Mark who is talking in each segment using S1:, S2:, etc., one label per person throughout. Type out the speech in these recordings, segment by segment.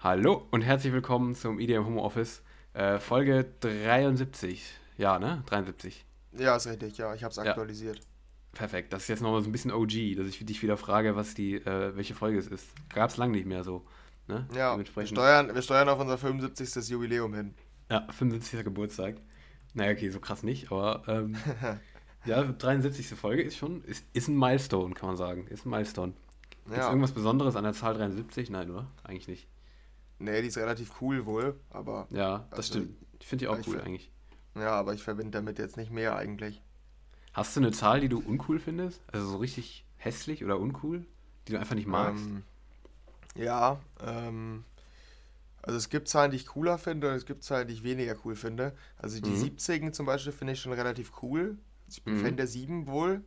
S1: Hallo und herzlich willkommen zum IDM Home Office, äh, Folge 73. Ja, ne? 73.
S2: Ja, ist richtig, ja, ich habe es
S1: Ja.
S2: aktualisiert.
S1: Perfekt. Das ist jetzt nochmal so ein bisschen OG, dass ich dich wieder frage, was die, äh, welche Folge es ist. Gab es lang nicht mehr so. Ne?
S2: Ja, wir steuern, wir steuern auf unser 75. Jubiläum hin.
S1: Ja, 75. Geburtstag. Naja, okay, so krass nicht, aber ähm, ja, 73. Folge ist schon, ist, ist ein Milestone, kann man sagen. Ist ein Milestone.
S2: Ja,
S1: irgendwas Besonderes an der Zahl 73? Nein, oder? Eigentlich nicht.
S2: Nee, die ist relativ cool wohl, aber
S1: Ja, das
S2: Also,
S1: stimmt. Ich finde die auch
S2: ich
S1: cool eigentlich.
S2: ja, aber ich verbinde damit jetzt nicht mehr eigentlich.
S1: Hast du eine Zahl, die du uncool findest? Also so richtig hässlich oder uncool? Die du einfach nicht magst?
S2: Ähm, ja, ähm, also es gibt Zahlen, die ich cooler finde und es gibt Zahlen, die ich weniger cool finde. Also die
S1: Mhm.
S2: 70 zum Beispiel finde ich schon relativ cool. Also ich bin
S1: Mhm.
S2: Fan der 7 wohl.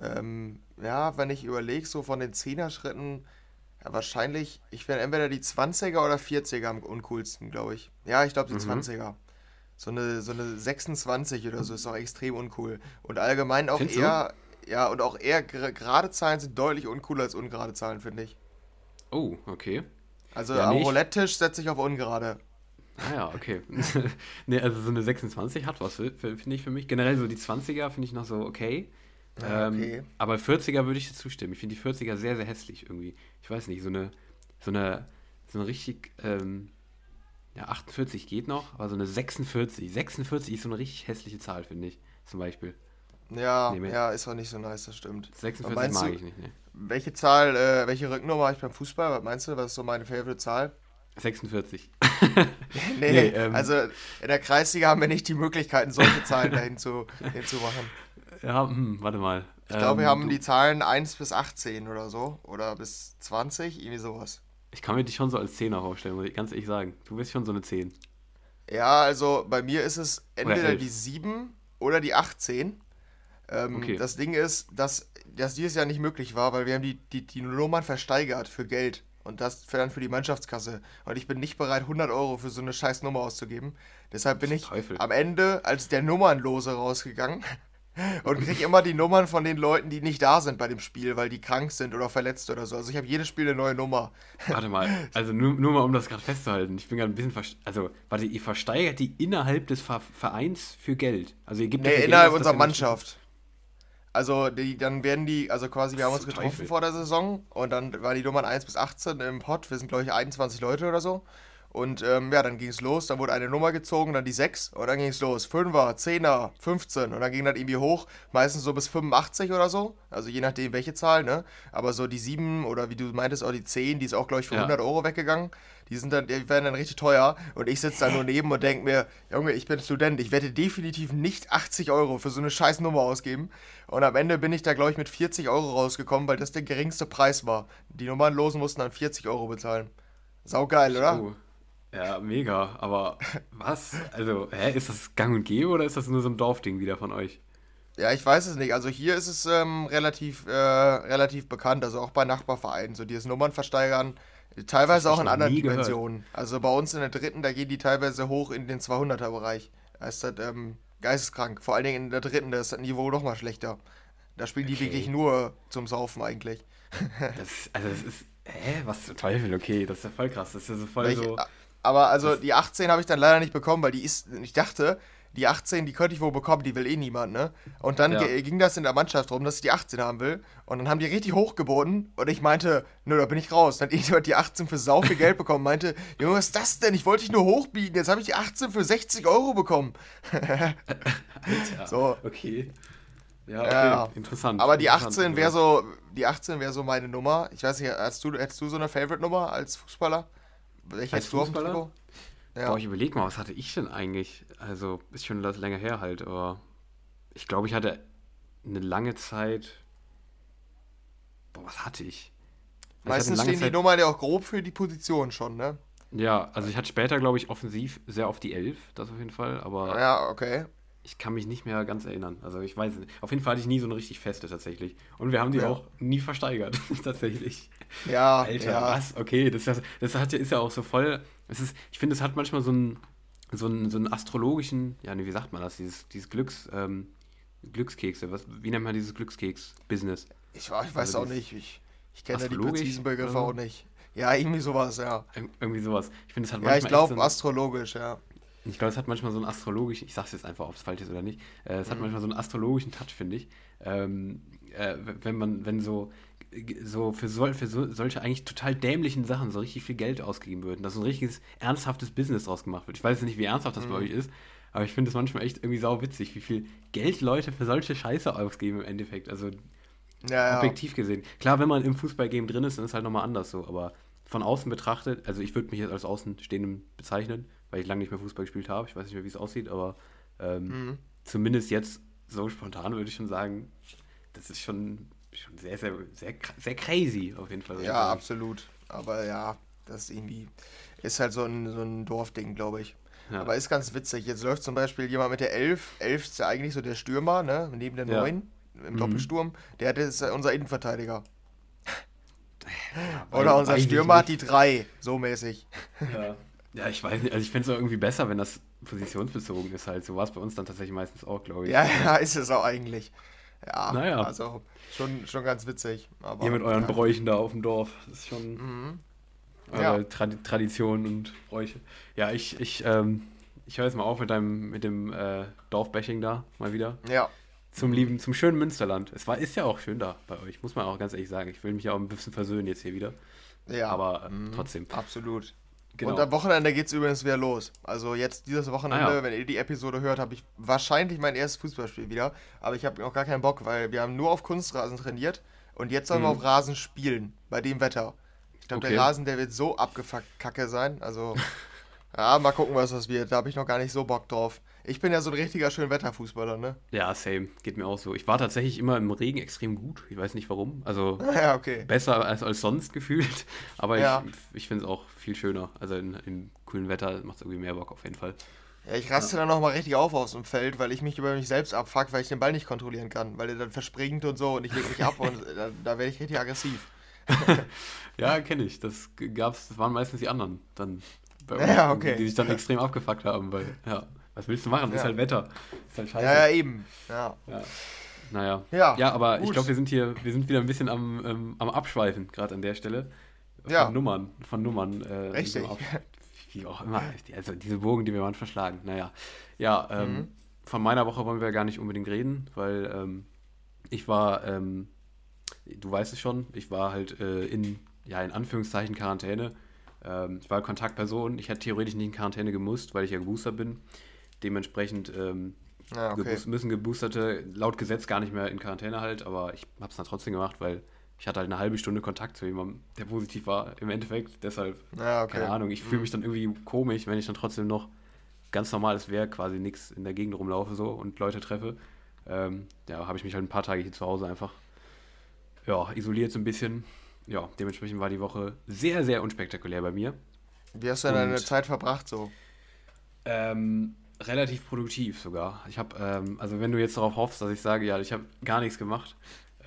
S2: Ähm, ja, wenn ich überlege, so von den 10er-Schritten, ja, wahrscheinlich, ich finde entweder die 20er oder 40er am uncoolsten, glaube ich. Ja, ich glaube die
S1: Mhm.
S2: 20er. So eine, so eine 26 oder so ist auch extrem uncool. Und allgemein auch
S1: Findest du?
S2: eher, ja, und auch eher ger- gerade Zahlen sind deutlich uncooler als ungerade Zahlen, finde ich.
S1: Oh, okay.
S2: Also
S1: Ja,
S2: am
S1: nee,
S2: Roulette-Tisch setze ich auf ungerade.
S1: Ah ja, okay. nee, also so eine 26 hat was, fi- fi- finde ich für mich. Generell so die 20er finde ich noch so okay.
S2: Ja,
S1: Ähm,
S2: okay.
S1: aber 40er würde ich dir zustimmen. Ich finde die 40er sehr, sehr hässlich irgendwie. Ich weiß nicht, so eine, so eine, so eine richtig, ähm, ja, 48 geht noch, aber so eine 46. 46 ist so eine richtig hässliche Zahl, finde ich. Zum Beispiel.
S2: Ja,
S1: Nee,
S2: ja, ist auch nicht so nice, das stimmt.
S1: 46
S2: meinst
S1: mag
S2: du-
S1: ich nicht, ne.
S2: Welche Zahl, äh, welche Rückennummer habe ich beim Fußball? Was meinst du, was ist so meine favorite Zahl?
S1: 46.
S2: Nee,
S1: Nee,
S2: nee,
S1: ähm,
S2: also in der Kreisliga haben wir nicht die Möglichkeiten, solche Zahlen dahin zu, hinzumachen.
S1: Ja, hm, warte mal.
S2: Ich glaube, wir
S1: Ähm,
S2: haben
S1: du-
S2: die Zahlen 1 bis 18 oder so. Oder bis 20, irgendwie sowas.
S1: Ich kann mir dich schon so als 10 auch aufstellen, muss ich ganz ehrlich sagen. Du bist schon so eine 10.
S2: Ja, also bei mir ist es entweder die 7 oder die 18. Ähm,
S1: Okay.
S2: Das Ding ist, dass das dieses Jahr nicht möglich war, weil wir haben die, die, die Nummern versteigert für Geld. Und das für dann für die Mannschaftskasse. Und ich bin nicht bereit, 100 Euro für so eine scheiß Nummer auszugeben. Deshalb bin ich
S1: Teufel.
S2: am Ende als der Nummernlose rausgegangen. Und kriege immer die Nummern von den Leuten, die nicht da sind bei dem Spiel, weil die krank sind oder verletzt oder so. Also ich habe jedes Spiel eine neue Nummer.
S1: Warte mal, also nur, nur mal um das gerade festzuhalten. Ich bin gerade ein bisschen Also, warte, ihr versteigert die innerhalb des Ver Vereins für Geld. Also ihr gebt
S2: Nee,
S1: Geld
S2: innerhalb
S1: dass
S2: unserer Mannschaft. Also die, dann werden die, also quasi, wir haben uns getroffen
S1: Teufel.
S2: vor der Saison und dann waren die Nummern 1 bis 18 im Pot. Wir sind, glaube ich, 21 Leute oder so. Und ähm, ja, dann ging es los, dann wurde eine Nummer gezogen, dann die 6 und dann ging es los. 5er, 10er, 15 und dann ging das irgendwie hoch, meistens so bis 85 oder so. Also je nachdem welche Zahl, ne? Aber so die 7 oder wie du meintest, auch die 10, die ist auch, glaube ich, für
S1: Ja.
S2: 100 Euro weggegangen. Die sind dann, die werden dann richtig teuer und ich sitze da nur neben und denke mir, Junge, ich bin Student, ich werde definitiv nicht 80 Euro für so eine scheiß Nummer ausgeben. Und am Ende bin ich da, glaube ich, mit 40 Euro rausgekommen, weil das der geringste Preis war. Die Nummernlosen mussten dann 40 Euro bezahlen. Saugeil, oder?
S1: Oh. Ja, mega. Aber was? Also, hä, ist das gang und gäbe oder ist das nur so ein Dorfding wieder von euch?
S2: Ja, ich weiß es nicht. Also hier ist es ähm, relativ, äh, relativ bekannt, also auch bei Nachbarvereinen, so dieses Nummern versteigern. Teilweise auch in anderen. Dimensionen. Also bei uns in der dritten, da gehen die teilweise hoch in den 200er-Bereich. Da ist das ähm, geisteskrank. Vor allen Dingen in der dritten, da ist das Niveau noch mal schlechter. Da spielen die
S1: Okay.
S2: wirklich nur zum Saufen eigentlich.
S1: Das, also, das ist. Hä? Was zum Teufel? Okay, das ist ja voll krass. Das ist ja so voll
S2: Welche-
S1: so.
S2: Aber also die 18 habe ich dann leider nicht bekommen, weil die ist, ich dachte, die 18, die könnte ich wohl bekommen, die will eh niemand, ne? Und dann
S1: Ja.
S2: ging das in der Mannschaft rum, dass ich die 18 haben will. Und dann haben die richtig hochgeboten und ich meinte, nö, da bin ich raus. Dann hat irgendjemand die 18 für sau viel Geld bekommen, meinte, Junge, was ist das denn? Ich wollte dich nur hochbieten, jetzt habe ich die 18 für 60 Euro bekommen.
S1: Alter.
S2: So.
S1: Okay. Ja, okay.
S2: Ja.
S1: Interessant.
S2: Aber die
S1: interessant,
S2: 18 wäre so, die 18 wäre so meine Nummer. Ich weiß nicht, hast du, hättest du so eine Favorite-Nummer als Fußballer? Welche
S1: Als
S2: hättest du auf dem
S1: Fußballer?
S2: Ja.
S1: Boah, ich überleg mal, was hatte ich denn eigentlich? Also, ist schon das länger her halt, aber ich glaube, ich hatte eine lange Zeit. Boah, was hatte ich? Also
S2: Meistens stehen die
S1: Zeit-
S2: Nummern ja auch grob für die Position schon, ne?
S1: Ja, also ich hatte später, glaube ich, offensiv sehr auf die 11, das auf jeden Fall, aber
S2: Ja, okay.
S1: ich kann mich nicht mehr ganz erinnern. Also ich weiß nicht. Auf jeden Fall hatte ich nie so eine richtig feste tatsächlich. Und wir haben die
S2: Ja.
S1: auch nie versteigert, tatsächlich.
S2: Ja,
S1: Alter,
S2: ja.
S1: was? Okay, das, das, das hat, ja- ist ja auch so voll. Es ist, ich finde, es hat manchmal so einen, so einen, so einen astrologischen, ja, nee, wie sagt man das? Dieses, dieses Glücks, ähm, Glückskekse. Was, wie nennt man dieses Glückskeks-Business?
S2: Ich, ich weiß
S1: Also
S2: auch nicht. Ich, ich kenne die
S1: astrologisch
S2: präzisen Begriffe
S1: oder so?
S2: auch nicht. Ja, irgendwie sowas, ja.
S1: Ir irgendwie sowas. Ich finde, es hat
S2: Ja,
S1: manchmal
S2: ich
S1: echt
S2: glaube
S1: so
S2: astrologisch, ja.
S1: Ich glaube, es hat manchmal so einen astrologischen, ich sag's jetzt einfach, ob es falsch ist oder nicht, äh, es hat
S2: Mhm.
S1: manchmal so einen astrologischen Touch, finde ich. Ähm, äh, wenn man, wenn so, so für, sol, für so, solche eigentlich total dämlichen Sachen so richtig viel Geld ausgegeben wird und dass so ein richtiges ernsthaftes Business draus gemacht wird. Ich weiß jetzt nicht, wie ernsthaft das bei
S2: Mhm.
S1: euch ist, aber ich finde es manchmal echt irgendwie sau witzig, wie viel Geld Leute für solche Scheiße ausgeben im Endeffekt. Also
S2: Ja, ja.
S1: objektiv gesehen. Klar, wenn man im Fußballgame drin ist, dann ist es halt nochmal anders so, aber von außen betrachtet, also ich würde mich jetzt als Außenstehenden bezeichnen, weil ich lange nicht mehr Fußball gespielt habe. Ich weiß nicht mehr, wie es aussieht, aber ähm,
S2: Mhm.
S1: zumindest jetzt so spontan würde ich schon sagen, das ist schon, schon sehr, sehr, sehr, sehr crazy auf jeden Fall.
S2: Ja, absolut. Aber ja, das ist irgendwie, ist halt so ein, so ein Dorfding, glaube ich.
S1: Ja.
S2: Aber ist ganz witzig. Jetzt läuft zum Beispiel jemand mit der 11. 11 ist ja eigentlich so der Stürmer, ne? Neben der
S1: Ja.
S2: 9 im
S1: Mhm.
S2: Doppelsturm. Der hat ist unser Innenverteidiger.
S1: Weil
S2: Oder unser Stürmer hat die
S1: nicht.
S2: 3, so mäßig.
S1: Ja. ja, ich weiß nicht, also ich fände es auch irgendwie besser, wenn das positionsbezogen ist halt. So war es bei uns dann tatsächlich meistens auch, glaube ich.
S2: Ja, ja, ist es auch eigentlich. Ja,
S1: Naja.
S2: also schon, schon ganz witzig. Aber,
S1: Ihr mit euren
S2: ja.
S1: Bräuchen da auf dem Dorf. Das ist schon.
S2: Mhm.
S1: eure
S2: Ja.
S1: Tradi Traditionen und Bräuche. Ja, ich, ich, ähm, ich höre jetzt mal auf mit deinem, mit dem äh, Dorfbashing da mal wieder.
S2: Ja,
S1: Zum lieben, zum schönen Münsterland. Es war, ist ja auch schön da bei euch, muss man auch ganz ehrlich sagen. Ich will mich ja auch ein bisschen versöhnen jetzt hier wieder.
S2: ja.
S1: Aber äh,
S2: Mhm.
S1: trotzdem.
S2: Absolut.
S1: Genau.
S2: Und am Wochenende geht es übrigens wieder los. Also jetzt dieses Wochenende,
S1: Ah, ja.
S2: wenn ihr die Episode hört, habe ich wahrscheinlich mein erstes Fußballspiel wieder. Aber ich habe noch gar keinen Bock, weil wir haben nur auf Kunstrasen trainiert und jetzt sollen wir
S1: Mhm.
S2: auf Rasen spielen, bei dem Wetter. Ich glaube,
S1: Okay.
S2: der Rasen, der wird so abgefuckt kacke sein. Also, ja, mal gucken, was das wird. Da habe ich noch gar nicht so Bock drauf. Ich bin ja so ein richtiger Schönwetterfußballer, ne?
S1: Ja, same. Geht mir auch so. Ich war tatsächlich immer im Regen extrem gut. Ich weiß nicht warum. Also
S2: Ja, okay.
S1: besser als, als sonst gefühlt. Aber
S2: Ja.
S1: ich, ich finde es auch viel schöner. Also in, im coolen Wetter macht es irgendwie mehr Bock auf jeden Fall.
S2: Ja, ich raste dann nochmal richtig auf aus dem Feld, weil ich mich über mich selbst abfuck, weil ich den Ball nicht kontrollieren kann. Weil der dann verspringt und so und ich leg mich ab und da, da werde ich richtig aggressiv.
S1: Ja, kenne ich. Das gab's, das waren meistens die anderen dann bei
S2: Ja,
S1: irgendwie,
S2: okay.
S1: die sich dann extrem abgefuckt haben, weil, ja, was willst du machen? Ist
S2: Ja.
S1: halt Wetter. Ist halt scheiße.
S2: Ja, ja, eben. Ja.
S1: Ja. Naja.
S2: Ja,
S1: Ja, aber ich
S2: gut.
S1: glaube, wir sind hier, wir sind wieder ein bisschen am, ähm, am Abschweifen, gerade an der Stelle. Von
S2: Ja.
S1: Nummern, von Nummern. Äh,
S2: Richtig.
S1: ab- Wie auch immer. Also diese Bogen, die wir manchmal schlagen. Naja. Ja, ähm,
S2: Mhm.
S1: von meiner Woche wollen wir gar nicht unbedingt reden, weil ähm, ich war, ähm, du weißt es schon, ich war halt äh, in, ja, in Anführungszeichen Quarantäne. Ähm, ich war Kontaktperson. Ich hätte theoretisch nicht in Quarantäne gemusst, weil ich ja geboostert bin. Dementsprechend ähm,
S2: Ja, okay.
S1: geboost, müssen Geboosterte laut Gesetz gar nicht mehr in Quarantäne halt, aber ich habe es dann trotzdem gemacht, weil ich hatte halt eine halbe Stunde Kontakt zu jemandem, der positiv war im Endeffekt. Deshalb,
S2: Ja, okay.
S1: keine Ahnung, ich fühle mich dann irgendwie komisch, wenn ich dann trotzdem noch ganz normal, es wäre quasi nichts in der Gegend rumlaufe so und Leute treffe. Ähm, ja, habe ich mich halt ein paar Tage hier zu Hause einfach ja, isoliert so ein bisschen. Ja, dementsprechend war die Woche sehr, sehr unspektakulär bei mir.
S2: Wie hast du denn deine Zeit verbracht so?
S1: Ähm, relativ produktiv sogar. Ich habe, ähm, also wenn du jetzt darauf hoffst, dass ich sage, ja, ich habe gar nichts gemacht,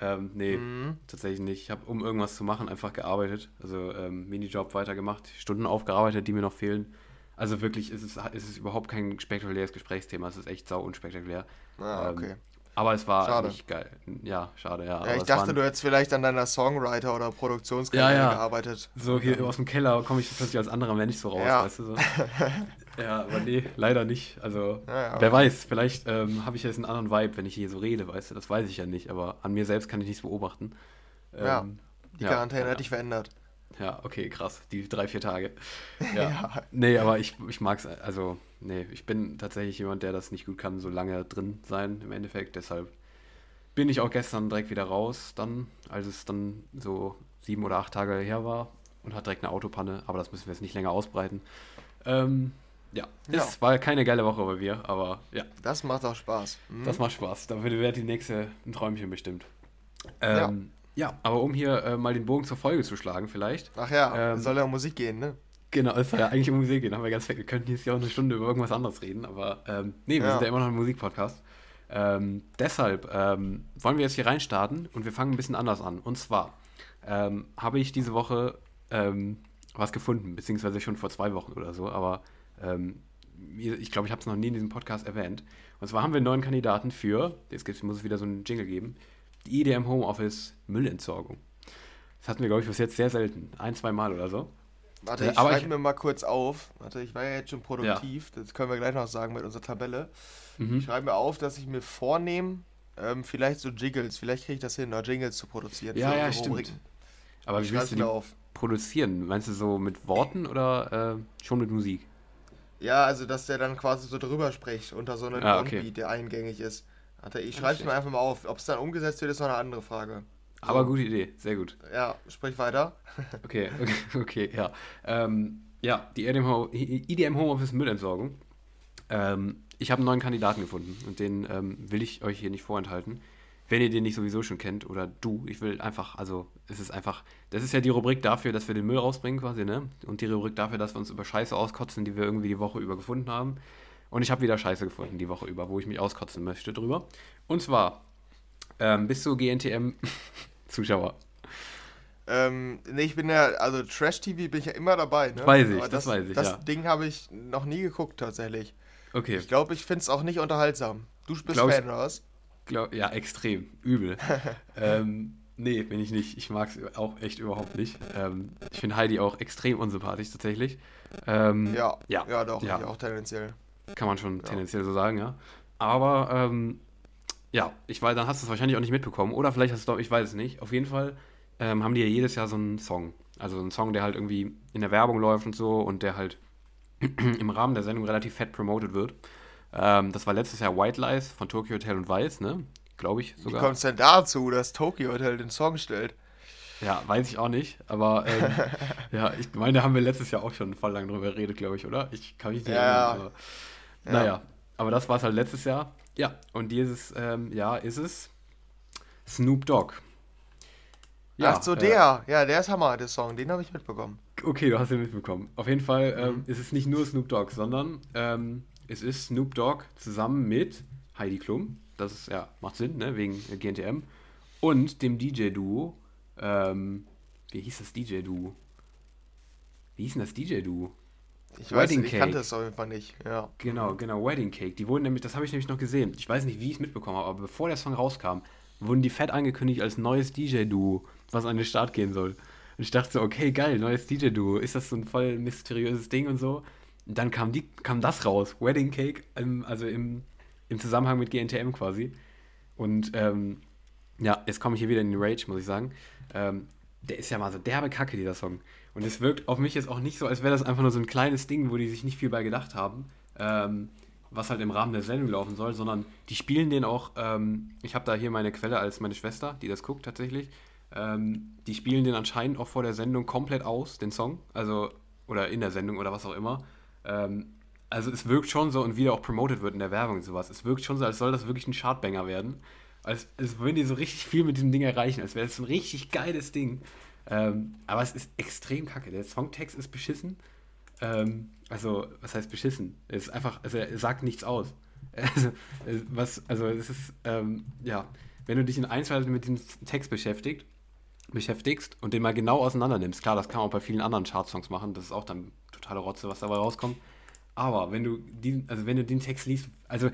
S1: ähm, nee,
S2: Mhm.
S1: tatsächlich nicht. Ich habe, um irgendwas zu machen, einfach gearbeitet. Also ähm, Minijob weitergemacht, Stunden aufgearbeitet, die mir noch fehlen. Also wirklich, ist es, ist es überhaupt kein spektakuläres Gesprächsthema. Es ist echt sau unspektakulär.
S2: Ah,
S1: Ähm,
S2: okay.
S1: Aber es war
S2: Schade.
S1: nicht geil. Ja, schade, ja.
S2: Ja, ich dachte, du hättest vielleicht an deiner Songwriter- oder Produktionskarriere
S1: Ja, ja.
S2: gearbeitet.
S1: So hier aus dem Keller komme ich plötzlich als anderer Mensch so raus,
S2: Ja.
S1: weißt du so. ja, aber nee, leider nicht. Also,
S2: Ja, ja,
S1: wer weiß, vielleicht ähm, habe ich jetzt einen anderen Vibe, wenn ich hier so rede, weißt du, das weiß ich ja nicht, aber an mir selbst kann ich nichts beobachten.
S2: Ja,
S1: Ähm,
S2: Die
S1: ja,
S2: Quarantäne
S1: ja,
S2: hat dich verändert.
S1: Ja, okay, krass, die drei, vier Tage. Ja.
S2: Ja.
S1: Nee, aber ich, ich mag es, also, nee, ich bin tatsächlich jemand, der das nicht gut kann, so lange drin sein im Endeffekt, deshalb bin ich auch gestern direkt wieder raus, dann, als es dann so sieben oder acht Tage her war und hat direkt eine Autopanne, aber das müssen wir jetzt nicht länger ausbreiten. Ähm, ja,
S2: Ja.
S1: es war keine geile Woche bei mir, aber ja,
S2: Das macht auch Spaß. Mhm.
S1: das macht Spaß. Da wird die nächste ein Träumchen bestimmt. Ähm, ja. aber um hier äh, mal den Bogen zur Folge zu schlagen, vielleicht.
S2: Ach ja,
S1: Ähm,
S2: soll ja um Musik gehen, ne?
S1: Genau, es soll ja eigentlich um Musik gehen, haben wir ganz weg. Wir könnten jetzt ja auch eine Stunde über irgendwas anderes reden, aber ähm, nee, wir
S2: Ja.
S1: sind ja immer noch ein Musikpodcast. Ähm, deshalb ähm, wollen wir jetzt hier reinstarten und wir fangen ein bisschen anders an. Und zwar ähm, habe ich diese Woche ähm, was gefunden, beziehungsweise schon vor zwei Wochen oder so, aber ähm, ich glaube, ich habe es noch nie in diesem Podcast erwähnt. Und zwar haben wir einen neuen Kandidaten für, jetzt muss es wieder so einen Jingle geben, die IDM Homeoffice Müllentsorgung. Das hatten wir, glaube ich, bis jetzt sehr selten. Ein, zwei Mal oder so.
S2: Warte,
S1: Äh,
S2: ich
S1: aber
S2: schreibe mir mal kurz auf. Warte, ich war ja jetzt schon produktiv. Das können wir gleich noch sagen mit unserer Tabelle.
S1: Mhm.
S2: Ich schreibe mir auf, dass ich mir vornehme, ähm, vielleicht so Jingles, vielleicht kriege ich das hin, Jingles zu produzieren.
S1: Ja, ja, stimmt.
S2: Rubriken.
S1: Aber
S2: Ich
S1: wie willst du die
S2: auf.
S1: produzieren? Meinst du so mit Worten oder äh, schon mit Musik?
S2: Ja, also dass der dann quasi so drüber spricht unter so einem
S1: Ah, okay.
S2: Downbeat, der eingängig ist. Warte, ich schreibe es mir einfach mal auf. Ob es dann umgesetzt wird, ist noch eine andere Frage.
S1: Aber
S2: So.
S1: gute Idee, sehr gut.
S2: Ja, sprich weiter.
S1: Okay, okay, okay ja. Ähm, ja, die EDM Homeoffice Müllentsorgung. Ähm, ich habe einen neuen Kandidaten gefunden und den ähm, will ich euch hier nicht vorenthalten. Wenn ihr den nicht sowieso schon kennt oder du, ich will einfach, also es ist einfach, das ist ja die Rubrik dafür, dass wir den Müll rausbringen quasi, ne? Und die Rubrik dafür, dass wir uns über Scheiße auskotzen, die wir irgendwie die Woche über gefunden haben. Und ich habe wieder Scheiße gefunden die Woche über, wo ich mich auskotzen möchte drüber. Und zwar, ähm, bist du GNTM-Zuschauer?
S2: Ähm, nee, ich bin ja, also Trash-TV bin ich ja immer dabei, ne?
S1: Weiß ich,
S2: Aber
S1: das weiß ich,
S2: Das
S1: ja.
S2: Ding habe ich noch nie geguckt, tatsächlich.
S1: Okay.
S2: Ich glaube, ich finde es auch nicht unterhaltsam. Du bist
S1: Glaub ich-
S2: Fan, oder was?
S1: Glaub, ja, extrem. Übel. ähm, nee, bin ich nicht. Ich mag es auch echt überhaupt nicht. Ähm, ich finde Heidi auch extrem unsympathisch tatsächlich. Ähm,
S2: Ja,
S1: ja,
S2: ja, doch,
S1: ja.
S2: auch tendenziell.
S1: Kann man schon tendenziell so sagen, ja. Aber, ähm, ja, ich weiß, dann hast du es wahrscheinlich auch nicht mitbekommen. Oder vielleicht hast du es, ich weiß es nicht. Auf jeden Fall ähm, haben die ja jedes Jahr so einen Song. Also einen Song, der halt irgendwie in der Werbung läuft und so und der halt im Rahmen der Sendung relativ fett promoted wird. Ähm, das war letztes Jahr White Lies von Tokyo Hotel und Weiß, ne? Glaube ich
S2: Wie
S1: sogar.
S2: kommt es denn dazu, dass Tokyo Hotel den Song stellt?
S1: Ja, weiß ich auch nicht, aber ähm, ja, ich meine, da haben wir letztes Jahr auch schon voll lang drüber geredet, glaube ich, oder? Ich kann mich nicht
S2: Ja.
S1: erinnern. Aber,
S2: Ja.
S1: Naja, aber das war es halt letztes Jahr. Ja, und dieses ähm, Jahr ist es Snoop Dogg.
S2: Ach so,
S1: äh,
S2: der. Ja, der ist Hammer, der Song. Den habe ich mitbekommen.
S1: Okay, du hast ihn mitbekommen. Auf jeden Fall ähm,
S2: Mhm.
S1: ist es nicht nur Snoop Dogg, sondern ähm, es ist Snoop Dogg zusammen mit Heidi Klum. Das ist, ja, macht Sinn, ne, wegen GNTM. Und dem DJ-Duo. Ähm, wie hieß das DJ-Duo? Wie hieß denn das DJ-Duo?
S2: Ich weiß
S1: Wedding
S2: nicht, ich kannte
S1: Cake.
S2: es auf jeden Fall nicht. Ja.
S1: Genau, genau, Wedding Cake. Die wurden nämlich, das habe ich nämlich noch gesehen. Ich weiß nicht, wie ich es mitbekommen habe, aber bevor der Song rauskam, wurden die fett angekündigt als neues DJ-Duo, was an den Start gehen soll. Und ich dachte so, okay, geil, neues DJ-Duo. Ist das so ein voll mysteriöses Ding und so? Dann kam, die, kam das raus, Wedding Cake, ähm, also im, im Zusammenhang mit GNTM quasi. Und ähm, ja, jetzt komme ich hier wieder in den Rage, muss ich sagen. Ähm, der ist ja mal so derbe Kacke, dieser Song. Und es wirkt auf mich jetzt auch nicht so, als wäre das einfach nur so ein kleines Ding, wo die sich nicht viel bei gedacht haben, ähm, was halt im Rahmen der Sendung laufen soll, sondern die spielen den auch, ähm, ich habe da hier meine Quelle als meine Schwester, die das guckt tatsächlich, ähm, die spielen den anscheinend auch vor der Sendung komplett aus, den Song, also, oder in der Sendung oder was auch immer. Ähm, also es wirkt schon so, und wie der auch promoted wird in der Werbung und sowas, es wirkt schon so, als soll das wirklich ein Chartbanger werden. Als, als würden die so richtig viel mit diesem Ding erreichen, als wäre so ein richtig geiles Ding. Ähm, aber es ist extrem kacke. Der Songtext ist beschissen. Ähm, also, was heißt beschissen? Es ist einfach, also er sagt nichts aus. Also, was, also es ist, ähm, ja, wenn du dich in Einzelheiten mit diesem Text beschäftigt, beschäftigst und den mal genau auseinander nimmst, klar, das kann man auch bei vielen anderen Chartsongs machen, das ist auch dann totale Rotze, was dabei rauskommt. Aber wenn du den, also wenn du den Text liest, also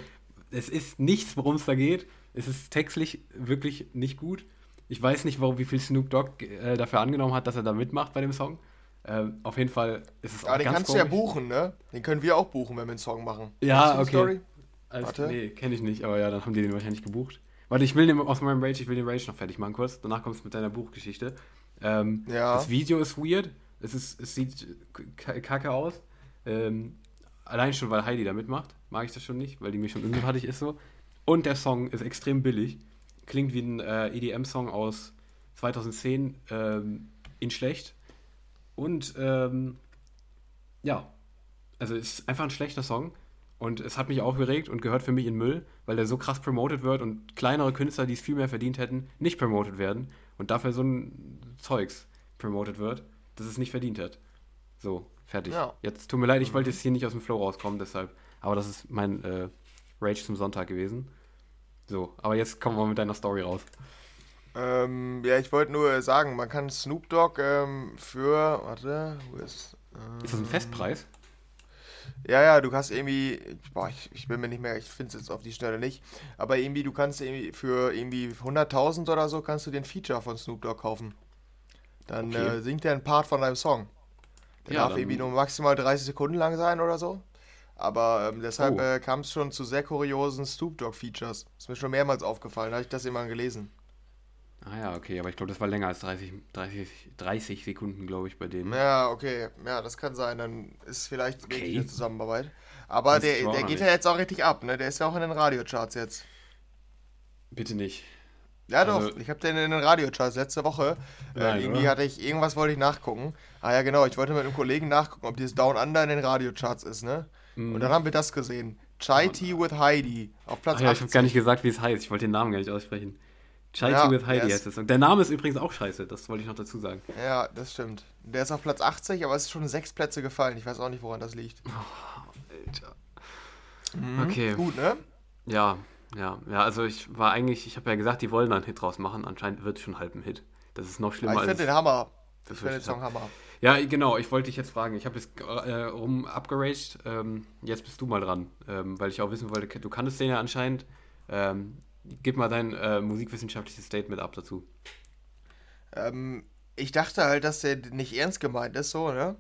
S1: es ist nichts, worum es da geht. Es ist textlich wirklich nicht gut. Ich weiß nicht, warum, wie viel Snoop Dogg äh, dafür angenommen hat, dass er da mitmacht bei dem Song. Ähm, auf jeden Fall ist es
S2: Aber den
S1: ganz
S2: kannst du ja
S1: komisch.
S2: buchen, ne? Den können wir auch buchen, wenn wir einen Song machen.
S1: Ja,
S2: die
S1: okay.
S2: Story?
S1: Also,
S2: Warte.
S1: Nee, kenne ich nicht, aber ja, dann haben die den wahrscheinlich gebucht. Warte, ich will den aus meinem Rage, ich will den Rage noch fertig machen kurz. Danach kommst du mit deiner Buchgeschichte. Ähm,
S2: Ja.
S1: Das Video ist weird. Es, ist, es sieht kacke aus. Ähm, allein schon, weil Heidi da mitmacht, mag ich das schon nicht, weil die mir schon unsympathisch ist so. Und der Song ist extrem billig. Klingt wie ein äh, EDM-Song aus 2010 ähm, in schlecht. Und ähm, ja, also es ist einfach ein schlechter Song. Und es hat mich aufgeregt und gehört für mich in Müll, weil der so krass promoted wird und kleinere Künstler, die es viel mehr verdient hätten, nicht promoted werden und dafür so ein Zeugs promoted wird, das es nicht verdient hat. So, fertig.
S2: Ja.
S1: Jetzt tut mir leid, ich wollte jetzt hier nicht aus dem Flow rauskommen, deshalb. Aber das ist mein äh, Rage zum Sonntag gewesen. So, aber jetzt kommen wir mit deiner Story raus.
S2: Ähm, ja, ich wollte nur sagen, man kann Snoop Dogg ähm, für, warte, wo ist, ähm,
S1: Ist das ein Festpreis?
S2: Ja, ja, du kannst irgendwie, boah, ich, ich bin mir nicht mehr, ich finde es jetzt auf die Schnelle nicht, aber irgendwie, du kannst irgendwie für irgendwie 100.000 oder so, kannst du den Feature von Snoop Dogg kaufen. Dann
S1: Okay.
S2: äh, singt er einen Part von deinem Song. Der
S1: Ja,
S2: darf irgendwie nur maximal 30 Sekunden lang sein oder so. Aber ähm, deshalb
S1: Oh.
S2: äh, kam es schon zu sehr kuriosen Snoop Dogg-Features. Ist mir schon mehrmals aufgefallen, da habe ich das immer gelesen.
S1: Ah ja, okay, aber ich glaube, das war länger als 30, 30, 30 Sekunden, glaube ich, bei dem.
S2: Ja, okay. Ja, das kann sein. Dann ist vielleicht
S1: Okay.
S2: eine Zusammenarbeit. Aber
S1: Das
S2: der, der geht ja jetzt auch richtig ab, ne? Der ist ja auch in den Radiocharts jetzt.
S1: Bitte nicht.
S2: Ja, doch.
S1: Also-
S2: ich habe den in den Radiocharts letzte Woche.
S1: Nein,
S2: äh, irgendwie
S1: oder?
S2: hatte ich, irgendwas wollte ich nachgucken. Ah ja, genau. Ich wollte mit einem Kollegen nachgucken, ob dieses Down Under in den Radiocharts ist, ne?
S1: Mhm.
S2: Und dann haben wir das gesehen. Chai Tea with Heidi auf Platz
S1: Ach ja, ich habe
S2: 80.
S1: gar nicht gesagt, wie es heißt. Ich wollte den Namen gar nicht aussprechen. Chai
S2: Ja,
S1: Tea with Heidi heißt es. Und der Name ist übrigens auch scheiße, das wollte ich noch dazu sagen.
S2: Ja, das stimmt. Der ist auf Platz 80, aber es ist schon sechs Plätze gefallen. Ich weiß auch nicht, woran das liegt.
S1: Alter.
S2: Mhm.
S1: Okay.
S2: Gut, ne?
S1: Ja, ja, ja, also ich war eigentlich, ich habe ja gesagt, die wollen da einen Hit draus machen. Anscheinend wird es schon halb ein Hit. Das ist noch schlimmer
S2: ich
S1: als.
S2: finde den Hammer.
S1: Das
S2: Ich finde den Song Hammer.
S1: Ja, genau, ich wollte dich jetzt fragen. Ich habe jetzt äh, rum abgeraged. Ähm, jetzt bist du mal dran, ähm, weil ich auch wissen wollte, du kanntest den ja anscheinend. Ähm, gib mal dein äh, musikwissenschaftliches Statement ab dazu.
S2: Ähm, ich dachte halt, dass der nicht ernst gemeint ist, so, ne?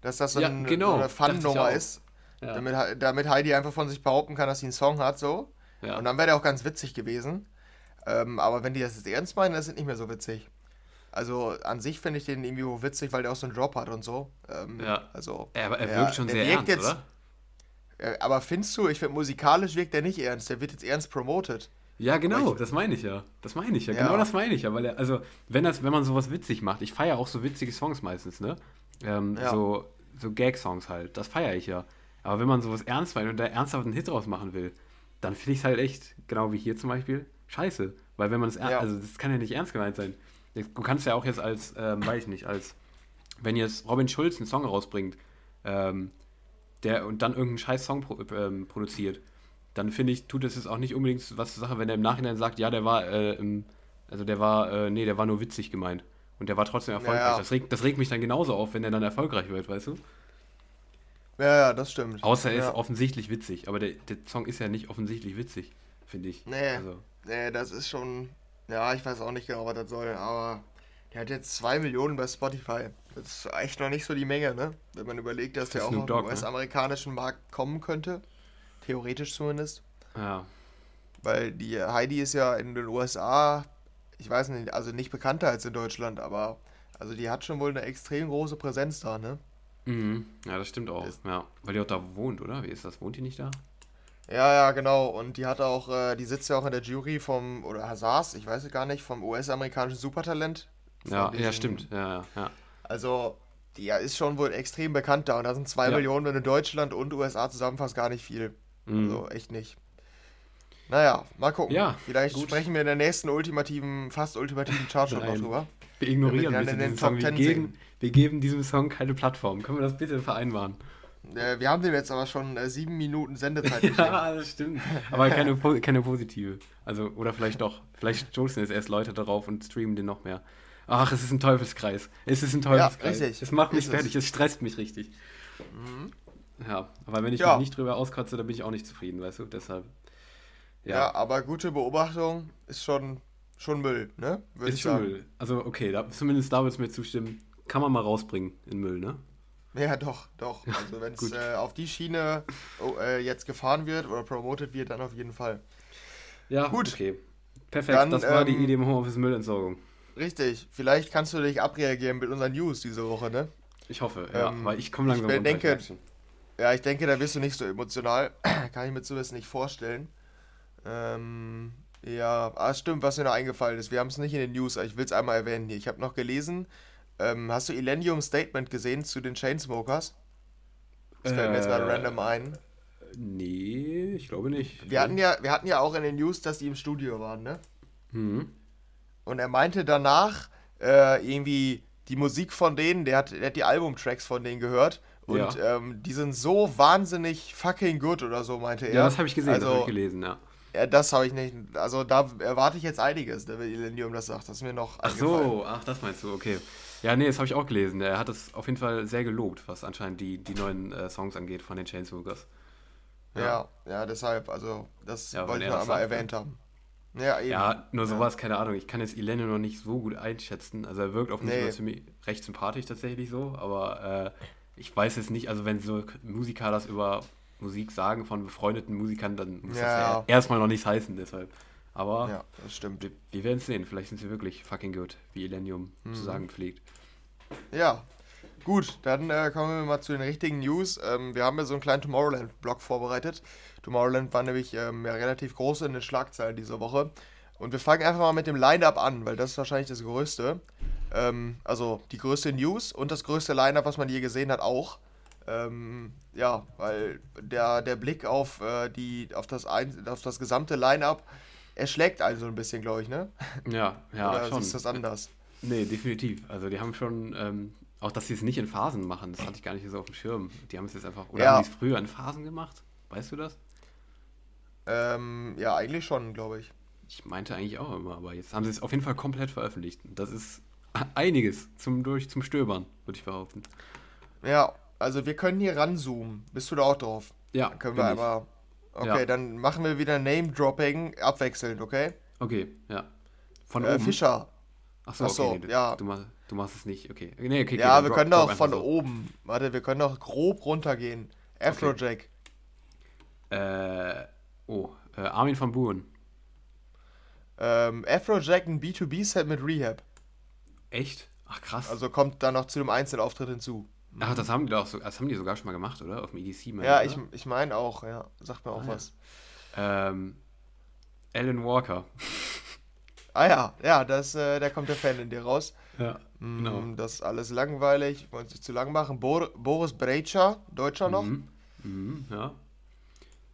S2: Dass das so,
S1: Ja,
S2: ein,
S1: genau,
S2: so eine
S1: ich
S2: Fun-Nummer ist.
S1: Ja.
S2: Damit, damit Heidi einfach von sich behaupten kann, dass sie einen Song hat, so.
S1: Ja.
S2: Und dann wäre der auch ganz witzig gewesen. Ähm, aber wenn die das jetzt ernst meinen, dann ist es nicht mehr so witzig. Also an sich finde ich den irgendwie witzig, weil der auch so einen Drop hat und so. Ähm,
S1: Ja.
S2: Also,
S1: er
S2: der-
S1: wirkt schon sehr ernst,
S2: jetzt-
S1: oder?
S2: äh, aber findest du, ich finde, musikalisch wirkt der nicht ernst. Der wird jetzt ernst promoted.
S1: Ja, genau,
S2: ich-
S1: das meine ich ja. Das meine ich ja.
S2: Ja.
S1: Genau das meine ich ja. Weil er, also, wenn, das, wenn man sowas witzig macht, ich feiere auch so witzige Songs meistens, ne? Ähm,
S2: Ja.
S1: So, so Gag-Songs halt. Das feiere ich ja. Aber wenn man sowas ernst meint und da ernsthaft einen Hit draus machen will, dann finde ich es halt echt, genau wie hier zum Beispiel, scheiße. Weil wenn man es,
S2: Ja.
S1: also das kann ja nicht ernst gemeint sein. Du kannst ja auch jetzt als, ähm, weiß ich nicht, als, wenn jetzt Robin Schulz einen Song rausbringt, ähm, der und dann irgendeinen scheiß Song pro, ähm, produziert, dann finde ich, tut es jetzt auch nicht unbedingt was zur Sache, wenn er im Nachhinein sagt, ja, der war, äh, im, also der war, äh, nee, der war nur witzig gemeint. Und der war trotzdem erfolgreich.
S2: Ja.
S1: Das, regt, das regt mich dann genauso auf, wenn er dann erfolgreich wird, weißt du?
S2: Ja, ja, das stimmt.
S1: Außer er
S2: ja.
S1: ist offensichtlich witzig. Aber der, der Song ist ja nicht offensichtlich witzig, finde ich.
S2: Nee.
S1: Also,
S2: Nee, das ist schon. Ja, ich weiß auch nicht genau, was das soll, aber der hat jetzt 2 Millionen bei Spotify. Das ist echt noch nicht so die Menge, ne? Wenn man überlegt, dass
S1: Für
S2: der auch auf den
S1: ne?
S2: US-amerikanischen Markt kommen könnte. Theoretisch zumindest.
S1: ja.
S2: Weil die Heidi ist ja in den USA, ich weiß nicht, also nicht bekannter als in Deutschland, aber also die hat schon wohl eine extrem große Präsenz da, ne?
S1: Mhm. Ja, das stimmt auch.
S2: Ist-
S1: Ja. Weil die auch da wohnt, oder? Wie ist das? Wohnt die nicht da?
S2: Ja, ja, genau. Und die hat auch, äh, die sitzt ja auch in der Jury vom, oder saß, ich weiß es gar nicht, vom US-amerikanischen Supertalent.
S1: Ja, ja,
S2: diesem-
S1: stimmt. Ja, ja, ja.
S2: Also, die ja, ist schon wohl extrem bekannt da. Und da sind zwei
S1: Ja.
S2: Millionen, wenn du Deutschland und USA zusammenfasst, gar nicht viel.
S1: Mhm.
S2: Also, echt nicht. Naja, mal gucken.
S1: Ja,
S2: Vielleicht
S1: gut.
S2: sprechen wir in der nächsten ultimativen, fast ultimativen Chartshot noch drüber.
S1: Wir ignorieren
S2: wir
S1: diesen Song. Wir
S2: 10
S1: geben, wir geben diesem Song keine Plattform. Können wir das bitte vereinbaren?
S2: Äh, wir haben dem jetzt aber schon äh, sieben Minuten Sendezeit.
S1: Ja, das stimmt. Aber keine, keine positive. Also, oder vielleicht doch. Vielleicht stoßen jetzt erst Leute darauf und streamen den noch mehr. Ach, es ist ein Teufelskreis. Es ist ein Teufelskreis.
S2: richtig.
S1: Es macht mich
S2: Ist es. Mhm.
S1: fertig, es stresst mich richtig. Ja, aber wenn ich
S2: Ja.
S1: mich nicht drüber auskotze, dann bin ich auch nicht zufrieden, weißt du? Deshalb.
S2: Ja.
S1: Ja,
S2: aber gute Beobachtung ist schon, schon Müll, ne? Würde
S1: ist
S2: ich
S1: schon
S2: sagen.
S1: Müll. Also, okay, da, zumindest da würdest du mir zustimmen. Kann man mal rausbringen in Müll, ne?
S2: Ja, doch, doch. Also, wenn es äh, auf die Schiene oh, äh, jetzt gefahren wird oder promoted wird, dann auf jeden Fall.
S1: Ja,
S2: Gut.
S1: Okay. Perfekt,
S2: Dann,
S1: das war die
S2: ähm,
S1: Idee im Homeoffice Müllentsorgung.
S2: Richtig. Vielleicht kannst du dich abreagieren mit unseren News diese Woche, ne?
S1: Ich hoffe, ja,
S2: ähm,
S1: weil ich komme langsam
S2: ich denke-. Ja, ich denke, da wirst du nicht so emotional. Kann ich mir zumindest nicht vorstellen. Ähm, ja, ah, stimmt, was mir noch eingefallen ist. Wir haben es nicht in den News, aber ich will es einmal erwähnen hier. Ich habe noch gelesen, ähm, hast du Elenium Statement gesehen zu den Chainsmokers? Das fällt mir jetzt gerade
S1: Äh,
S2: random ein.
S1: Nee, ich glaube nicht.
S2: Wir hatten, ja, wir hatten ja auch in den News, dass die im Studio waren, ne?
S1: Mhm.
S2: Und er meinte danach, äh, irgendwie die Musik von denen, der hat, der hat die Albumtracks von denen gehört. Und ähm, die sind so wahnsinnig fucking good oder so, meinte er.
S1: Ja, das habe ich gesehen, das
S2: Also,
S1: habe ich gelesen, ja.
S2: Ja, das habe ich nicht. Also da erwarte ich jetzt einiges, ne, wenn Elenium das sagt. Das ist mir noch
S1: Ach so, ach, das meinst du, okay. Ja, nee, das habe ich auch gelesen. Er hat es auf jeden Fall sehr gelobt, was anscheinend die, die neuen äh, Songs angeht von den Chainsmokers.
S2: Ja, ja, deshalb, also das
S1: Ja,
S2: wollte ich noch
S1: das
S2: einmal
S1: sagt,
S2: erwähnt haben. Ja, eben.
S1: Ja, nur sowas, keine Ahnung. Ich kann jetzt Elene noch nicht so gut einschätzen. Also er wirkt auf mich
S2: Nee.
S1: immer ziemlich recht sympathisch tatsächlich so, aber äh, ich weiß jetzt nicht, also wenn so Musiker das über Musik sagen von befreundeten Musikern, dann muss
S2: Ja,
S1: das ja erstmal noch nichts heißen, deshalb. Aber
S2: Ja, das stimmt.
S1: wir, wir werden es sehen. Vielleicht sind sie wirklich fucking good, wie Elenium
S2: Mhm.
S1: zu sagen pflegt.
S2: Ja, gut, dann äh, kommen wir mal zu den richtigen News. Ähm, wir haben ja so einen kleinen Tomorrowland-Blog vorbereitet. Tomorrowland war nämlich ähm, ja, relativ groß in den Schlagzeilen diese Woche. Und wir fangen einfach mal mit dem Line-Up an, weil das ist wahrscheinlich das Größte. Ähm, also die größte News und das größte Line-Up, was man je gesehen hat, auch. Ähm, ja, weil der, der Blick auf, äh, die, auf, das ein, auf das gesamte Line-Up erschlägt einen so ein bisschen, glaube ich, ne?
S1: Ja, ja,
S2: Oder
S1: schon.
S2: du das anders?
S1: Nee, definitiv. Also die haben schon, ähm, auch dass sie es nicht in Phasen machen, das hatte ich gar nicht so auf dem Schirm. Die haben es jetzt einfach, oder
S2: Ja.
S1: haben die es früher in Phasen gemacht? Weißt du das?
S2: Ähm, ja, eigentlich schon, glaube ich.
S1: Ich meinte eigentlich auch immer, aber jetzt haben sie es auf jeden Fall komplett veröffentlicht. Das ist einiges zum, durch, zum Stöbern, würde ich behaupten.
S2: Ja, also wir können hier ranzoomen. Bist du da auch drauf?
S1: Ja,
S2: Dann können wir einmal. Okay,
S1: Ja.
S2: dann machen wir wieder Name-Dropping abwechselnd, okay?
S1: Okay, ja. Von
S2: Äh,
S1: oben.
S2: Fischer.
S1: Achso,
S2: Ach so,
S1: okay, nee, du,
S2: ja.
S1: du, machst, du machst es nicht. Okay. Nee, okay, okay,
S2: ja,
S1: dann
S2: wir
S1: drop-
S2: können doch von
S1: so.
S2: oben. Warte, wir können doch grob runtergehen. Afrojack.
S1: Äh, oh, äh, Armin von Buren.
S2: Ähm, Afrojack ein B2B-Set mit Rehab.
S1: Echt? Ach krass.
S2: Also kommt dann noch zu dem Einzelauftritt hinzu.
S1: Ach, das haben die doch so, das haben die sogar schon mal gemacht, oder? Auf dem EDC mal.
S2: Ja,
S1: oder?
S2: ich, ich meine auch, ja. Sagt mir auch
S1: Ah, ja.
S2: was.
S1: Ähm, Alan Walker.
S2: Ah ja, ja, das, äh, da kommt der Fan in dir raus.
S1: Ja, genau.
S2: Mm, Das ist alles langweilig. Ich wollte es nicht zu lang machen. Bor Boris Brejcha, Deutscher noch.
S1: Mhm. Mhm, ja.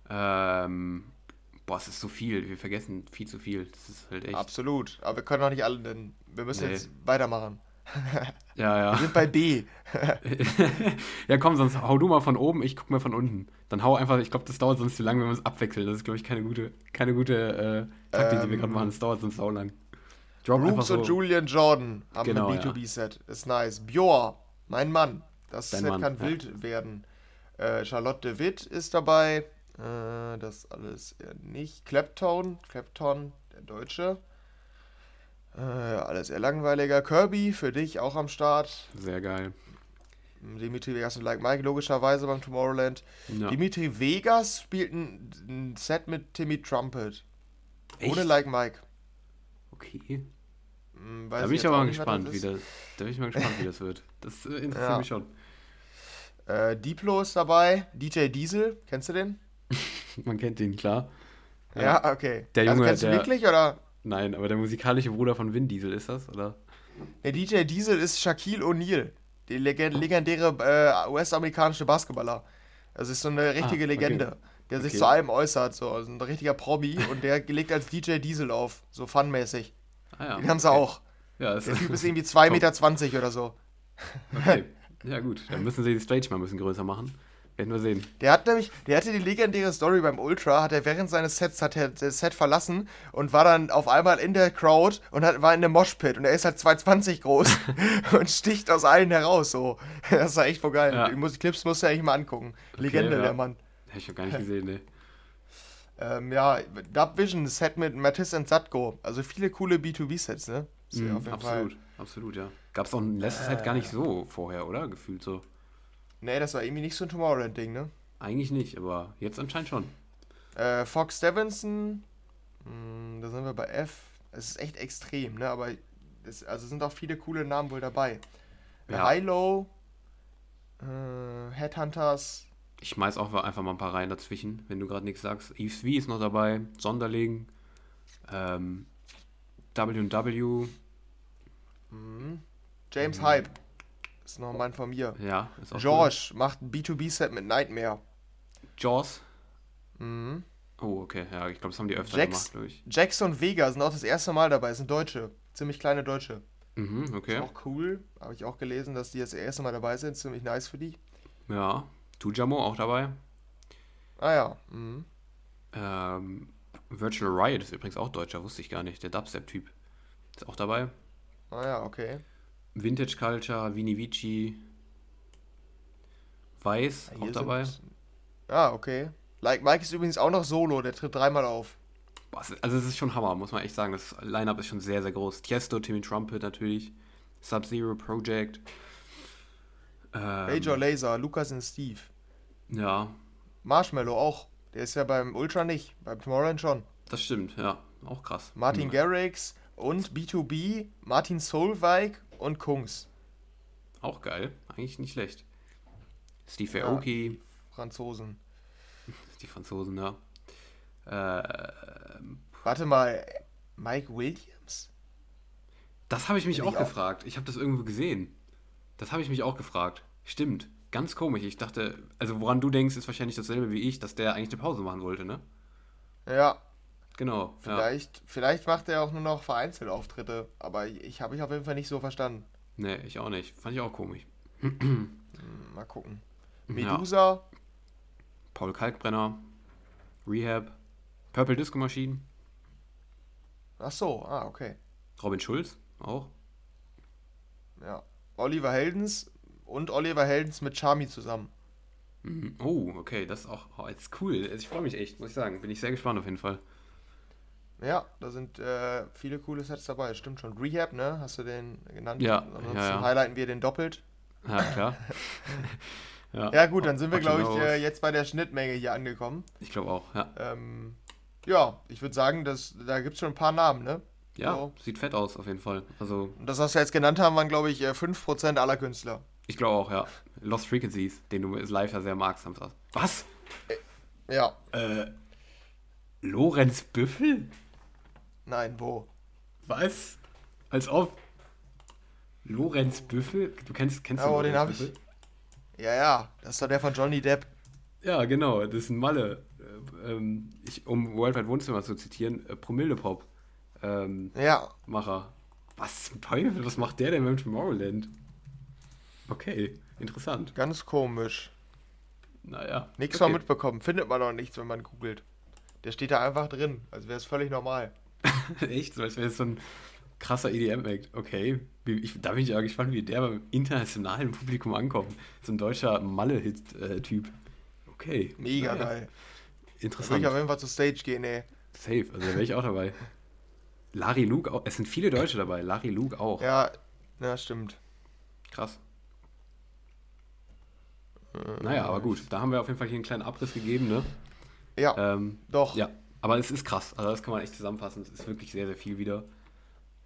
S1: Ähm, boah, es ist so viel. Wir vergessen viel zu viel. Das ist halt echt.
S2: Absolut. Aber wir können auch nicht alle nennen. Wir müssen
S1: Nee.
S2: jetzt weitermachen.
S1: Ja,
S2: Wir
S1: ja.
S2: sind bei B.
S1: ja, komm, sonst hau du mal von oben, ich guck mal von unten. Dann hau einfach, ich glaube, das dauert sonst zu lang, wenn wir uns abwechseln. Das ist, glaube ich, keine gute, keine gute äh, Taktik, die wir
S2: Ähm,
S1: gerade machen. Das dauert sonst sau lang. Drop
S2: Brooks
S1: so.
S2: und Julian Jordan haben
S1: Genau,
S2: ein B2B-Set. Ist nice. Bjor, mein Mann. Das
S1: Dein
S2: Set
S1: Mann,
S2: kann
S1: ja.
S2: wild werden. Äh, Charlotte Witt ist dabei. Äh, das alles eher nicht. Clapton, Clapton, der Deutsche. Äh, alles eher langweiliger. Kirby, für dich auch am Start.
S1: Sehr geil.
S2: Dimitri Vegas und Like Mike, logischerweise beim Tomorrowland.
S1: Ja.
S2: Dimitri Vegas spielt ein, ein Set mit Timmy Trumpet. Ohne
S1: Echt?
S2: Like Mike.
S1: Okay.
S2: Hm,
S1: Da bin ich aber mal gespannt, wie das, da bin ich mal gespannt, wie das wird. Das äh, interessiert
S2: Ja.
S1: mich schon.
S2: Äh, Diplo ist dabei. DJ Diesel, kennst du den?
S1: Man kennt ihn, klar.
S2: Ja, okay.
S1: Der
S2: also
S1: Junge,
S2: kennst du
S1: der-
S2: wirklich oder?
S1: Nein, aber der musikalische Bruder von Vin Diesel ist das, oder?
S2: Der DJ Diesel ist Shaquille O'Neal, der legen- legendäre äh, US-amerikanische Basketballer. Das ist so eine richtige
S1: Ah, okay.
S2: Legende, der sich
S1: Okay.
S2: zu allem äußert, so also ein richtiger Promi und der legt als DJ Diesel auf, so funmäßig.
S1: Ah, ja.
S2: Den haben sie
S1: okay.
S2: auch.
S1: Ja,
S2: Der Typ ist irgendwie 2,20 Meter oder so.
S1: Okay. Ja, gut. Dann müssen sie die Stage mal ein bisschen größer machen. Werden wir sehen.
S2: Der hat nämlich, der hatte die legendäre Story beim Ultra, hat er während seines Sets hat er das Set verlassen und war dann auf einmal in der Crowd und hat, war in einem Moshpit und er ist halt 220 groß und sticht aus allen heraus so. Das war echt voll geil.
S1: Ja.
S2: Die Mus- Clips musst du eigentlich mal angucken. Legende,
S1: ja.
S2: der Mann.
S1: Hätte ich noch gar nicht gesehen, ne.
S2: Ähm, ja, Dub Vision Set mit Mattis und Satko. Also viele coole B2B-Sets, ne? Jeden
S1: absolut,
S2: Fall.
S1: absolut, ja. Gab es auch ein letztes Set gar nicht so vorher, oder? Gefühlt so.
S2: Nee, das war irgendwie nicht so ein Tomorrowland-Ding, ne?
S1: Eigentlich nicht, aber jetzt anscheinend schon.
S2: Äh, Fox Stevenson, mh, da sind wir bei F. Es ist echt extrem, ne? Aber es also sind auch viele coole Namen wohl dabei.
S1: Ja.
S2: Hilo, äh, Headhunters,
S1: Ich schmeiß auch einfach mal ein paar rein dazwischen, wenn du gerade nichts sagst. Yves V ist noch dabei, Sonderling, ähm, W&W,
S2: mhm. James
S1: Mhm.
S2: Hype, ist noch ein Mann von mir.
S1: ja, ist auch
S2: George macht ein B2B-Set mit Nightmare.
S1: cool. Jaws.
S2: Mhm.
S1: Oh, okay, ja, ich glaube, das haben die öfter
S2: Jax-
S1: gemacht, glaube ich.
S2: Jackson und Vega sind auch das erste Mal dabei, sind Deutsche. Ziemlich kleine Deutsche.
S1: Mhm, okay.
S2: Ist auch cool. Habe ich auch gelesen, dass die das erste Mal dabei sind. Ziemlich nice für die.
S1: Ja, Tujamo auch dabei.
S2: Ah ja. Mhm.
S1: Ähm, Virtual Riot ist übrigens auch Deutscher, wusste ich gar nicht. Der Dubstep-Typ ist auch dabei.
S2: Ah ja, okay.
S1: Vintage Culture, Vini Vici, Weiß
S2: Ja,
S1: auch dabei.
S2: sind- Ah, okay. Like Mike ist übrigens auch noch solo, der tritt dreimal auf.
S1: also es ist schon Hammer, muss man echt sagen. Das Line-Up ist schon sehr, sehr groß. Tiesto, Timmy Trumpet natürlich, Sub-Zero Project. Ähm,
S2: Major Laser, Lukas und Steve.
S1: Ja,
S2: Marshmallow auch. Der ist ja beim Ultra nicht, beim Tomorrowland schon.
S1: das stimmt, ja. Auch krass.
S2: Martin
S1: Hm.
S2: Garrix und B2B, Martin Solveig und Kungs.
S1: Auch geil. Eigentlich nicht schlecht. Steve
S2: Ja.
S1: Aoki,
S2: Franzosen.
S1: die Franzosen, ja. Äh,
S2: Warte mal, Mike Williams?
S1: das habe ich mich auch
S2: ich auch-
S1: gefragt. Ich habe das irgendwo gesehen. Das habe ich mich auch gefragt. Stimmt. Ganz komisch. Ich dachte, also woran du denkst, ist wahrscheinlich dasselbe wie ich, dass der eigentlich eine Pause machen wollte, ne?
S2: Ja,
S1: Genau. Ja.
S2: vielleicht, vielleicht macht er auch nur noch vereinzelt Auftritte, aber ich habe ich auf jeden Fall nicht so verstanden.
S1: Nee, ich auch nicht. Fand ich auch komisch.
S2: Hm, Mal gucken.
S1: Ja.
S2: Medusa,
S1: Paul Kalkbrenner, Rehab, Purple Disco Machine,
S2: ach so, ah, okay.
S1: Robin Schulz auch.
S2: Ja. Oliver Heldens und Oliver Heldens mit Charmy zusammen.
S1: Mhm. Oh, okay, das ist auch oh, ist cool. Also Ich freue mich echt, muss ich sagen. Bin ich sehr gespannt auf jeden Fall.
S2: Ja, da sind äh, viele coole Sets dabei, stimmt schon. Rehab, ne? Hast du den genannt?
S1: Ja,
S2: Ansonsten
S1: ja, ja.
S2: highlighten wir den doppelt.
S1: Ja, klar. ja,
S2: Ja, gut, dann sind wir, glaube ich, äh, jetzt bei der Schnittmenge hier angekommen.
S1: ich glaube auch, ja.
S2: Ähm, ja, ich würde sagen, dass, da gibt es schon ein paar Namen, ne?
S1: Ja,
S2: So.
S1: sieht fett aus auf jeden Fall. Also,
S2: Und das, was wir jetzt genannt haben, waren, glaube ich, äh, 5% aller Künstler.
S1: ich glaube auch, ja. Lost Frequencies, den du live ja sehr magst, Samstag. Was?
S2: Ja,
S1: Äh, Lorenz Büffel?
S2: Nein, wo?
S1: Was? Als ob. Lorenz Büffel? Du kennst, kennst
S2: Ja,
S1: du
S2: oh, den
S1: Lorenz
S2: hab ich-
S1: Büffel?
S2: Ja, ja, das ist doch der von Johnny Depp.
S1: Ja, genau, das ist ein Malle. Äh, ähm, ich, um Worldwide Wohnzimmer zu zitieren, äh, Promille-Pop. Ähm,
S2: Ja,
S1: Macher. Was zum Teufel? Was macht der denn beim Tomorrowland? Okay, interessant.
S2: ganz komisch.
S1: Naja.
S2: Nichts
S1: okay.
S2: von mitbekommen. Findet man doch nichts, wenn man googelt. Der steht da einfach drin. Also wäre es völlig normal.
S1: Echt? So als wäre es so ein krasser EDM-Act. Okay. Ich, da bin ich ja gespannt, wie der beim internationalen Publikum ankommt. So ein deutscher Malle-Hit-Typ. Okay.
S2: Mega
S1: Naja,
S2: geil. Da
S1: Interessant.
S2: ich auf jeden Fall zur Stage gehen, ey.
S1: Safe, also da wäre ich auch dabei. Larry Luke auch. Es sind viele Deutsche dabei. Larry Luke auch.
S2: Ja, ja, stimmt.
S1: Krass. Naja, aber gut. Da haben wir auf jeden Fall hier einen kleinen Abriss gegeben, ne?
S2: Ja,
S1: Ähm,
S2: doch.
S1: ja, aber es ist krass. Also das kann man echt zusammenfassen. Es ist wirklich sehr, sehr viel wieder.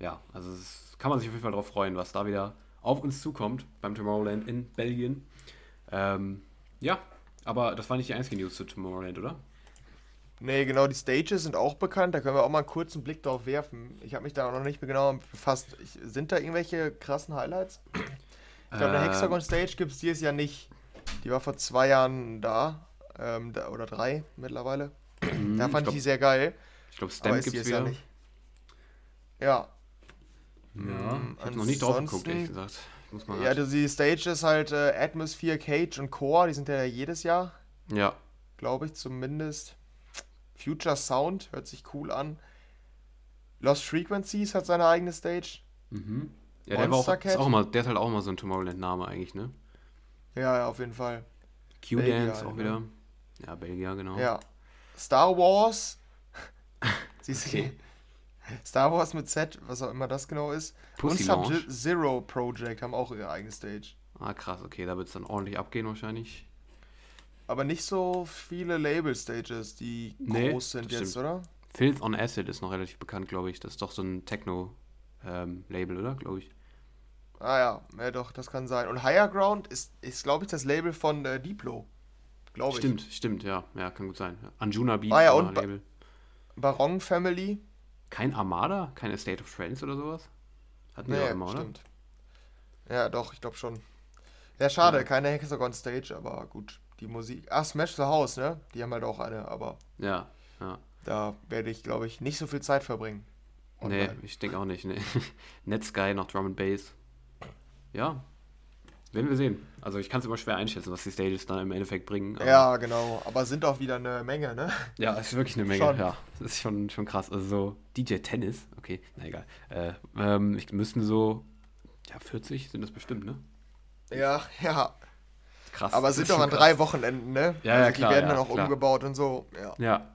S1: Ja, also es kann man sich auf jeden Fall darauf freuen, was da wieder auf uns zukommt beim Tomorrowland in Belgien. Ähm, ja, aber das war nicht die einzige News zu Tomorrowland, oder?
S2: Nee, genau, die Stages sind auch bekannt. Da können wir auch mal einen kurzen Blick drauf werfen. Ich habe mich da noch nicht mehr genau befasst. Ich, sind da irgendwelche krassen Highlights? Ich glaube, eine
S1: Ähm,
S2: Hexagon Stage gibt es dieses Jahr nicht. Die war vor zwei Jahren da. Ähm, da oder drei mittlerweile.
S1: Mhm,
S2: Da fand ich,
S1: ich
S2: die sehr geil.
S1: glaube,
S2: Aber
S1: Stamp gibt es wieder.
S2: nicht. Ja,
S1: Ja,
S2: Mm,
S1: ich habe noch nicht drauf geguckt, ehrlich gesagt. Ich muss mal
S2: ja
S1: grad-
S2: also die Stage ist halt äh, Atmosphere, Cage und Core. Die sind ja jedes Jahr,
S1: ja,
S2: glaube ich zumindest. Future Sound hört sich cool an. Lost Frequencies hat seine eigene Stage.
S1: Mhm. Ja, der, war auch, ist auch immer, der ist halt auch immer so ein Tomorrowland-Name eigentlich, ne?
S2: Ja, ja, auf jeden Fall.
S1: Q-Dance auch
S2: halt,
S1: wieder. Ja, Belgier, genau.
S2: Ja. Star Wars. Siehst du?
S1: Okay.
S2: Star Wars mit Z, was auch immer das genau ist.
S1: Pussy
S2: und. Sub-Zero Project haben auch ihre eigene Stage.
S1: Ah, krass, okay, da wird es dann ordentlich abgehen wahrscheinlich.
S2: Aber nicht so viele Label-Stages, die
S1: Nee,
S2: groß sind jetzt,
S1: stimmt.
S2: oder?
S1: Filth on Acid ist noch relativ bekannt, glaube ich. Das ist doch so ein Techno-Label, oder? Glaube ich.
S2: Ah ja, ja, doch, das kann sein. Und Higher Ground ist, ist glaube ich, das Label von äh, Diplo. Glaube ich.
S1: Stimmt, stimmt, ja. Ja, kann gut sein. Anjuna Beats
S2: Ah ja, und ba-
S1: Label.
S2: Barong Family.
S1: Kein Armada? Keine State of Trance oder sowas? Hatten wir
S2: Nee,
S1: auch immer, oder?
S2: stimmt. Ja, doch, ich glaube schon. Ja, schade,
S1: Ja.
S2: keine Hexagon Stage, aber gut. Die Musik. Ach, Smash the House, ne? Die haben halt auch eine, aber
S1: Ja, ja.
S2: da werde ich, glaube ich, nicht so viel Zeit verbringen.
S1: Nee,
S2: Online.
S1: ich denke auch nicht. Nee. Netsky, noch Drum and Bass. Ja. Werden wir sehen. Also ich kann es immer schwer einschätzen, was die Stages da im Endeffekt bringen.
S2: Ja, genau. Aber sind auch wieder eine Menge, ne?
S1: Ja, es ist wirklich eine Menge,
S2: Schon.
S1: ja. Das ist schon, schon krass. Also so DJ Tennis, okay, na egal. Äh, ähm, ich müssten so, ja, 40 sind das bestimmt, ne?
S2: Ja, ja.
S1: Krass.
S2: Aber sind doch an
S1: krass.
S2: drei Wochenenden, ne?
S1: Ja, ja,
S2: also
S1: klar,
S2: Die werden
S1: ja,
S2: dann auch
S1: klar.
S2: umgebaut und so. Ja.
S1: Ja.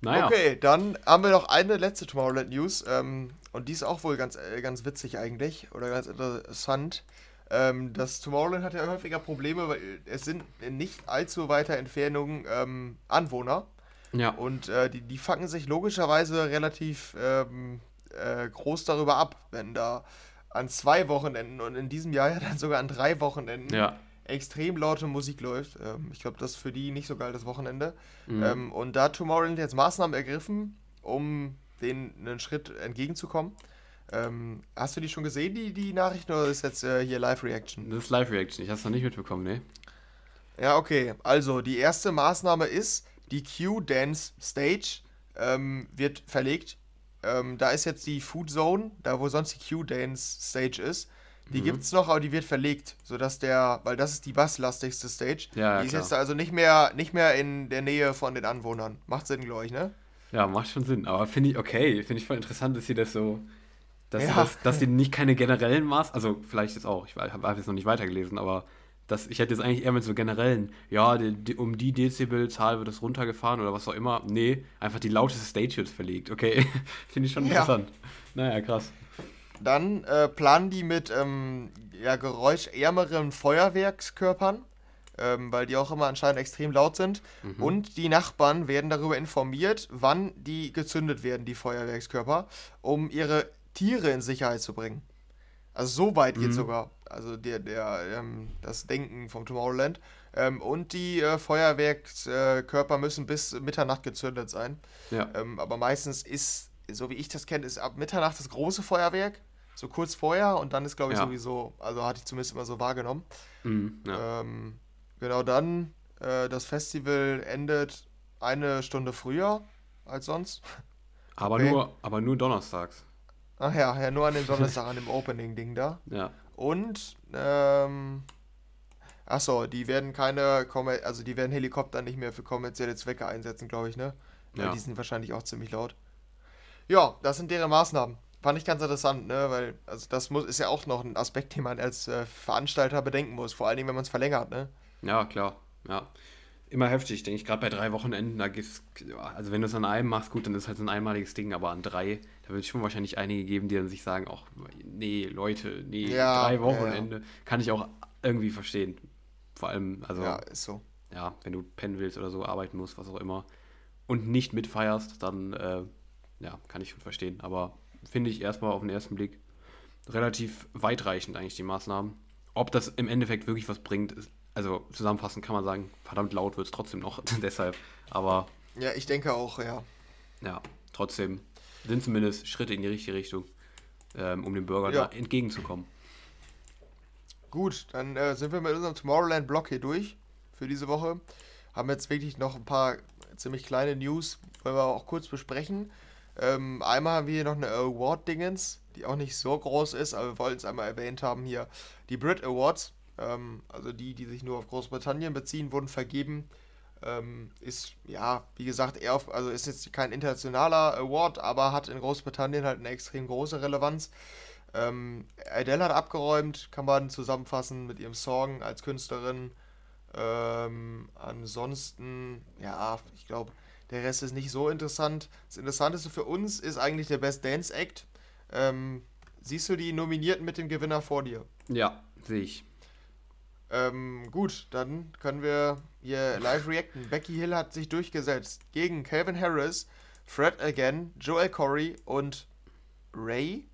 S1: Naja.
S2: Okay, dann haben wir noch eine letzte Tomorrowland News. Ähm, und die ist auch wohl ganz, äh, ganz witzig eigentlich. Oder ganz interessant. Ähm, das Tomorrowland hat ja häufiger Probleme, weil es sind in nicht allzu weiter Entfernung ähm, Anwohner.
S1: Ja.
S2: Und äh, die, die fucken sich logischerweise relativ ähm, äh, groß darüber ab, wenn da an zwei Wochenenden und in diesem Jahr ja dann sogar an drei Wochenenden
S1: Ja.
S2: extrem laute Musik läuft. Ähm, ich glaube, das ist für die nicht so geil das Wochenende.
S1: Mhm.
S2: Ähm, und da hat Tomorrowland jetzt Maßnahmen ergriffen, um denen einen Schritt entgegenzukommen. Ähm, hast du die schon gesehen, die, die Nachrichten, oder ist jetzt äh, hier Live-Reaction?
S1: Das ist Live-Reaction. Ich habe es noch nicht mitbekommen, ne?
S2: Ja, okay. Also, die erste Maßnahme ist, die Q-Dance Stage ähm, wird verlegt. Ähm, da ist jetzt die Food Zone, da wo sonst die Q-Dance Stage ist. Die
S1: Mhm.
S2: gibt's noch, aber die wird verlegt, sodass der, weil das ist die basslastigste Stage.
S1: Ja, ja,
S2: die ist
S1: klar.
S2: jetzt also nicht mehr, nicht mehr in der Nähe von den Anwohnern. Macht Sinn, glaube ich, ne?
S1: Ja, macht schon Sinn. Aber finde ich, okay, finde ich voll interessant, dass sie das so. Dass,
S2: Ja.
S1: das, dass sie nicht keine generellen Maß. Also, vielleicht jetzt auch, ich habe jetzt noch nicht weitergelesen, aber das, ich hätte jetzt eigentlich eher mit so generellen, ja, die, die, um die Dezibelzahl wird das runtergefahren oder was auch immer. Nee, einfach die lauteste Stage wird verlegt. Okay, finde ich schon
S2: Ja.
S1: interessant. Naja, krass.
S2: Dann äh, planen die mit ähm, ja, geräuschärmeren Feuerwerkskörpern, ähm, weil die auch immer anscheinend extrem laut sind.
S1: Mhm.
S2: Und die Nachbarn werden darüber informiert, wann die gezündet werden, die Feuerwerkskörper, um ihre Tiere in Sicherheit zu bringen. Also so weit geht
S1: Mhm.
S2: sogar. Also der, der, ähm, das Denken vom Tomorrowland. Ähm, und die äh, Feuerwerkskörper müssen bis Mitternacht gezündet sein.
S1: Ja.
S2: Ähm, aber meistens ist, so wie ich das kenne, ist ab Mitternacht das große Feuerwerk. So kurz vorher und dann ist, glaube ich,
S1: Ja.
S2: sowieso, also hatte ich zumindest immer so wahrgenommen.
S1: Mhm, ja.
S2: Ähm, genau dann, äh, das Festival endet eine Stunde früher als sonst.
S1: aber,
S2: okay.
S1: nur, aber nur donnerstags.
S2: Ach ja, ja, nur an dem Donnerstag, an dem Opening-Ding da.
S1: Ja.
S2: Und, ähm, achso, die werden keine, Kommer also die werden Helikopter nicht mehr für kommerzielle Zwecke einsetzen, glaube ich, ne? Weil
S1: Ja.
S2: die sind wahrscheinlich auch ziemlich laut. Ja, das sind deren Maßnahmen. Fand ich ganz interessant, ne? Weil, also das muss, ist ja auch noch ein Aspekt, den man als äh, Veranstalter bedenken muss. Vor allen Dingen, wenn man es verlängert, ne?
S1: Ja, klar. Ja. Immer heftig, denke ich, gerade bei drei Wochenenden, da gibt's, ja, also wenn du es an einem machst, gut, dann ist halt so ein einmaliges Ding, aber an drei, da wird es schon wahrscheinlich einige geben, die dann sich sagen, ach, nee, Leute, nee,
S2: Ja,
S1: drei
S2: ja,
S1: Wochenende, kann ich auch irgendwie verstehen. Vor allem, also,
S2: Ja,
S1: ja.
S2: ist so.
S1: wenn du pennen willst oder so, arbeiten musst, was auch immer, und nicht mitfeierst, dann, äh, ja, kann ich schon verstehen, aber finde ich erstmal auf den ersten Blick relativ weitreichend eigentlich die Maßnahmen. Ob das im Endeffekt wirklich was bringt, ist, also zusammenfassend kann man sagen, verdammt laut wird es trotzdem noch, deshalb. Aber
S2: Ja, ich denke auch, ja.
S1: ja, trotzdem sind zumindest Schritte in die richtige Richtung, ähm, um dem Bürger
S2: Ja.
S1: da entgegenzukommen.
S2: Gut, dann äh, sind wir mit unserem Tomorrowland-Blog hier durch für diese Woche. Haben jetzt wirklich noch ein paar ziemlich kleine News, wollen wir auch kurz besprechen. Ähm, einmal haben wir hier noch eine Award-Dingens, die auch nicht so groß ist, aber wir wollten es einmal erwähnt haben hier. Die Brit Awards, ähm, also die, die sich nur auf Großbritannien beziehen, wurden vergeben. Ähm, ist, ja, wie gesagt, eher auf, also ist jetzt kein internationaler Award, aber hat in Großbritannien halt eine extrem große Relevanz. Ähm, Adele hat abgeräumt, kann man zusammenfassen mit ihrem Song als Künstlerin. Ähm, ansonsten, ja, ich glaube, der Rest ist nicht so interessant. Das Interessanteste für uns ist eigentlich der Best Dance Act. Ähm, siehst du die Nominierten mit dem Gewinner vor dir?
S1: Ja, sehe ich.
S2: Ähm, gut, dann können wir hier live reacten. Becky Hill hat sich durchgesetzt gegen Calvin Harris, Fred Again, Joel Corey und Ray.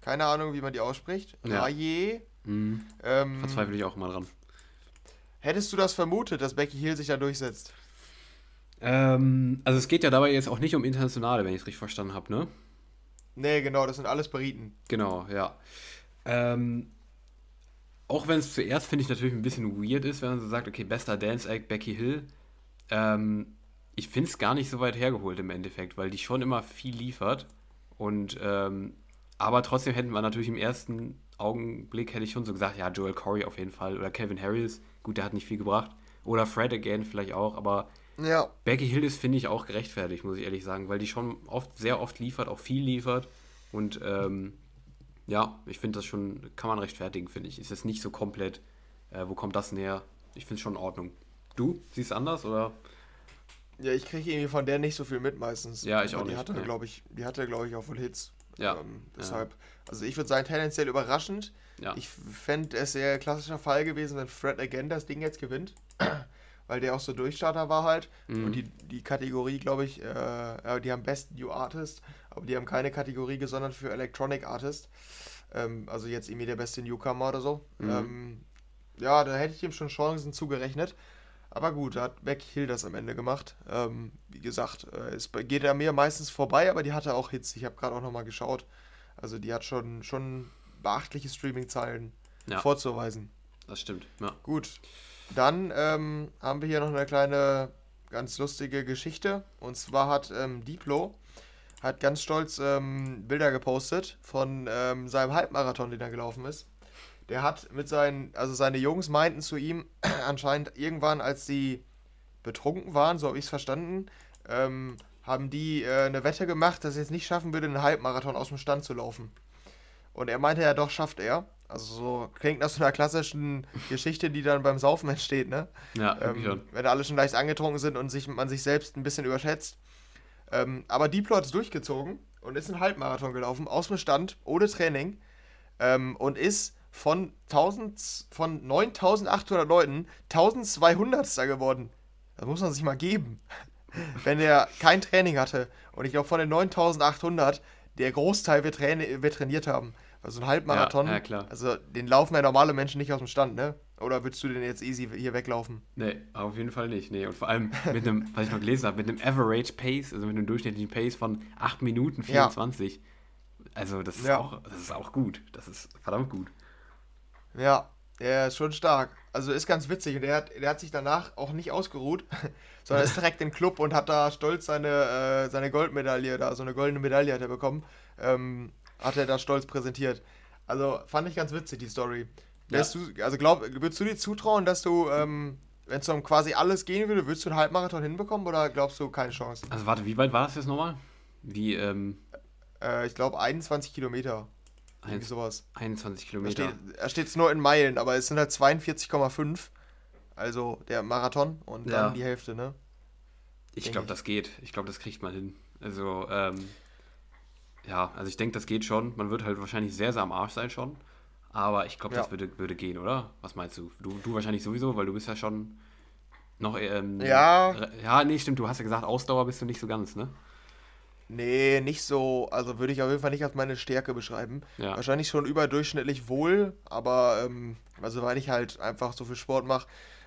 S2: Keine Ahnung, wie man die ausspricht.
S1: Ja.
S2: Raye.
S1: Mhm.
S2: Ähm,
S1: Verzweifle ich auch immer dran.
S2: hättest du das vermutet, dass Becky Hill sich da durchsetzt?
S1: Ähm, also es geht ja dabei jetzt auch nicht um internationale, wenn ich es richtig verstanden habe, ne?
S2: Nee, genau, das sind alles Briten.
S1: Genau, ja. Ähm, auch wenn es zuerst, finde ich, natürlich ein bisschen weird ist, wenn man so sagt, okay, bester Dance Act, Becky Hill. Ähm, ich finde es gar nicht so weit hergeholt im Endeffekt, weil die schon immer viel liefert. Und, ähm, aber trotzdem hätten wir natürlich im ersten Augenblick, hätte ich schon so gesagt, ja, Joel Corey auf jeden Fall. Oder Kevin Harris, gut, der hat nicht viel gebracht. Oder Fred again vielleicht auch, aber
S2: Ja,
S1: Becky Hill ist, finde ich, auch gerechtfertigt, muss ich ehrlich sagen, weil die schon oft, sehr oft liefert, auch viel liefert. Und ähm, ja, ich finde das schon, kann man rechtfertigen, finde ich. Ist jetzt nicht so komplett, äh, wo kommt das näher? Ich finde es schon in Ordnung. Du? Siehst du anders oder?
S2: Ja, ich kriege irgendwie von der nicht so viel mit meistens.
S1: Ja, ich
S2: Aber
S1: auch
S2: die
S1: nicht,
S2: Hatte,
S1: nee.
S2: glaube ich, die hatte, glaube ich, auch wohl Hits.
S1: Ja.
S2: Ähm, deshalb, also ich würde sagen, tendenziell überraschend.
S1: Ja.
S2: Ich fände es sehr klassischer Fall gewesen, wenn Fred again das Ding jetzt gewinnt. Weil der auch so Durchstarter war halt.
S1: Mhm.
S2: Und die, die Kategorie, glaube ich, äh, die haben Best New Artist, aber die haben keine Kategorie gesondert für Electronic Artist. Ähm, also jetzt irgendwie der beste Newcomer oder so.
S1: Mhm.
S2: Ähm, ja, da hätte ich ihm schon Chancen zugerechnet. Aber gut, da hat Becky Hill das am Ende gemacht. Ähm, wie gesagt, äh, es geht an mir meistens vorbei, aber die hatte auch Hits. Ich habe gerade auch nochmal geschaut. Also die hat schon, schon beachtliche Streaming-Zahlen
S1: Ja.
S2: vorzuweisen.
S1: Das stimmt. Ja.
S2: Gut, dann ähm, haben wir hier noch eine kleine, ganz lustige Geschichte. Und zwar hat ähm, Diplo hat ganz stolz ähm, Bilder gepostet von ähm, seinem Halbmarathon, den er gelaufen ist. Der hat mit seinen, also seine Jungs meinten zu ihm anscheinend irgendwann, als sie betrunken waren, so habe ich es verstanden, ähm, haben die äh, eine Wette gemacht, dass er es nicht schaffen würde, einen Halbmarathon aus dem Stand zu laufen. Und er meinte ja doch, schafft er. Also so klingt nach so einer klassischen Geschichte, die dann beim Saufen entsteht, ne?
S1: Ja, irgendwie
S2: Ähm,
S1: schon.
S2: wenn alle schon leicht angetrunken sind und sich, man sich selbst ein bisschen überschätzt. Ähm, aber Diplo hat es durchgezogen und ist einen Halbmarathon gelaufen, aus dem Stand, ohne Training. Ähm, und ist von, 1000, von 9800 Leuten 1200. geworden. Das muss man sich mal geben. Wenn er kein Training hatte. Und ich glaube, von den 9800, der Großteil wird, traini wird trainiert haben. Also ein Halbmarathon,
S1: Ja, ja,
S2: also den laufen ja normale Menschen nicht aus dem Stand, ne? Oder würdest du den jetzt easy hier weglaufen?
S1: Nee, auf jeden Fall nicht. Nee. Und vor allem mit einem, was ich noch gelesen habe, mit einem Average Pace, also mit einem durchschnittlichen Pace von 8 Minuten
S2: Ja.
S1: 24. Also das ist,
S2: Ja.
S1: auch, das ist auch gut. Das ist verdammt gut.
S2: Ja, der ist schon stark. Also ist ganz witzig. Und der hat, der hat sich danach auch nicht ausgeruht, sondern ist direkt den Club und hat da stolz seine, äh, seine Goldmedaille da, so eine goldene Medaille hat er bekommen. Ähm, hat er da stolz präsentiert. Also fand ich ganz witzig, die Story.
S1: Ja.
S2: Du, also glaub, würdest du dir zutrauen, dass du, ähm, wenn es um quasi alles gehen würde, würdest du einen Halbmarathon hinbekommen oder glaubst du keine Chance?
S1: Also warte, wie weit war das jetzt nochmal? Wie, ähm,
S2: Äh, ich glaube 21 Kilometer. Irgendwie sowas.
S1: 21
S2: Da
S1: Kilometer.
S2: da steht es nur in Meilen, aber es sind halt 42,5. Also der Marathon und
S1: Ja.
S2: dann die Hälfte, ne?
S1: Ich glaube, das geht. Ich glaube, das kriegt man hin. Also, ähm, ja, also ich denke, das geht schon. Man wird halt wahrscheinlich sehr, sehr am Arsch sein schon. Aber ich glaube, das
S2: Ja.
S1: würde, würde gehen, oder? Was meinst du? du? Du wahrscheinlich sowieso, weil du bist ja schon noch, ähm,
S2: Ja.
S1: Ja, nee, stimmt. Du hast ja gesagt, Ausdauer bist du nicht so ganz, ne?
S2: Nee, nicht so, also würde ich auf jeden Fall nicht als meine Stärke beschreiben.
S1: Ja.
S2: Wahrscheinlich schon überdurchschnittlich wohl, aber ähm, also weil ich halt einfach so viel Sport mache,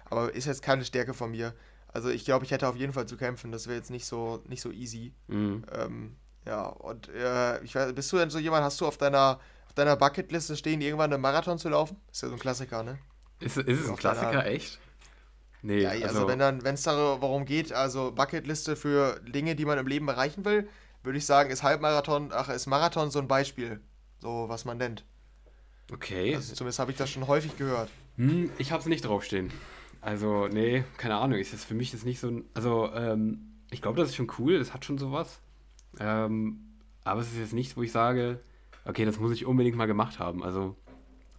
S2: aber ist jetzt keine Stärke von mir. Also ich glaube, ich hätte auf jeden Fall zu kämpfen, das wäre jetzt nicht so, nicht so easy.
S1: Mhm.
S2: Ähm, ja, und äh, ich weiß, bist du denn so jemand, hast du auf deiner, deiner Bucketliste stehen, irgendwann einen Marathon zu laufen? Ist ja so ein Klassiker, ne?
S1: Ist, ist es ein Klassiker, echt? Nee,
S2: Ja, also, wenn dann, wenn es darum geht, also Bucketliste für Dinge, die man im Leben erreichen will, würde ich sagen, ist Halbmarathon, ach, ist Marathon so ein Beispiel, so was man nennt.
S1: okay.
S2: Also zumindest habe ich das schon häufig gehört.
S1: Hm, ich habe es nicht draufstehen. Also, nee, keine Ahnung. Ist das für mich ist nicht so ein. Also, ähm, ich glaube, das ist schon cool. Es hat schon sowas. Ähm, aber es ist jetzt nichts, wo ich sage, okay, das muss ich unbedingt mal gemacht haben. Also,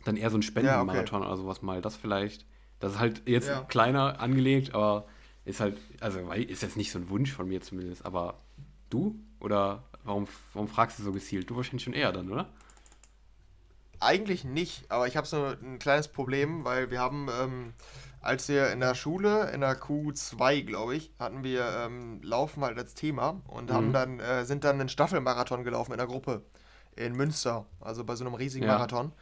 S1: dann eher so ein Spendenmarathon oder sowas mal. Das vielleicht. Das ist halt jetzt
S2: Ja.
S1: kleiner angelegt, aber ist halt, also ist jetzt nicht so ein Wunsch von mir zumindest. Aber du? Oder warum, warum fragst du so gezielt? Du wahrscheinlich schon eher dann, oder?
S2: Eigentlich nicht, aber ich habe so ein kleines Problem, weil wir haben, ähm, als wir in der Schule, in der Q2, glaube ich, hatten wir ähm, Laufen halt als Thema und haben
S1: Mhm.
S2: dann, äh, sind dann einen Staffelmarathon gelaufen in der Gruppe in Münster, also bei so einem riesigen
S1: Ja.
S2: Marathon.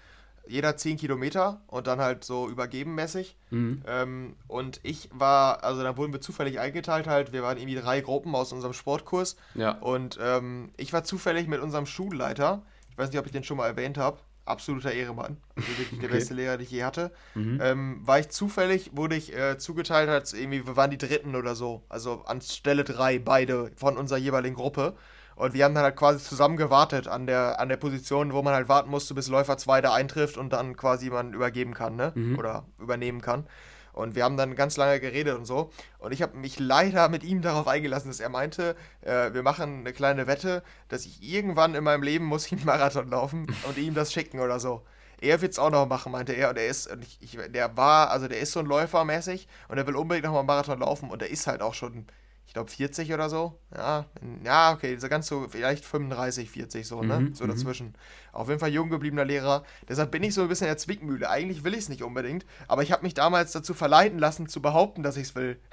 S2: Jeder 10 Kilometer und dann halt so übergebenmäßig.
S1: Mhm.
S2: Ähm, und ich war, also da wurden wir zufällig eingeteilt halt, wir waren irgendwie drei Gruppen aus unserem Sportkurs
S1: Ja.
S2: und ähm, ich war zufällig mit unserem Schulleiter, ich weiß nicht, ob ich den schon mal erwähnt habe, absoluter Ehremann, also wirklich der
S1: Okay.
S2: beste Lehrer, den ich je hatte,
S1: Mhm.
S2: ähm, war ich zufällig, wurde ich äh, zugeteilt als irgendwie, wir waren die Dritten oder so, also an Stelle drei, beide von unserer jeweiligen Gruppe. Und wir haben dann halt quasi zusammen gewartet an der, an der Position, wo man halt warten musste, bis Läufer 2 da eintrifft und dann quasi man übergeben kann, ne?
S1: Mhm.
S2: Oder übernehmen kann. Und wir haben dann ganz lange geredet und so. Und ich habe mich leider mit ihm darauf eingelassen, dass er meinte, äh, wir machen eine kleine Wette, dass ich irgendwann in meinem Leben muss ich einen Marathon laufen und ihm das schicken oder so. Er wird es auch noch machen, meinte er. Und er ist, und ich, ich, der war, also der ist so ein Läufer mäßig und er will unbedingt noch mal einen Marathon laufen und er ist halt auch schon ich glaube 40 oder so. Ja, ja, okay, so ganz so, vielleicht 35, 40 so, ne?
S1: Mhm,
S2: so
S1: mhm.
S2: dazwischen. Auf jeden Fall jung gebliebener Lehrer. Deshalb bin ich so ein bisschen in der Zwickmühle. Eigentlich will ich es nicht unbedingt, aber ich habe mich damals dazu verleiten lassen, zu behaupten, dass ich es will.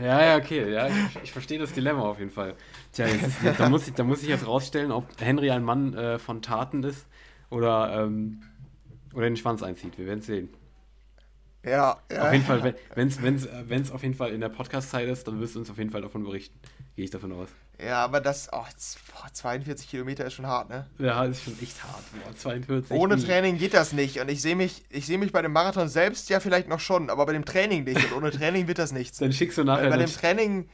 S1: Ja, ja, okay. Ja, ich, ich verstehe das Dilemma auf jeden Fall. Tja, jetzt, da, muss ich, da muss ich jetzt rausstellen, ob Henry ein Mann äh, von Taten ist oder, ähm, oder den Schwanz einzieht. Wir werden es sehen.
S2: Ja, ja.
S1: Auf jeden Fall, wenn es wenn's, äh, wenn's auf jeden Fall in der Podcast-Zeit ist, dann wirst du uns auf jeden Fall davon berichten. Gehe ich davon aus.
S2: Ja, aber das, oh, z- boah, 42 Kilometer ist schon hart, ne?
S1: Ja, ist schon echt hart. Boah, 42.
S2: Ohne. Training geht das nicht. Und ich sehe mich, ich sehe mich bei dem Marathon selbst ja vielleicht noch schon, aber bei dem Training nicht. Und ohne Training wird das nichts.
S1: Dann schickst du
S2: Weil
S1: nachher.
S2: bei
S1: dann
S2: dem Training,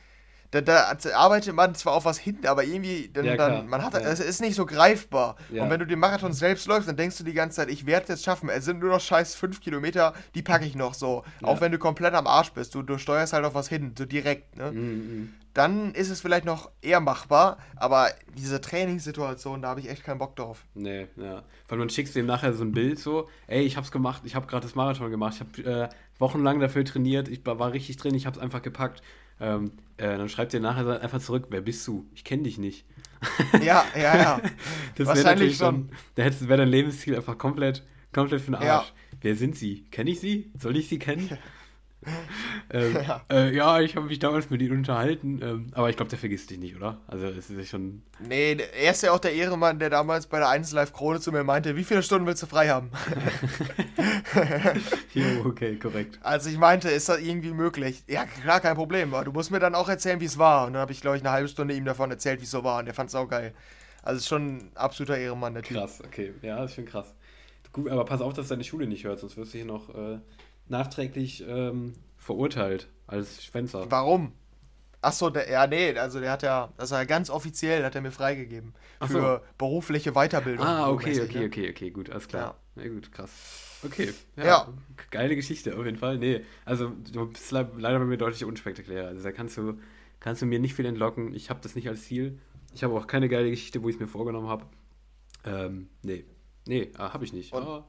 S2: da, da arbeitet man zwar auf was hin, aber irgendwie, dann,
S1: Ja,
S2: dann man hat, es ist nicht so greifbar.
S1: Ja.
S2: Und wenn du den Marathon selbst läufst, dann denkst du die ganze Zeit, ich werde es jetzt schaffen. Es sind nur noch scheiß 5 Kilometer, die packe ich noch so. Auch
S1: Ja.
S2: wenn du komplett am Arsch bist, du, du steuerst halt auf was hin, so direkt. Ne?
S1: Mm, mm.
S2: Dann ist es vielleicht noch eher machbar, aber diese Trainingssituation, da habe ich echt keinen Bock drauf.
S1: Nee, ja. Weil man schickst dem nachher so ein Bild so, ey, ich hab's gemacht, ich habe gerade das Marathon gemacht, ich habe äh, wochenlang dafür trainiert, ich war, war richtig drin, ich hab's einfach gepackt. Ähm, äh, dann schreibt ihr nachher einfach zurück, wer bist du? Ich kenne dich nicht.
S2: Ja, ja, ja.
S1: Das wäre
S2: Wahrscheinlich schon.
S1: schon, da wäre dein Lebensziel einfach komplett, komplett für den
S2: Ja.
S1: Arsch. Wer sind sie? Kenne ich sie? Soll ich sie kennen? ähm,
S2: Ja.
S1: äh, ja, ich habe mich damals mit ihnen unterhalten, ähm, aber ich glaube, der vergisst dich nicht, oder? Also es ist ja schon,
S2: Nee, er ist ja auch der Ehrenmann, der damals bei der 1 Live Krone zu mir meinte, wie viele Stunden willst du frei haben?
S1: jo, okay, korrekt.
S2: Als ich meinte, ist das irgendwie möglich? Ja, klar, kein Problem. Aber du musst mir dann auch erzählen, wie es war. Und dann habe ich, glaube ich, eine halbe Stunde ihm davon erzählt, wie es so war. Und der fand es auch geil. Also ist schon ein absoluter Ehrenmann, der Typ.
S1: Krass, okay. Ja, ist schon krass. Gut, aber pass auf, dass deine Schule nicht hört, sonst wirst du hier noch äh, nachträglich ähm, verurteilt als Schwänzer.
S2: Warum? Achso, der, ja, nee, also der hat ja, das war ja ganz offiziell, hat er mir freigegeben.
S1: Ach
S2: Für berufliche Weiterbildung.
S1: Ah,
S2: so
S1: okay, okay,
S2: ne?
S1: okay, okay, gut, alles klar. Ja, gut, krass. Okay, ja,
S2: Ja.
S1: Geile Geschichte auf jeden Fall. Nee, also du bist le leider bei mir deutlich unspektakulärer. Also da kannst du, kannst du mir nicht viel entlocken. Ich habe das nicht als Ziel. Ich habe auch keine geile Geschichte, wo ich es mir vorgenommen habe. Ähm, nee. Nee, ah, habe ich nicht.
S2: Und-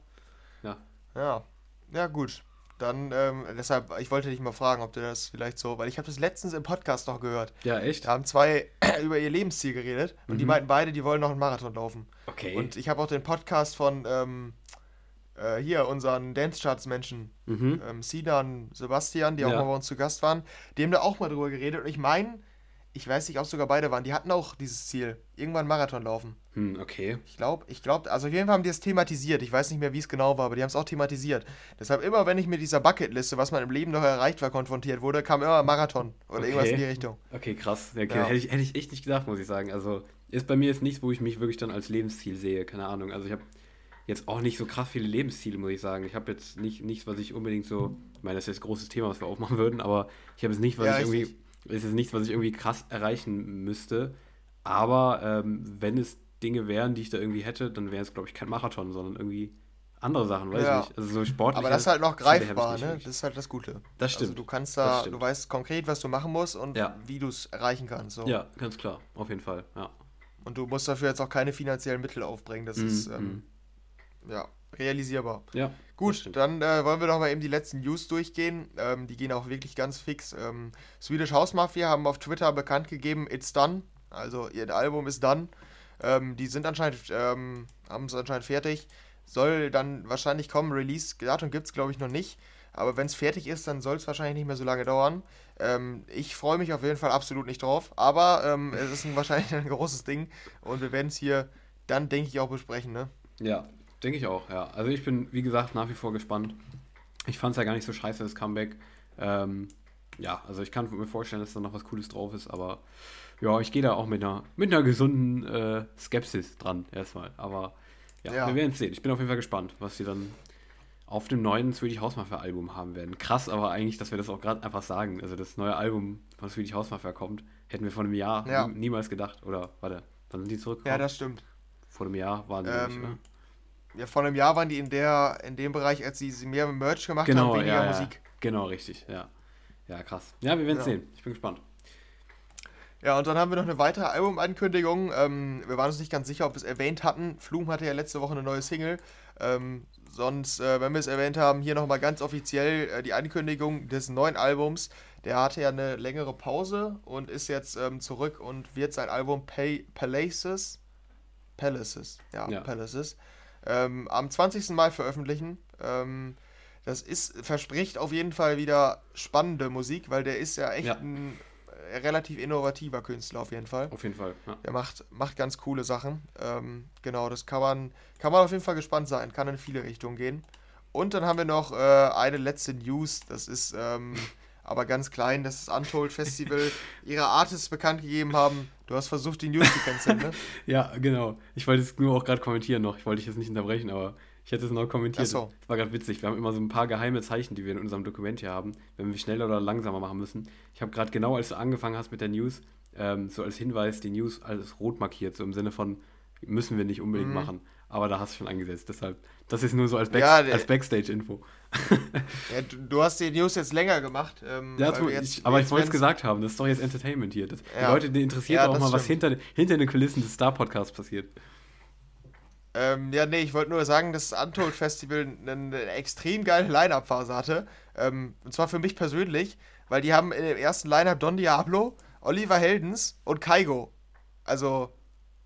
S1: ja.
S2: Ja, ja gut. Dann, ähm, deshalb, ich wollte dich mal fragen, ob du das vielleicht so, weil ich habe das letztens im Podcast noch gehört.
S1: Ja, echt?
S2: Da haben zwei über ihr Lebensziel geredet und die
S1: Mhm.
S2: meinten beide, die wollen noch einen Marathon laufen.
S1: Okay.
S2: Und ich habe auch den Podcast von ähm, äh, hier, unseren Dance-Charts-Menschen,
S1: mhm.
S2: ähm, Sinan, Sebastian, die auch
S1: Ja.
S2: mal bei uns zu Gast waren, die haben da auch mal drüber geredet und ich meine, ich weiß nicht, ob es sogar beide waren, die hatten auch dieses Ziel, irgendwann Marathon laufen.
S1: Hm, okay.
S2: Ich glaube, ich glaube, also auf jeden Fall haben die es thematisiert. Ich weiß nicht mehr, wie es genau war, aber die haben es auch thematisiert. Deshalb immer, wenn ich mit dieser Bucketliste, was man im Leben noch erreicht war, konfrontiert wurde, kam immer Marathon oder
S1: Okay.
S2: irgendwas in die Richtung.
S1: Okay, krass. Okay,
S2: Ja.
S1: Hätte, ich, hätte ich echt nicht gedacht, muss ich sagen. Also ist bei mir jetzt nichts, wo ich mich wirklich dann als Lebensziel sehe. Keine Ahnung. Also ich habe jetzt auch nicht so krass viele Lebensziele, muss ich sagen. Ich habe jetzt nicht nichts, was ich unbedingt so, ich meine, das ist jetzt ein großes Thema, was wir aufmachen würden, aber ich habe jetzt nicht, was
S2: Ja,
S1: ich irgendwie,
S2: richtig.
S1: es ist nichts, was ich irgendwie krass erreichen müsste. Aber ähm, wenn es Dinge wären, die ich da irgendwie hätte, dann wäre es, glaube ich, kein Marathon, sondern irgendwie andere Sachen, weiß
S2: Ja.
S1: ich nicht. Also so sportlich.
S2: Aber das ist halt noch greifbar, ne? Das ist halt das Gute.
S1: Das stimmt.
S2: Also du kannst da, du weißt konkret, was du machen musst und
S1: Ja.
S2: wie du es erreichen kannst. So.
S1: Ja, ganz klar. Auf jeden Fall. Ja.
S2: Und du musst dafür jetzt auch keine finanziellen Mittel aufbringen. Das
S1: Mhm,
S2: ist ähm, ja realisierbar.
S1: Ja.
S2: Gut, dann äh, wollen wir doch mal eben die letzten News durchgehen. Ähm, die gehen auch wirklich ganz fix. Ähm, Swedish House Mafia haben auf Twitter bekannt gegeben, it's done. Also ihr Album ist done. Ähm, die sind anscheinend, ähm, haben es anscheinend fertig. Soll dann wahrscheinlich kommen. Release-Datum gibt es, glaube ich, noch nicht. Aber wenn es fertig ist, dann soll es wahrscheinlich nicht mehr so lange dauern. Ähm, ich freue mich auf jeden Fall absolut nicht drauf. Aber ähm, es ist ein, wahrscheinlich ein großes Ding. Und wir werden es hier dann, denke ich, auch besprechen. Ne?
S1: Ja, denke ich auch, ja. Also ich bin, wie gesagt, nach wie vor gespannt. Ich fand es ja gar nicht so scheiße, das Comeback. Ähm, ja, also ich kann mir vorstellen, dass da noch was Cooles drauf ist, aber ja, ich gehe da auch mit einer, mit einer gesunden äh, Skepsis dran erstmal. Aber ja,
S2: Ja.
S1: wir werden es sehen. Ich bin auf jeden Fall gespannt, was sie dann auf dem neuen Swedish House Mafia Album haben werden. Krass, aber eigentlich, dass wir das auch gerade einfach sagen. Also das neue Album von Swedish House Mafia kommt, hätten wir vor einem Jahr
S2: Ja.
S1: nie, niemals gedacht. Oder, warte, wann sind die zurückgekommen?
S2: Ja, das stimmt.
S1: vor einem Jahr waren die,
S2: Ähm,
S1: ne?
S2: Ja, vor einem Jahr waren die in der in dem Bereich, als sie, sie mehr Merch gemacht
S1: Genau,
S2: haben, weniger
S1: ja, ja.
S2: Musik.
S1: Genau, richtig, ja. Ja, krass. Ja, wir werden es
S2: Ja.
S1: sehen. Ich bin gespannt.
S2: Ja, und dann haben wir noch eine weitere Albumankündigung. Ähm, wir waren uns nicht ganz sicher, ob wir es erwähnt hatten. Flum hatte ja letzte Woche eine neue Single. Ähm, sonst, äh, wenn wir es erwähnt haben, hier nochmal ganz offiziell äh, die Ankündigung des neuen Albums. Der hatte ja eine längere Pause und ist jetzt ähm, zurück und wird sein Album Pay Palaces, Palaces, ja, ja. Palaces, ähm, am 20. Mai veröffentlichen. Ähm, das ist, verspricht auf jeden Fall wieder spannende Musik, weil der ist ja echt ja. ein äh, relativ innovativer Künstler auf jeden Fall.
S1: Auf jeden Fall.
S2: Ja. Der macht, macht ganz coole Sachen. Ähm, genau, das kann man, kann man auf jeden Fall gespannt sein. Kann in viele Richtungen gehen. Und dann haben wir noch äh, eine letzte News. Das ist ähm, aber ganz klein, dass das Untold Festival ihre Artists bekannt gegeben haben. Du hast versucht, die News zu canceln, ne?
S1: ja, genau. Ich wollte es nur auch gerade kommentieren noch. Ich wollte dich jetzt nicht unterbrechen, aber ich hätte es noch kommentiert. So. Das war gerade witzig. Wir haben immer so ein paar geheime Zeichen, die wir in unserem Dokument hier haben, wenn wir schneller oder langsamer machen müssen. Ich habe gerade genau, als du angefangen hast mit der News, ähm, so als Hinweis die News als rot markiert, so im Sinne von, müssen wir nicht unbedingt mhm. machen. Aber da hast du schon eingesetzt. Deshalb, das ist nur so als, Back ja, als Backstage-Info.
S2: Ja, du, du, hast die News jetzt länger gemacht. Ähm,
S1: ja, tu, jetzt, ich, aber ich wollte es gesagt haben, das ist doch jetzt Entertainment hier. Das, ja. Die Leute, die interessiert auch mal, stimmt. was hinter, hinter den Kulissen des Star-Podcasts passiert.
S2: Ähm, ja, nee, ich wollte nur sagen, dass das Untold Festival eine, eine extrem geile Line-Up-Phase hatte. Ähm, und zwar für mich persönlich, weil die haben in dem ersten Line-Up Don Diablo, Oliver Heldens und Kaigo. Also,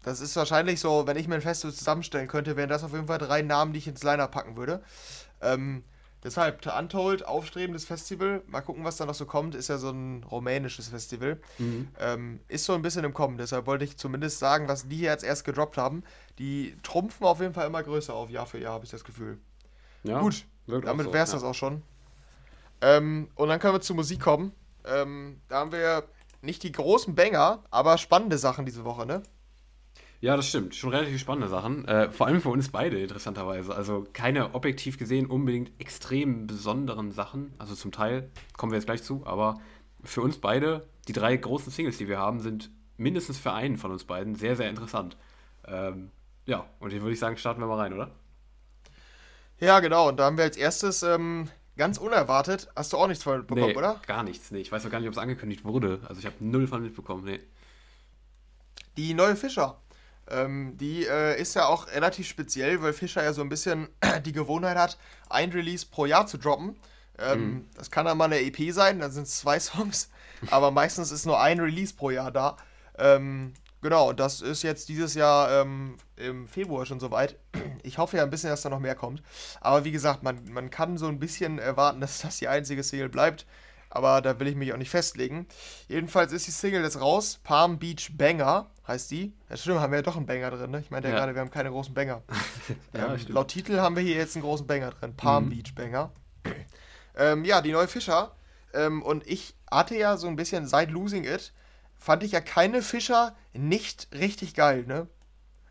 S2: das ist wahrscheinlich so, wenn ich mir ein Festival zusammenstellen könnte, wären das auf jeden Fall drei Namen, die ich ins Line-Up packen würde. Ähm, Deshalb, Untold, aufstrebendes Festival. Mal gucken, was da noch so kommt. Ist ja so ein rumänisches Festival. Mhm. Ähm, ist so ein bisschen im Kommen. Deshalb wollte ich zumindest sagen, was die hier jetzt erst gedroppt haben. Die trumpfen auf jeden Fall immer größer auf, Jahr für Jahr, habe ich das Gefühl. Ja, Gut, damit wäre es ja. das auch schon. Ähm, und dann können wir zur Musik kommen. Ähm, da haben wir nicht die großen Banger, aber spannende Sachen diese Woche, ne?
S1: Ja, das stimmt. Schon relativ spannende Sachen. Äh, vor allem für uns beide, interessanterweise. Also keine objektiv gesehen unbedingt extrem besonderen Sachen. Also zum Teil kommen wir jetzt gleich zu, aber für uns beide, die drei großen Singles, die wir haben, sind mindestens für einen von uns beiden sehr, sehr interessant. Ähm, ja, und hier würde ich sagen, starten wir mal rein, oder?
S2: Ja, genau. Und da haben wir als erstes ähm, ganz unerwartet, hast du auch nichts von mitbekommen,
S1: nee,
S2: oder?
S1: Gar nichts, nee. Ich weiß auch gar nicht, ob es angekündigt wurde. Also ich habe null von mitbekommen, nee.
S2: Die neue Fischer. Ähm, die äh, ist ja auch relativ speziell, weil Fischer ja so ein bisschen die Gewohnheit hat, ein Release pro Jahr zu droppen. Ähm, mhm. Das kann dann mal eine EP sein, dann sind es zwei Songs, aber meistens ist nur ein Release pro Jahr da. Ähm, genau, das ist jetzt dieses Jahr ähm, im Februar schon soweit. Ich hoffe ja ein bisschen, dass da noch mehr kommt. Aber wie gesagt, man, man kann so ein bisschen erwarten, dass das die einzige Single bleibt aber da will ich mich auch nicht festlegen. Jedenfalls ist die Single jetzt raus. Palm Beach Banger heißt die. Ja, stimmt, haben wir ja doch einen Banger drin, ne? Ich meinte ja, ja gerade, wir haben keine großen Banger. ja, ähm, laut Titel haben wir hier jetzt einen großen Banger drin. Palm mhm. Beach Banger. ähm, ja, die neue Fischer. Ähm, und ich hatte ja so ein bisschen seit Losing It, fand ich ja keine Fischer nicht richtig geil, ne?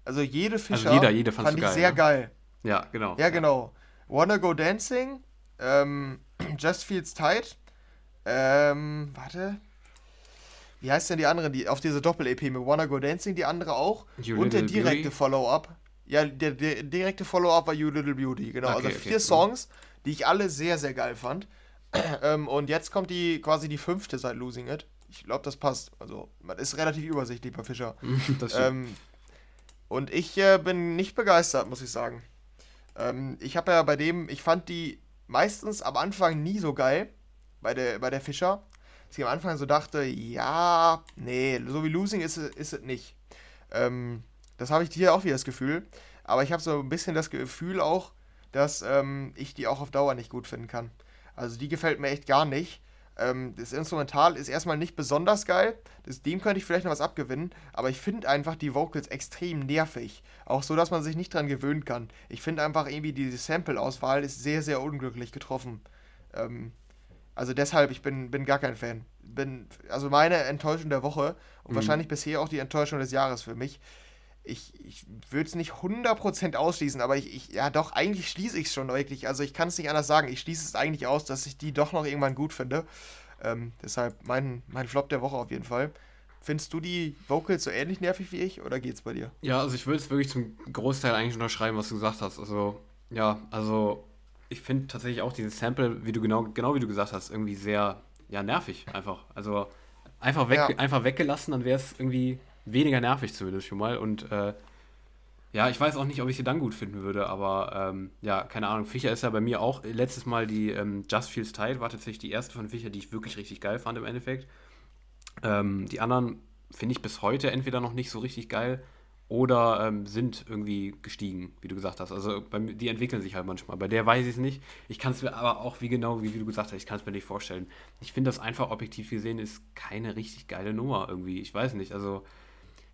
S2: Also jede also Fischer
S1: also jeder, jede fand ich
S2: geil, sehr ne? geil.
S1: Ja, genau.
S2: Ja, genau. Wanna Go Dancing, ähm, Just Feels Tight, ähm, warte. Wie heißt denn die andere, die auf diese Doppel-EP mit Wanna Go Dancing, die andere auch? You und der direkte Follow-up. Ja, der, der, direkte Follow-up war You Little Beauty, genau. Okay, also vier okay. Songs, die ich alle sehr, sehr geil fand. ähm, und jetzt kommt die quasi die fünfte seit Losing It. Ich glaube, das passt. Also, man ist relativ übersichtlich bei Fischer. ähm, und ich äh, bin nicht begeistert, muss ich sagen. Ähm, ich habe ja bei dem, ich fand die meistens am Anfang nie so geil bei der, bei der Fischer, dass ich am Anfang so dachte, ja, nee, so wie Losing ist, es nicht. Ähm, das habe ich hier auch wieder das Gefühl. Aber ich habe so ein bisschen das Gefühl auch, dass ähm, ich die auch auf Dauer nicht gut finden kann. Also die gefällt mir echt gar nicht. Ähm, das Instrumental ist erstmal nicht besonders geil. Das, dem könnte ich vielleicht noch was abgewinnen. Aber ich finde einfach die Vocals extrem nervig. Auch so, dass man sich nicht dran gewöhnen kann. Ich finde einfach irgendwie diese Sample-Auswahl ist sehr, sehr unglücklich getroffen. Ähm, also deshalb, ich bin, bin gar kein Fan. Bin, also meine Enttäuschung der Woche und mhm. wahrscheinlich bisher auch die Enttäuschung des Jahres für mich. Ich, ich würde es nicht 100% ausschließen, aber ich, ich, ja doch, eigentlich schließe ich es schon wirklich. Also ich kann es nicht anders sagen. Ich schließe es eigentlich aus, dass ich die doch noch irgendwann gut finde. Ähm, deshalb mein, mein Flop der Woche auf jeden Fall. Findest du die Vocals so ähnlich nervig wie ich oder geht's bei dir?
S1: Ja, also ich würde es wirklich zum Großteil eigentlich unterschreiben, was du gesagt hast. Also, ja, also ich finde tatsächlich auch dieses Sample, wie du genau, genau wie du gesagt hast, irgendwie sehr ja, nervig einfach. Also einfach, weg, ja. einfach weggelassen, dann wäre es irgendwie weniger nervig zumindest schon mal. Und äh, ja, ich weiß auch nicht, ob ich sie dann gut finden würde, aber ähm, ja, keine Ahnung. Fischer ist ja bei mir auch letztes Mal die ähm, Just Feels Tight, war tatsächlich die erste von Fischer, die ich wirklich richtig geil fand im Endeffekt. Ähm, die anderen finde ich bis heute entweder noch nicht so richtig geil oder ähm, sind irgendwie gestiegen, wie du gesagt hast. Also bei, die entwickeln sich halt manchmal. Bei der weiß ich es nicht. Ich kann es mir aber auch, wie genau, wie, wie du gesagt hast, ich kann es mir nicht vorstellen. Ich finde das einfach objektiv gesehen ist keine richtig geile Nummer irgendwie. Ich weiß nicht. Also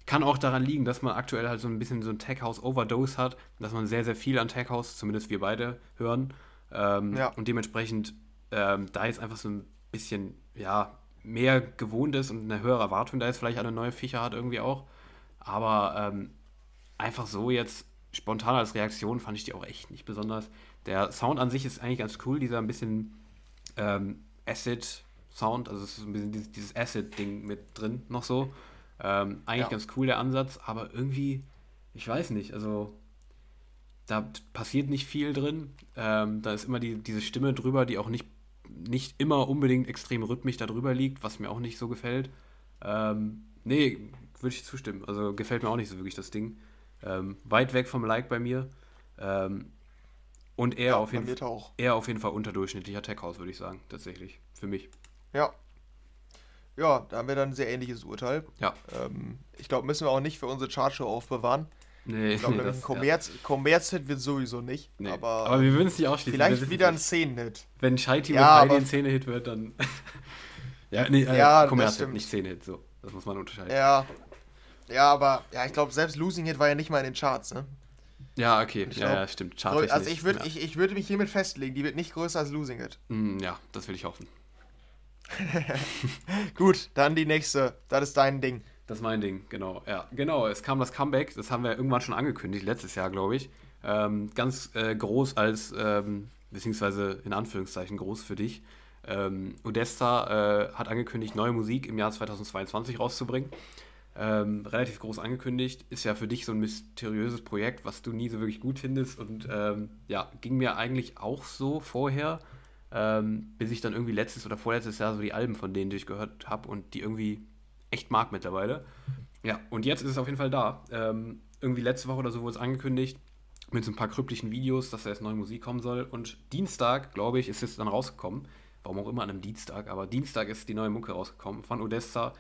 S1: kann auch daran liegen, dass man aktuell halt so ein bisschen so ein Tech House Overdose hat, dass man sehr, sehr viel an Tech House, zumindest wir beide, hören. Ähm, ja. Und dementsprechend ähm, da jetzt einfach so ein bisschen, ja, mehr gewohnt ist und eine höhere Erwartung da jetzt vielleicht eine neue Fischer hat irgendwie auch. Aber ähm, einfach so jetzt spontan als Reaktion fand ich die auch echt nicht besonders. Der Sound an sich ist eigentlich ganz cool, dieser ein bisschen ähm, Acid-Sound, also es ist ein bisschen dieses, dieses Acid-Ding mit drin noch so. Ähm, eigentlich ja. ganz cool der Ansatz, aber irgendwie, ich weiß nicht, also da passiert nicht viel drin. Ähm, da ist immer die, diese Stimme drüber, die auch nicht, nicht immer unbedingt extrem rhythmisch darüber liegt, was mir auch nicht so gefällt. Ähm, nee, würde ich zustimmen. Also gefällt mir auch nicht so wirklich das Ding. Ähm, weit weg vom Like bei mir. Ähm, und eher, ja, auf jeden eher auf jeden Fall unterdurchschnittlicher Tech-House, würde ich sagen, tatsächlich. Für mich.
S2: Ja. Ja, da haben wir dann ein sehr ähnliches Urteil.
S1: Ja.
S2: Ähm, ich glaube, müssen wir auch nicht für unsere Chartshow aufbewahren.
S1: Nee,
S2: ich glaube, nee, ein Kommerz, ja. Kommerz-Hit wird sowieso nicht. Nee. Aber,
S1: aber wir würden es nicht ausschließen.
S2: Vielleicht wieder ein Szenen-Hit.
S1: Wenn Scheiti ja, mit Heidi ein Szene-Hit wird, dann. ja, nee, äh, ja, Kommerz-Hit, nicht Szene-Hit, so. Das muss man unterscheiden.
S2: Ja, ja, aber ja, ich glaube, selbst Losing Hit war ja nicht mal in den Charts, ne?
S1: Ja, okay. Ja, ja, stimmt.
S2: Charts also ich würde ja. ich, ich würd mich hiermit festlegen, die wird nicht größer als Losing It.
S1: Mm, ja, das will ich hoffen.
S2: Gut, dann die nächste. Das ist dein Ding.
S1: Das ist mein Ding, genau. Ja, genau. Es kam das Comeback, das haben wir irgendwann schon angekündigt, letztes Jahr, glaube ich. Ähm, ganz äh, groß als, ähm, beziehungsweise in Anführungszeichen groß für dich. Ähm, Odessa äh, hat angekündigt, neue Musik im Jahr 2022 rauszubringen ähm, relativ groß angekündigt. Ist ja für dich so ein mysteriöses Projekt, was du nie so wirklich gut findest. Und ähm, ja, ging mir eigentlich auch so vorher, ähm, bis ich dann irgendwie letztes oder vorletztes Jahr so die Alben von denen durchgehört habe und die irgendwie echt mag mittlerweile. Ja, und jetzt ist es auf jeden Fall da. Ähm, irgendwie letzte Woche oder so wurde es angekündigt mit so ein paar kryptischen Videos, dass da jetzt neue Musik kommen soll. Und Dienstag, glaube ich, ist es dann rausgekommen. Warum auch immer an einem Dienstag, aber Dienstag ist die neue Mucke rausgekommen von Odessa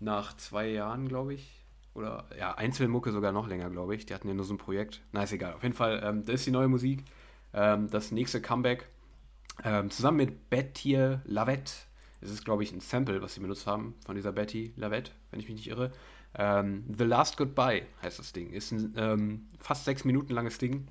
S1: nach zwei Jahren, glaube ich. Oder ja, Einzelmucke sogar noch länger, glaube ich. Die hatten ja nur so ein Projekt. Na, ist egal. Auf jeden Fall, ähm, das ist die neue Musik. Ähm, das nächste Comeback. Ähm, zusammen mit Betty Lavette. Es ist, glaube ich, ein Sample, was sie benutzt haben von dieser Betty Lavette, wenn ich mich nicht irre. Ähm, The Last Goodbye heißt das Ding. Ist ein ähm, fast sechs Minuten langes Ding.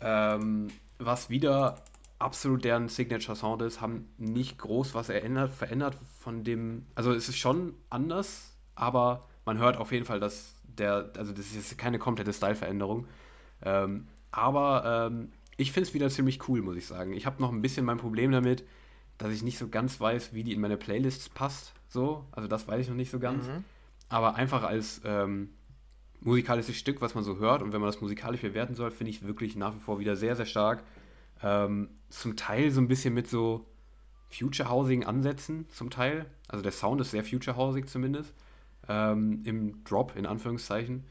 S1: Ähm, was wieder absolut deren Signature Sound ist, haben nicht groß was erinnert, verändert von dem. Also es ist schon anders, aber man hört auf jeden Fall, dass der, also das ist keine komplette Style-Veränderung. Ähm, aber ähm, ich finde es wieder ziemlich cool, muss ich sagen. Ich habe noch ein bisschen mein Problem damit, dass ich nicht so ganz weiß, wie die in meine Playlists passt. So, also das weiß ich noch nicht so ganz. Mhm. Aber einfach als ähm, musikalisches Stück, was man so hört und wenn man das musikalisch bewerten soll, finde ich wirklich nach wie vor wieder sehr, sehr stark. Ähm, zum Teil so ein bisschen mit so Future Housing Ansätzen, zum Teil. Also der Sound ist sehr Future Housing zumindest. Ähm, Im Drop, in Anführungszeichen.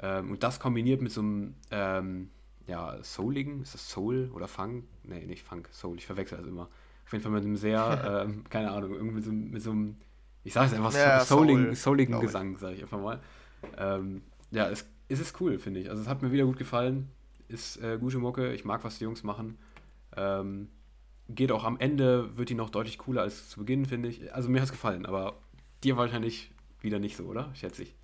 S1: Ähm, und das kombiniert mit so einem, ähm, ja, Souligen, ist das Soul oder Funk? Nee, nicht Funk, Soul, ich verwechsel das immer. Auf jeden Fall mit einem sehr, ähm, keine Ahnung, irgendwie mit so, mit so einem, ich sage es einfach, ja, souligen, Soul, souligen Gesang, sage ich einfach mal. Ähm, ja, es, es ist cool, finde ich. Also es hat mir wieder gut gefallen. Ist äh, gute Mucke, ich mag, was die Jungs machen. Ähm, geht auch am Ende, wird die noch deutlich cooler als zu Beginn, finde ich. Also mir hat es gefallen, aber dir wahrscheinlich wieder nicht so, oder? Schätze ich.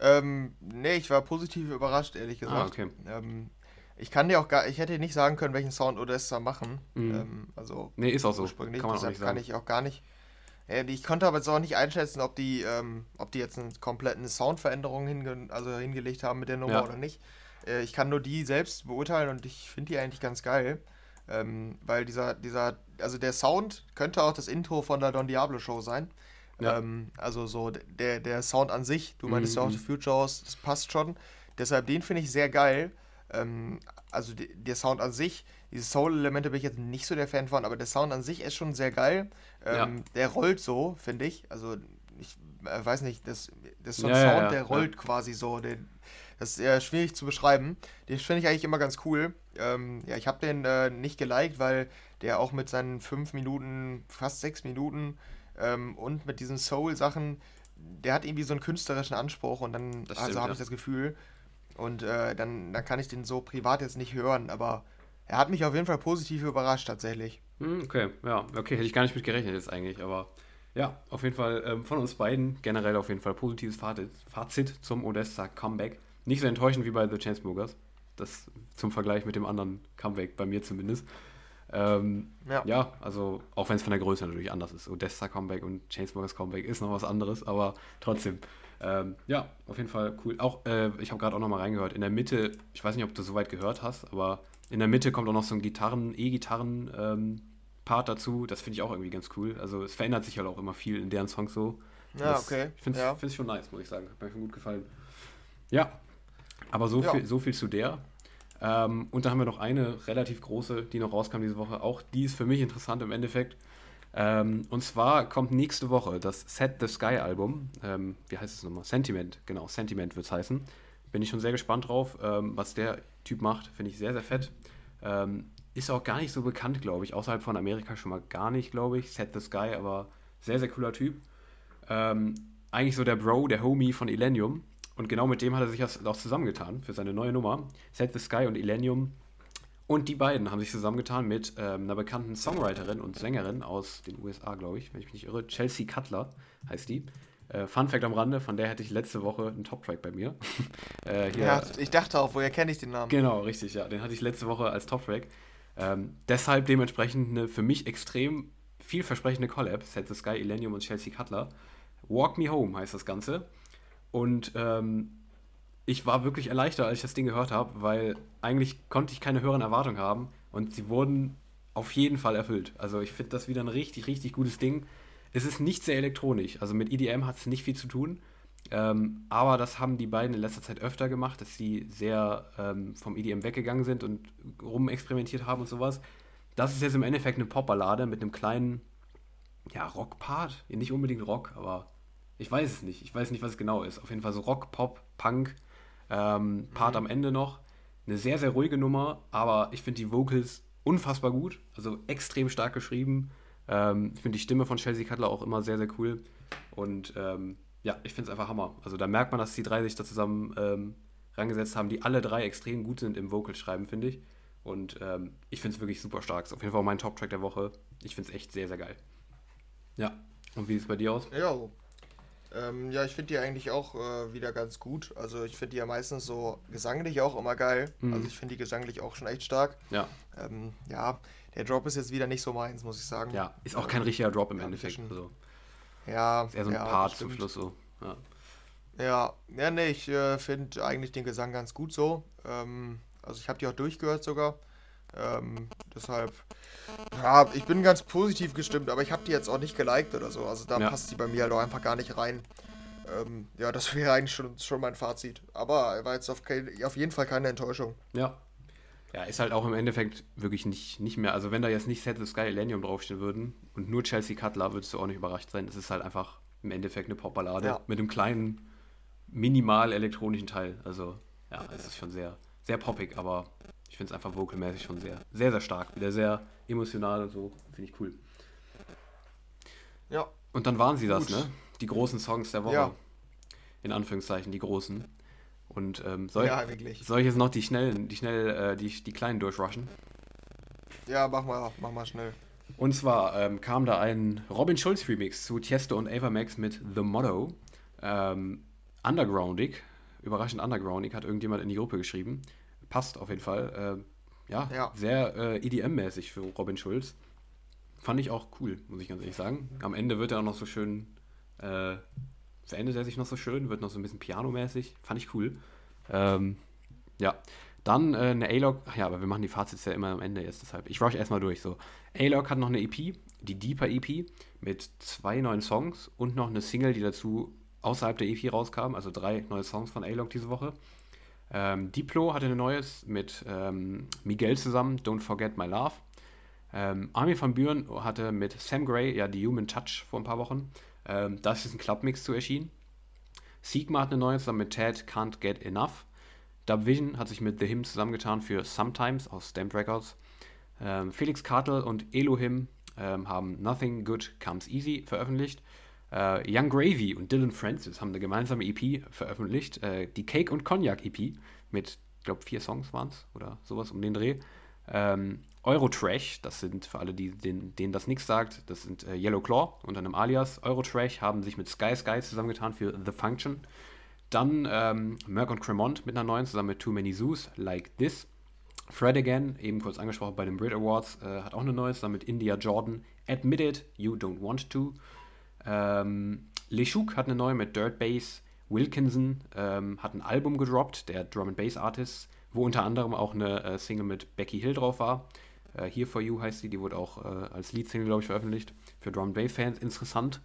S2: Ähm, nee, ich war positiv überrascht, ehrlich ah, gesagt. Ah, okay. Ähm, ich kann dir auch gar, ich hätte nicht sagen können, welchen Sound Odessa machen. Mhm. Ähm, also
S1: nee, ist auch so. Kann man auch nicht
S2: sagen. kann ich auch gar nicht. Äh, ich konnte aber jetzt auch nicht einschätzen, ob die, ähm, ob die jetzt eine kompletten Soundveränderung hinge also hingelegt haben mit der Nummer ja. oder nicht. Äh, ich kann nur die selbst beurteilen und ich finde die eigentlich ganz geil. Ähm, weil dieser, dieser, also der Sound könnte auch das Intro von der Don Diablo Show sein. Ja. Ähm, also so der, der Sound an sich, du meintest mhm. ja auch The Future House, das passt schon. Deshalb den finde ich sehr geil. Ähm, also die, der Sound an sich, diese Soul-Elemente bin ich jetzt nicht so der Fan von, aber der Sound an sich ist schon sehr geil. Ähm, ja. Der rollt so, finde ich. Also ich äh, weiß nicht, das, das ist so ein ja, Sound, der rollt quasi so. Den, das ist eher schwierig zu beschreiben. Den finde ich eigentlich immer ganz cool. Ähm, ja, ich habe den äh, nicht geliked, weil der auch mit seinen fünf Minuten, fast sechs Minuten ähm, und mit diesen Soul-Sachen, der hat irgendwie so einen künstlerischen Anspruch und dann also habe ja. ich das Gefühl. Und äh, dann, dann kann ich den so privat jetzt nicht hören, aber er hat mich auf jeden Fall positiv überrascht tatsächlich.
S1: Hm, okay, ja, okay, hätte ich gar nicht mit gerechnet jetzt eigentlich, aber ja, auf jeden Fall ähm, von uns beiden generell auf jeden Fall positives Fazit, Fazit zum Odessa Comeback. Nicht so enttäuschend wie bei The Chainsmokers. Das zum Vergleich mit dem anderen Comeback, bei mir zumindest. Ähm, ja. ja. also auch wenn es von der Größe natürlich anders ist. Odessa Comeback und Chainsmokers Comeback ist noch was anderes, aber trotzdem. Ähm, ja, auf jeden Fall cool. Auch, äh, ich habe gerade auch noch mal reingehört. In der Mitte, ich weiß nicht, ob du so weit gehört hast, aber in der Mitte kommt auch noch so ein Gitarren, E-Gitarren-Part ähm, dazu. Das finde ich auch irgendwie ganz cool. Also es verändert sich halt auch immer viel in deren Songs so.
S2: Ja, das, okay.
S1: Ich finde es ja. schon nice, muss ich sagen. Hat mir schon gut gefallen. Ja, aber so, ja. Viel, so viel zu der. Ähm, und dann haben wir noch eine relativ große, die noch rauskam diese Woche. Auch die ist für mich interessant im Endeffekt. Ähm, und zwar kommt nächste Woche das Set the Sky Album. Ähm, wie heißt es nochmal? Sentiment, genau, Sentiment wird es heißen. Bin ich schon sehr gespannt drauf, ähm, was der Typ macht. Finde ich sehr, sehr fett. Ähm, ist auch gar nicht so bekannt, glaube ich. Außerhalb von Amerika schon mal gar nicht, glaube ich. Set the Sky, aber sehr, sehr cooler Typ. Ähm, eigentlich so der Bro, der Homie von Illenium. Und genau mit dem hat er sich auch zusammengetan für seine neue Nummer. Set the Sky und Illenium. Und die beiden haben sich zusammengetan mit ähm, einer bekannten Songwriterin und Sängerin aus den USA, glaube ich, wenn ich mich nicht irre. Chelsea Cutler heißt die. Äh, Fun Fact am Rande, von der hatte ich letzte Woche einen Top-Track bei mir.
S2: äh, hier, ja, ich dachte auch, woher kenne ich den Namen?
S1: Genau, richtig, ja. Den hatte ich letzte Woche als Top-Track. Ähm, deshalb dementsprechend eine für mich extrem vielversprechende Collab. Set the Sky, Illenium und Chelsea Cutler. Walk Me Home heißt das Ganze. Und ähm, ich war wirklich erleichtert, als ich das Ding gehört habe, weil eigentlich konnte ich keine höheren Erwartungen haben und sie wurden auf jeden Fall erfüllt. Also ich finde das wieder ein richtig, richtig gutes Ding. Es ist nicht sehr elektronisch, also mit EDM hat es nicht viel zu tun, ähm, aber das haben die beiden in letzter Zeit öfter gemacht, dass sie sehr ähm, vom EDM weggegangen sind und rumexperimentiert haben und sowas. Das ist jetzt im Endeffekt eine Popballade mit einem kleinen, ja, Rock-Part. Nicht unbedingt Rock, aber ich weiß es nicht. Ich weiß nicht, was es genau ist. Auf jeden Fall so Rock, Pop, Punk. Ähm, Part mhm. am Ende noch. Eine sehr, sehr ruhige Nummer, aber ich finde die Vocals unfassbar gut. Also extrem stark geschrieben. Ähm, ich finde die Stimme von Chelsea Cutler auch immer sehr, sehr cool. Und ähm, ja, ich finde es einfach Hammer. Also da merkt man, dass die drei sich da zusammen ähm, rangesetzt haben, die alle drei extrem gut sind im Vocal-Schreiben, finde ich. Und ähm, ich finde es wirklich super stark. Ist auf jeden Fall mein Top-Track der Woche. Ich finde es echt sehr, sehr geil. Ja. Und wie sieht es bei dir aus?
S2: Ja, ähm, ja, ich finde die eigentlich auch äh, wieder ganz gut. Also ich finde die ja meistens so gesanglich auch immer geil. Mhm. Also ich finde die gesanglich auch schon echt stark.
S1: Ja.
S2: Ähm, ja, der Drop ist jetzt wieder nicht so meins, muss ich sagen.
S1: Ja, ist auch kein richtiger Drop im ja, Endeffekt. Also.
S2: Ja.
S1: Ist eher so ein
S2: ja,
S1: Part zum Schluss so. Ja.
S2: Ja, ja nee, ich äh, finde eigentlich den Gesang ganz gut so. Ähm, also ich habe die auch durchgehört sogar. Ähm, deshalb, ja, ich bin ganz positiv gestimmt, aber ich habe die jetzt auch nicht geliked oder so. Also da ja. passt die bei mir halt auch einfach gar nicht rein. Ähm, ja, das wäre eigentlich schon, schon mein Fazit. Aber war jetzt auf, kein, auf jeden Fall keine Enttäuschung.
S1: Ja. Ja, ist halt auch im Endeffekt wirklich nicht, nicht mehr. Also wenn da jetzt nicht Set the Sky Elenium draufstehen würden und nur Chelsea Cutler, würdest du auch nicht überrascht sein. Das ist halt einfach im Endeffekt eine Popballade ja. mit einem kleinen, minimal elektronischen Teil. Also ja, es ist schon sehr, sehr poppig, aber ich finde es einfach vocalmäßig schon sehr, sehr, sehr stark. Wieder sehr emotional und so. Finde ich cool.
S2: Ja.
S1: Und dann waren sie das, ne? Die großen Songs der Woche. Ja. In Anführungszeichen, die großen. Und ähm, soll, ja, wirklich. soll ich jetzt noch die schnellen, die schnell, äh, die, die kleinen durchrushen?
S2: Ja, mach mal, mach mal schnell.
S1: Und zwar ähm, kam da ein Robin Schulz Remix zu Tiesto und Ava Max mit The Motto. Ähm, undergroundig, überraschend undergroundig, hat irgendjemand in die Gruppe geschrieben passt auf jeden Fall. Äh, ja, ja, sehr äh, EDM-mäßig für Robin Schulz. Fand ich auch cool, muss ich ganz ehrlich sagen. Am Ende wird er auch noch so schön, äh, verendet er sich noch so schön, wird noch so ein bisschen pianomäßig. Fand ich cool. Ähm, ja, dann äh, eine A-Log, ja, aber wir machen die Fazits ja immer am Ende jetzt, deshalb. Ich rush erstmal durch. So, A-Log hat noch eine EP, die Deeper EP, mit zwei neuen Songs und noch eine Single, die dazu außerhalb der EP rauskam, also drei neue Songs von A-Log diese Woche. Ähm, Diplo hatte ein neues mit ähm, Miguel zusammen, Don't Forget My Love. Ähm, Armin van Buren hatte mit Sam Gray ja die Human Touch vor ein paar Wochen. Ähm, das ist ein Clubmix zu erschienen. Sigma hat eine neue zusammen mit Ted Can't Get Enough. Dub Vision hat sich mit The Him zusammengetan für Sometimes aus Stamped Records. Ähm, Felix Kartel und Elohim ähm, haben Nothing Good Comes Easy veröffentlicht. Äh, Young Gravy und Dylan Francis haben eine gemeinsame EP veröffentlicht. Äh, die Cake und Cognac EP mit, ich glaube, vier Songs waren es oder sowas um den Dreh. Ähm, Eurotrash, das sind für alle, die, denen, denen das nichts sagt, das sind äh, Yellow Claw unter einem Alias. Eurotrash haben sich mit Sky Sky zusammengetan für The Function. Dann ähm, Merck und Cremont mit einer neuen zusammen mit Too Many Zoos, Like This. Fred Again, eben kurz angesprochen bei den Brit Awards, äh, hat auch eine neue zusammen mit India Jordan. Admit It, You Don't Want To. Ähm, Leshuk hat eine neue mit Dirt Bass. Wilkinson ähm, hat ein Album gedroppt, der Drum and Bass Artist, wo unter anderem auch eine äh, Single mit Becky Hill drauf war. Äh, Here For You heißt sie, die wurde auch äh, als Lead-Single, glaube ich, veröffentlicht. Für Drum and Bass Fans interessant.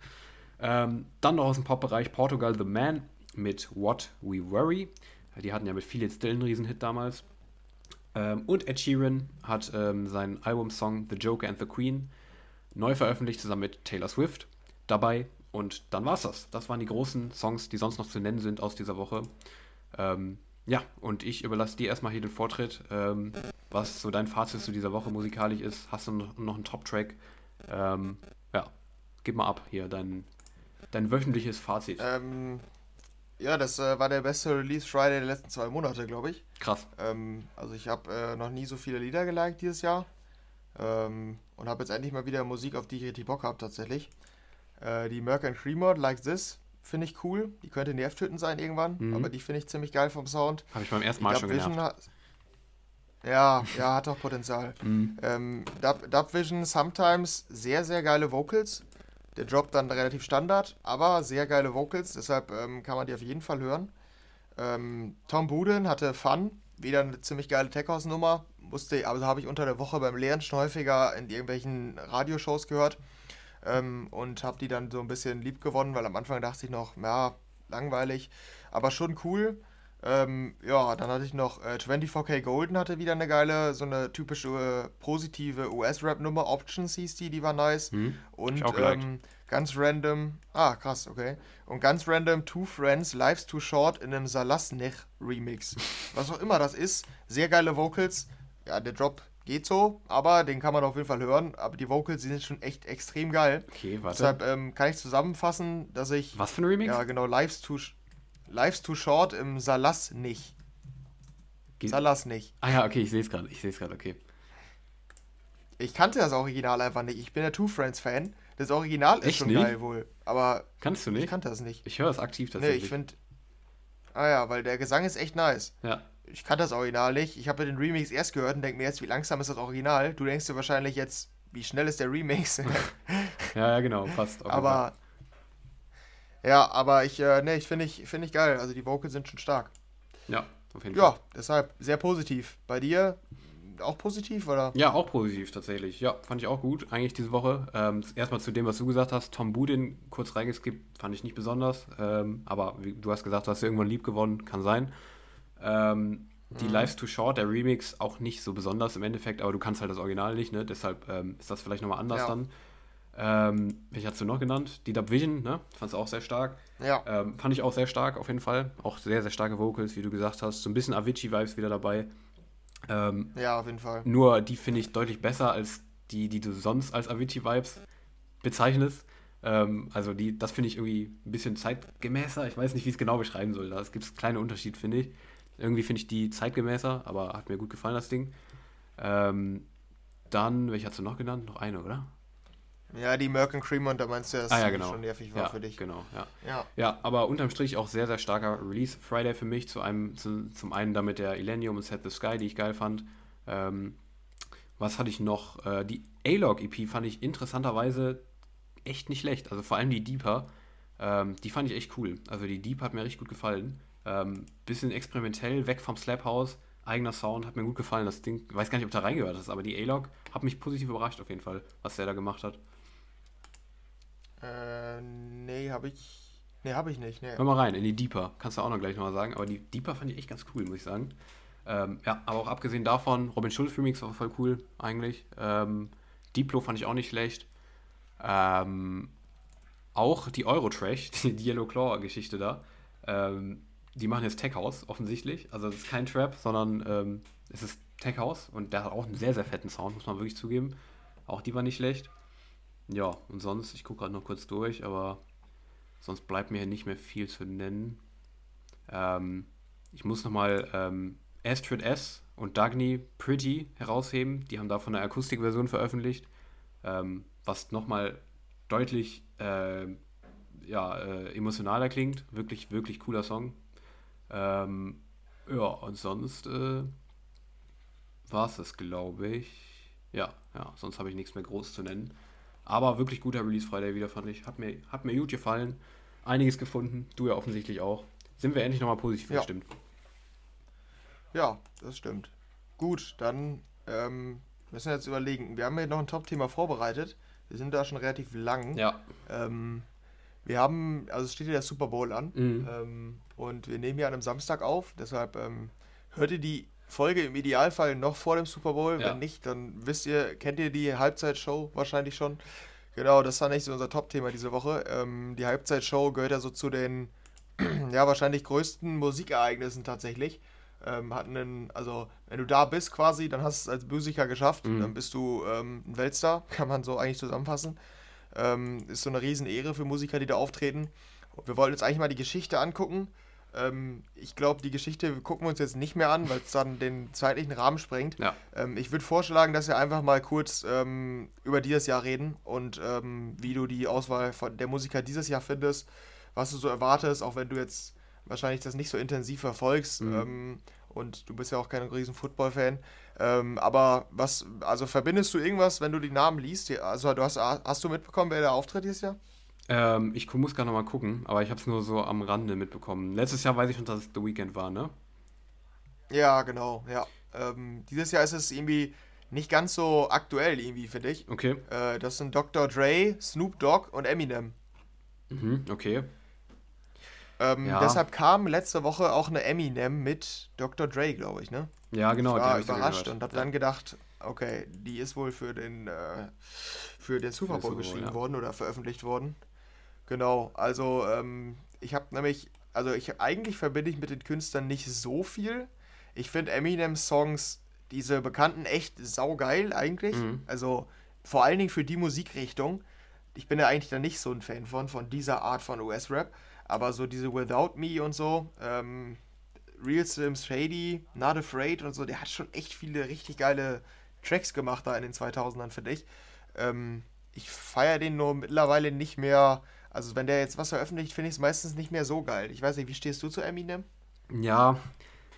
S1: Ähm, dann noch aus dem Pop-Bereich Portugal The Man mit What We Worry. Die hatten ja mit viel jetzt einen Riesenhit damals. Ähm, und Ed Sheeran hat ähm, seinen Albumsong The Joker and the Queen neu veröffentlicht, zusammen mit Taylor Swift dabei. Und dann war's das. Das waren die großen Songs, die sonst noch zu nennen sind aus dieser Woche. Ähm, ja, und ich überlasse dir erstmal hier den Vortritt, ähm, was so dein Fazit zu dieser Woche musikalisch ist. Hast du noch, einen Top-Track? Ähm, ja, gib mal ab hier dein, dein wöchentliches Fazit.
S2: Ähm, ja, das äh, war der beste Release Friday der letzten zwei Monate, glaube ich.
S1: Krass.
S2: Ähm, also ich habe äh, noch nie so viele Lieder geliked dieses Jahr. Ähm, und habe jetzt endlich mal wieder Musik, auf die ich richtig Bock habe tatsächlich. Äh, die Merc and Cremord, Like This, finde ich cool. Die könnte nervtötend sein irgendwann,
S1: Mhm.
S2: aber die finde ich ziemlich geil vom Sound.
S1: Habe ich beim ersten Mal
S2: Dub
S1: schon
S2: Vision
S1: genervt.
S2: hat, ja, ja, hat auch Potenzial.
S1: Mhm.
S2: Ähm, Dub, Vision sometimes sehr, sehr geile Vocals. Der Drop dann relativ Standard, aber sehr geile Vocals, deshalb ähm, kann man die auf jeden Fall hören. Ähm, Tom Buden hatte Fun, wieder eine ziemlich geile Tech-House-Nummer. Musste, also habe ich unter der Woche beim Lehren schon häufiger in irgendwelchen Radioshows gehört ähm, und habe die dann so ein bisschen lieb gewonnen, weil am Anfang dachte ich noch, ja, langweilig, aber schon cool. Ähm, ja, dann hatte ich noch äh, 24K Golden hatte wieder eine geile, so eine typische äh, positive US-Rap-Nummer. Options hieß die, die war nice.
S1: Mhm.
S2: Und ähm, ganz random, ah krass, okay. Und ganz random Two Friends, Life's Too Short in einem Salasnech Remix. Was auch immer das ist. Sehr geile Vocals. Ja, der Drop geht so, aber den kann man auf jeden Fall hören. Aber die Vocals, die sind schon echt extrem geil.
S1: Okay, warte.
S2: Deshalb ähm, kann ich zusammenfassen, dass ich.
S1: Was für ein Remix?
S2: Ja, genau, Life's Too, Life's Too Short im Salas nicht.
S1: Ge-
S2: Salas nicht.
S1: ah ja, okay, ich sehe es gerade. Ich sehe es gerade, okay.
S2: Ich kannte das Original einfach nicht. Ich bin der Two Friends Fan. Das Original ist
S1: Echt
S2: schon
S1: nicht?
S2: geil wohl. Aber
S1: Kannst du
S2: ich
S1: nicht?
S2: kannte das nicht.
S1: Ich höre es aktiv
S2: Nee,
S1: tatsächlich.
S2: ich finde. Ah ja, weil der Gesang ist echt nice.
S1: ja.
S2: Ich kannte das Original nicht. Ich habe den Remix erst gehört und denke mir jetzt, wie langsam ist das Original? Du denkst dir wahrscheinlich jetzt, wie schnell ist der Remix?
S1: ja, ja, genau, passt.
S2: aber. Ja, aber ich, äh, ne, ich finde ich, find ich geil. Also die Vocals sind schon stark.
S1: Ja, auf jeden Fall.
S2: Ja, deshalb sehr positiv. Bei dir auch positiv, oder?
S1: Ja, auch positiv tatsächlich. Ja, fand ich auch gut, eigentlich diese Woche. Ähm, erstmal zu dem, was du gesagt hast. Tom Budin kurz reingeskippt, fand ich nicht besonders. Ähm, aber wie, du hast gesagt, du hast irgendwann lieb gewonnen, kann sein. Ähm, die
S2: Mhm.
S1: Lives Too Short, der Remix, auch nicht so besonders im Endeffekt, aber du kannst halt das Original nicht, ne? Deshalb ähm, ist das vielleicht nochmal anders
S2: Ja.
S1: dann. Ähm, welche hast du noch genannt? Die Dub Vision, ne? Fandst du auch sehr stark.
S2: Ja.
S1: Ähm, fand ich auch sehr stark, auf jeden Fall. Auch sehr, sehr starke Vocals, wie du gesagt hast. So ein bisschen Avicii-Vibes wieder dabei. Ähm,
S2: Ja, auf jeden Fall.
S1: nur die finde ich deutlich besser als die, die du sonst als Avicii-Vibes bezeichnest. Ähm, also die, das finde ich irgendwie ein bisschen zeitgemäßer. Ich weiß nicht, wie ich es genau beschreiben soll. Da gibt es kleine Unterschied, finde ich. Irgendwie finde ich die zeitgemäßer, aber hat mir gut gefallen, das Ding. Ähm, dann, welche hast du noch genannt? Noch eine, oder?
S2: Ja, die Merck and Cremont, da meinst du, dass
S1: Ah ja, genau.
S2: schon nervig war
S1: ja,
S2: für dich.
S1: Genau, ja.
S2: Ja.
S1: Ja, aber unterm Strich auch sehr, sehr starker Release Friday für mich. Zu einem, zu, zum einen damit der Illenium und Set the Sky, die ich geil fand. Ähm, was hatte ich noch? Äh, die A-Log EP fand ich interessanterweise echt nicht schlecht. Also vor allem die Deeper, ähm, die fand ich echt cool. Also die Deep hat mir richtig gut gefallen. Ähm, bisschen experimentell, weg vom Slap House, eigener Sound, hat mir gut gefallen. Das Ding, weiß gar nicht, ob da reingehört ist, aber die A-Log hat mich positiv überrascht auf jeden Fall, was der da gemacht hat.
S2: Äh, nee, habe ich. Nee, habe ich nicht. Nee.
S1: Hör mal rein, in die Deeper. Kannst du auch noch gleich nochmal sagen. Aber die Deeper fand ich echt ganz cool, muss ich sagen. Ähm, ja, aber auch abgesehen davon, Robin Schulz Remix war voll cool, eigentlich. Ähm, Diplo fand ich auch nicht schlecht. Ähm, auch die Eurotrash, die, die Yellow Claw-Geschichte da. Ähm, die machen jetzt Tech House, offensichtlich. Also, es ist kein Trap, sondern ähm, es ist Tech House und der hat auch einen sehr, sehr fetten Sound, muss man wirklich zugeben. Auch die war nicht schlecht. Ja, und sonst, ich gucke gerade noch kurz durch, aber sonst bleibt mir hier nicht mehr viel zu nennen. Ähm, ich muss nochmal ähm, Astrid S und Dagny Pretty herausheben. Die haben davon eine Akustikversion veröffentlicht, ähm, was nochmal deutlich äh, ja, äh, emotionaler klingt. Wirklich, wirklich cooler Song. Ähm, ja, und sonst äh, war es das, glaube ich. Ja, ja, sonst habe ich nichts mehr groß zu nennen. Aber wirklich guter Release Friday wieder, fand ich. Hat mir, hat mir gut gefallen. Einiges gefunden. Du ja offensichtlich auch. Sind wir endlich nochmal positiv
S2: Ja.
S1: gestimmt.
S2: Ja, das stimmt. Gut, dann ähm, müssen wir jetzt überlegen. Wir haben hier noch ein Top-Thema vorbereitet. Wir sind da schon relativ lang.
S1: Ja.
S2: Ähm, wir haben, also es steht ja der Super Bowl an.
S1: Mhm.
S2: Ähm, und wir nehmen hier an einem Samstag auf. Deshalb ähm, hört ihr die Folge im Idealfall noch vor dem Super Bowl.
S1: Ja.
S2: Wenn nicht, dann wisst ihr, kennt ihr die Halbzeitshow wahrscheinlich schon. Genau, das war nicht so unser Top-Thema diese Woche. Ähm, die Halbzeitshow gehört ja so zu den, ja, wahrscheinlich größten Musikereignissen tatsächlich. Ähm, hatten einen, also, wenn du da bist quasi, dann hast du es als Musiker geschafft.
S1: Mhm.
S2: Dann bist du ähm, ein Weltstar, kann man so eigentlich zusammenfassen. Ähm, ist so eine Riesenehre für Musiker, die da auftreten. Und wir wollten uns eigentlich mal die Geschichte angucken. Ähm, ich glaube, die Geschichte gucken wir uns jetzt nicht mehr an, weil es dann den zeitlichen Rahmen sprengt.
S1: Ja.
S2: Ähm, ich würde vorschlagen, dass wir einfach mal kurz ähm, über dieses Jahr reden und ähm, wie du die Auswahl von der Musiker dieses Jahr findest, was du so erwartest, auch wenn du jetzt wahrscheinlich das nicht so intensiv verfolgst.
S1: Mhm.
S2: Ähm, und du bist ja auch kein riesen Football-Fan. Ähm, aber was, also verbindest du irgendwas, wenn du die Namen liest? Also du hast, hast du mitbekommen, wer da auftritt dieses Jahr?
S1: Ähm, ich muss gerade nochmal gucken, aber ich habe es nur so am Rande mitbekommen. Letztes Jahr weiß ich schon, dass es The Weeknd war, ne?
S2: Ja, genau, ja. Ähm, dieses Jahr ist es irgendwie nicht ganz so aktuell, irgendwie, finde ich.
S1: Okay.
S2: Äh, das sind Dr. Dre, Snoop Dogg und Eminem.
S1: Mhm, okay.
S2: Ähm,
S1: Ja.
S2: Deshalb kam letzte Woche auch eine Eminem mit Dr. Dre, glaube ich, ne?
S1: Ja, genau.
S2: ich war überrascht und habe dann gedacht, okay, die ist wohl für den, äh, für den Super
S1: den
S2: Bowl
S1: Super Bowl,
S2: geschrieben
S1: ja.
S2: worden oder veröffentlicht worden. Genau, also ähm, ich habe nämlich, also ich eigentlich verbinde ich mit den Künstlern nicht so viel. Ich finde Eminems Songs, diese bekannten, echt saugeil eigentlich.
S1: Mhm.
S2: Also vor allen Dingen für die Musikrichtung. Ich bin ja eigentlich da nicht so ein Fan von, von dieser Art von US-Rap. Aber so diese Without Me und so, ähm, Real Slim Shady, Not Afraid und so, der hat schon echt viele richtig geile Tracks gemacht da in den 2000ern, finde ich. Ähm, ich feiere den nur mittlerweile nicht mehr. Also, wenn der jetzt was veröffentlicht, finde ich es meistens nicht mehr so geil. Ich weiß nicht, wie stehst du zu Eminem?
S1: Ja,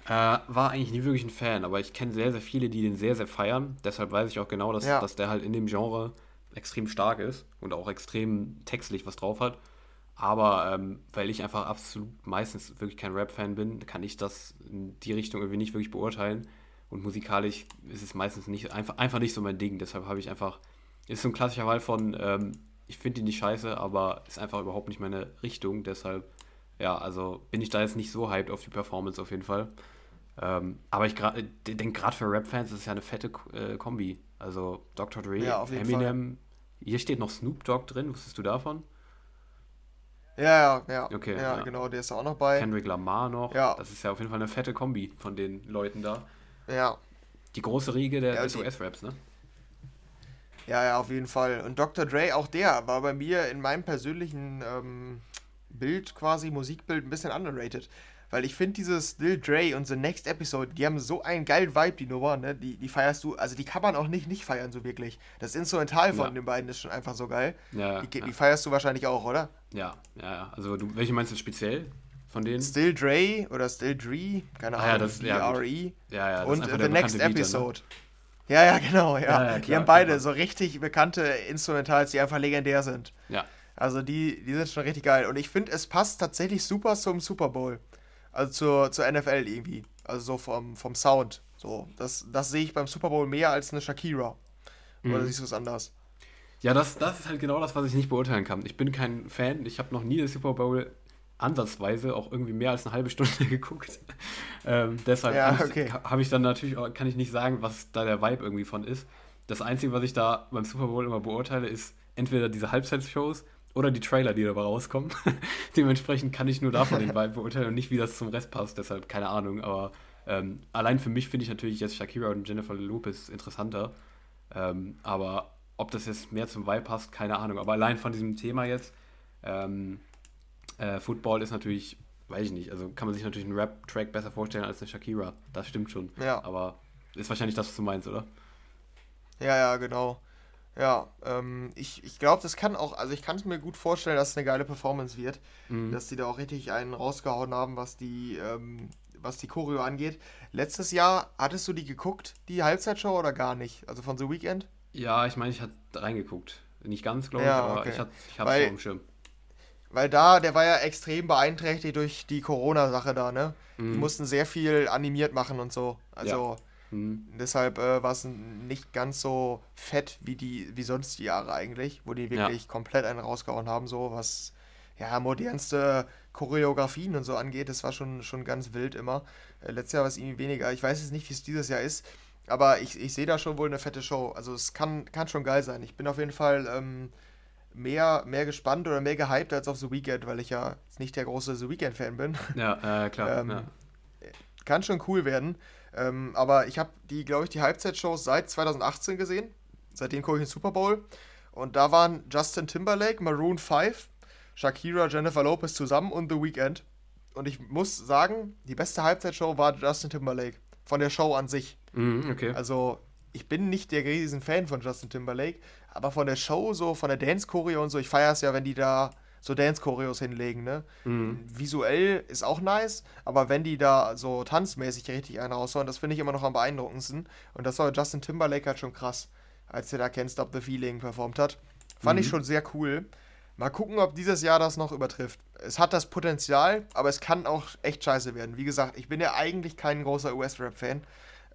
S1: äh, war eigentlich nie wirklich ein Fan, aber ich kenne sehr, sehr viele, die den sehr, sehr feiern. Deshalb weiß ich auch genau, dass,
S2: Ja.
S1: dass der halt in dem Genre extrem stark ist und auch extrem textlich was drauf hat. Aber ähm, weil ich einfach absolut meistens wirklich kein Rap-Fan bin, kann ich das in die Richtung irgendwie nicht wirklich beurteilen. Und musikalisch ist es meistens nicht einfach, einfach nicht so mein Ding. Deshalb habe ich einfach, ist so ein klassischer Fall von, ähm, ich finde ihn nicht scheiße, aber ist einfach überhaupt nicht meine Richtung. Deshalb, ja, also bin ich da jetzt nicht so hyped auf die Performance auf jeden Fall. Ähm, aber ich denke, gerade für Rap-Fans ist es ja eine fette äh, Kombi. Also Dr. Dre,
S2: Ja, auf jeden
S1: Eminem. Hier steht noch Snoop Dogg drin, wusstest du davon?
S2: Ja, ja, ja.
S1: Okay,
S2: ja,
S1: ja.
S2: genau, der ist auch noch bei.
S1: Kendrick Lamar noch.
S2: Ja.
S1: Das ist ja auf jeden Fall eine fette Kombi von den Leuten da.
S2: Ja,
S1: Die große Riege der,
S2: Ja,
S1: US-Raps, ne?
S2: Ja, ja, auf jeden Fall. Und Dr. Dre, auch der war bei mir in meinem persönlichen ähm, Bild quasi, Musikbild, ein bisschen underrated. Weil ich finde dieses Lil Dre und The Next Episode, die haben so einen geilen Vibe, die Nummer, ne? Die, die feierst du, also die kann man auch nicht nicht feiern, so wirklich. Das Instrumental von
S1: Ja.
S2: den beiden ist schon einfach so geil.
S1: Ja,
S2: Die,
S1: ja,
S2: die feierst du wahrscheinlich auch, oder?
S1: ja, ja, ja. Also du, welche meinst du speziell von denen?
S2: Still Dre oder Still Dre, keine
S1: Ah ja,
S2: Ahnung,
S1: das- ja.
S2: D-R-E.
S1: Ja, ja, das ist
S2: und The Next
S1: ne?
S2: Episode. Ja, ja, genau, ja.
S1: Ja, ja,
S2: die
S1: klar,
S2: haben beide
S1: klar.
S2: so richtig bekannte Instrumentals, die einfach legendär sind.
S1: Ja,
S2: Also die, die sind schon richtig geil. Und ich finde, es passt tatsächlich super zum Super Bowl. Also zur, zur NFL irgendwie. Also so vom, vom Sound. So, das, das sehe ich beim Super Bowl mehr als eine Shakira. Oder
S1: Mhm.
S2: siehst du es anders?
S1: ja das, das ist halt genau das, was ich nicht beurteilen kann. Ich bin kein Fan. Ich habe noch nie den Super Bowl ansatzweise auch irgendwie mehr als eine halbe Stunde geguckt. ähm, deshalb
S2: Ja,
S1: kann ich-
S2: okay.
S1: ka- habe ich dann natürlich auch, kann ich nicht sagen, was da der Vibe irgendwie von ist. Das Einzige, was ich da beim Super Bowl immer beurteile, ist entweder diese Halbzeitshows oder die Trailer, die dabei rauskommen. Dementsprechend kann ich nur davon den Vibe beurteilen und nicht, wie das zum Rest passt. Deshalb keine Ahnung. Aber ähm, allein für mich finde ich natürlich jetzt Shakira und Jennifer Lopez interessanter. Ähm, aber ob das jetzt mehr zum Vibe passt, keine Ahnung. Aber allein von diesem Thema jetzt, ähm, äh, Football ist natürlich, weiß ich nicht, also kann man sich natürlich einen Rap-Track besser vorstellen als eine Shakira. Das stimmt schon.
S2: Ja.
S1: Aber ist wahrscheinlich das, was du meinst, oder?
S2: Ja, ja, genau. Ja, ähm, ich, ich glaube, das kann auch, also ich kann es mir gut vorstellen, dass es eine geile Performance wird,
S1: Mhm.
S2: dass die da auch richtig einen rausgehauen haben, was die, ähm, was die Choreo angeht. Letztes Jahr, hattest du die geguckt, die Halbzeitshow oder gar nicht? Also von The Weeknd?
S1: Ja, ich meine, ich hatte reingeguckt. Nicht ganz, glaube
S2: Ja,
S1: ich, aber
S2: okay.
S1: ich hatte ich hatte
S2: Weil-
S1: es auf dem Schirm.
S2: Weil da, der war ja extrem beeinträchtigt durch die Corona-Sache da, ne? Die
S1: Mhm.
S2: mussten sehr viel animiert machen und so. Also
S1: Mhm.
S2: deshalb äh, war es nicht ganz so fett wie die, wie sonst die Jahre eigentlich, wo die
S1: Ja.
S2: wirklich komplett einen rausgehauen haben, so was ja modernste Choreografien und so angeht. Das war schon, schon ganz wild immer. Äh, letztes Jahr war es irgendwie weniger. Ich weiß jetzt nicht, wie es dieses Jahr ist, aber ich, ich sehe da schon wohl eine fette Show. Also es kann, kann schon geil sein. Ich bin auf jeden Fall ähm, mehr, mehr gespannt oder mehr gehypt als auf The Weeknd, weil ich ja jetzt nicht der große The Weeknd-Fan bin.
S1: Ja, äh, klar.
S2: Ähm,
S1: ja.
S2: Kann schon cool werden. Ähm, aber ich habe die, glaube ich, die Halbzeitshows seit 2018 gesehen. Seitdem gucke ich den Super Bowl. Und da waren Justin Timberlake, Maroon 5, Shakira, Jennifer Lopez zusammen und The Weeknd. Und ich muss sagen, die beste Halbzeitshow war Justin Timberlake. Von der Show an sich.
S1: Mhm, okay.
S2: Also, ich bin nicht der riesen Fan von Justin Timberlake, aber von der Show, so von der Dance-Choreo und so, ich feiere es ja, wenn die da so Dance-Choreos hinlegen, ne?
S1: Mhm.
S2: Visuell ist auch nice, aber wenn die da so tanzmäßig richtig einen raushauen, das finde ich immer noch am beeindruckendsten. Und das war Justin Timberlake halt schon krass, als er da Can't Stop the Feeling performt hat. Fand ich
S1: Mhm.
S2: schon sehr cool. Mal gucken, ob dieses Jahr das noch übertrifft. Es hat das Potenzial, aber es kann auch echt scheiße werden. Wie gesagt, ich bin ja eigentlich kein großer US-Rap-Fan.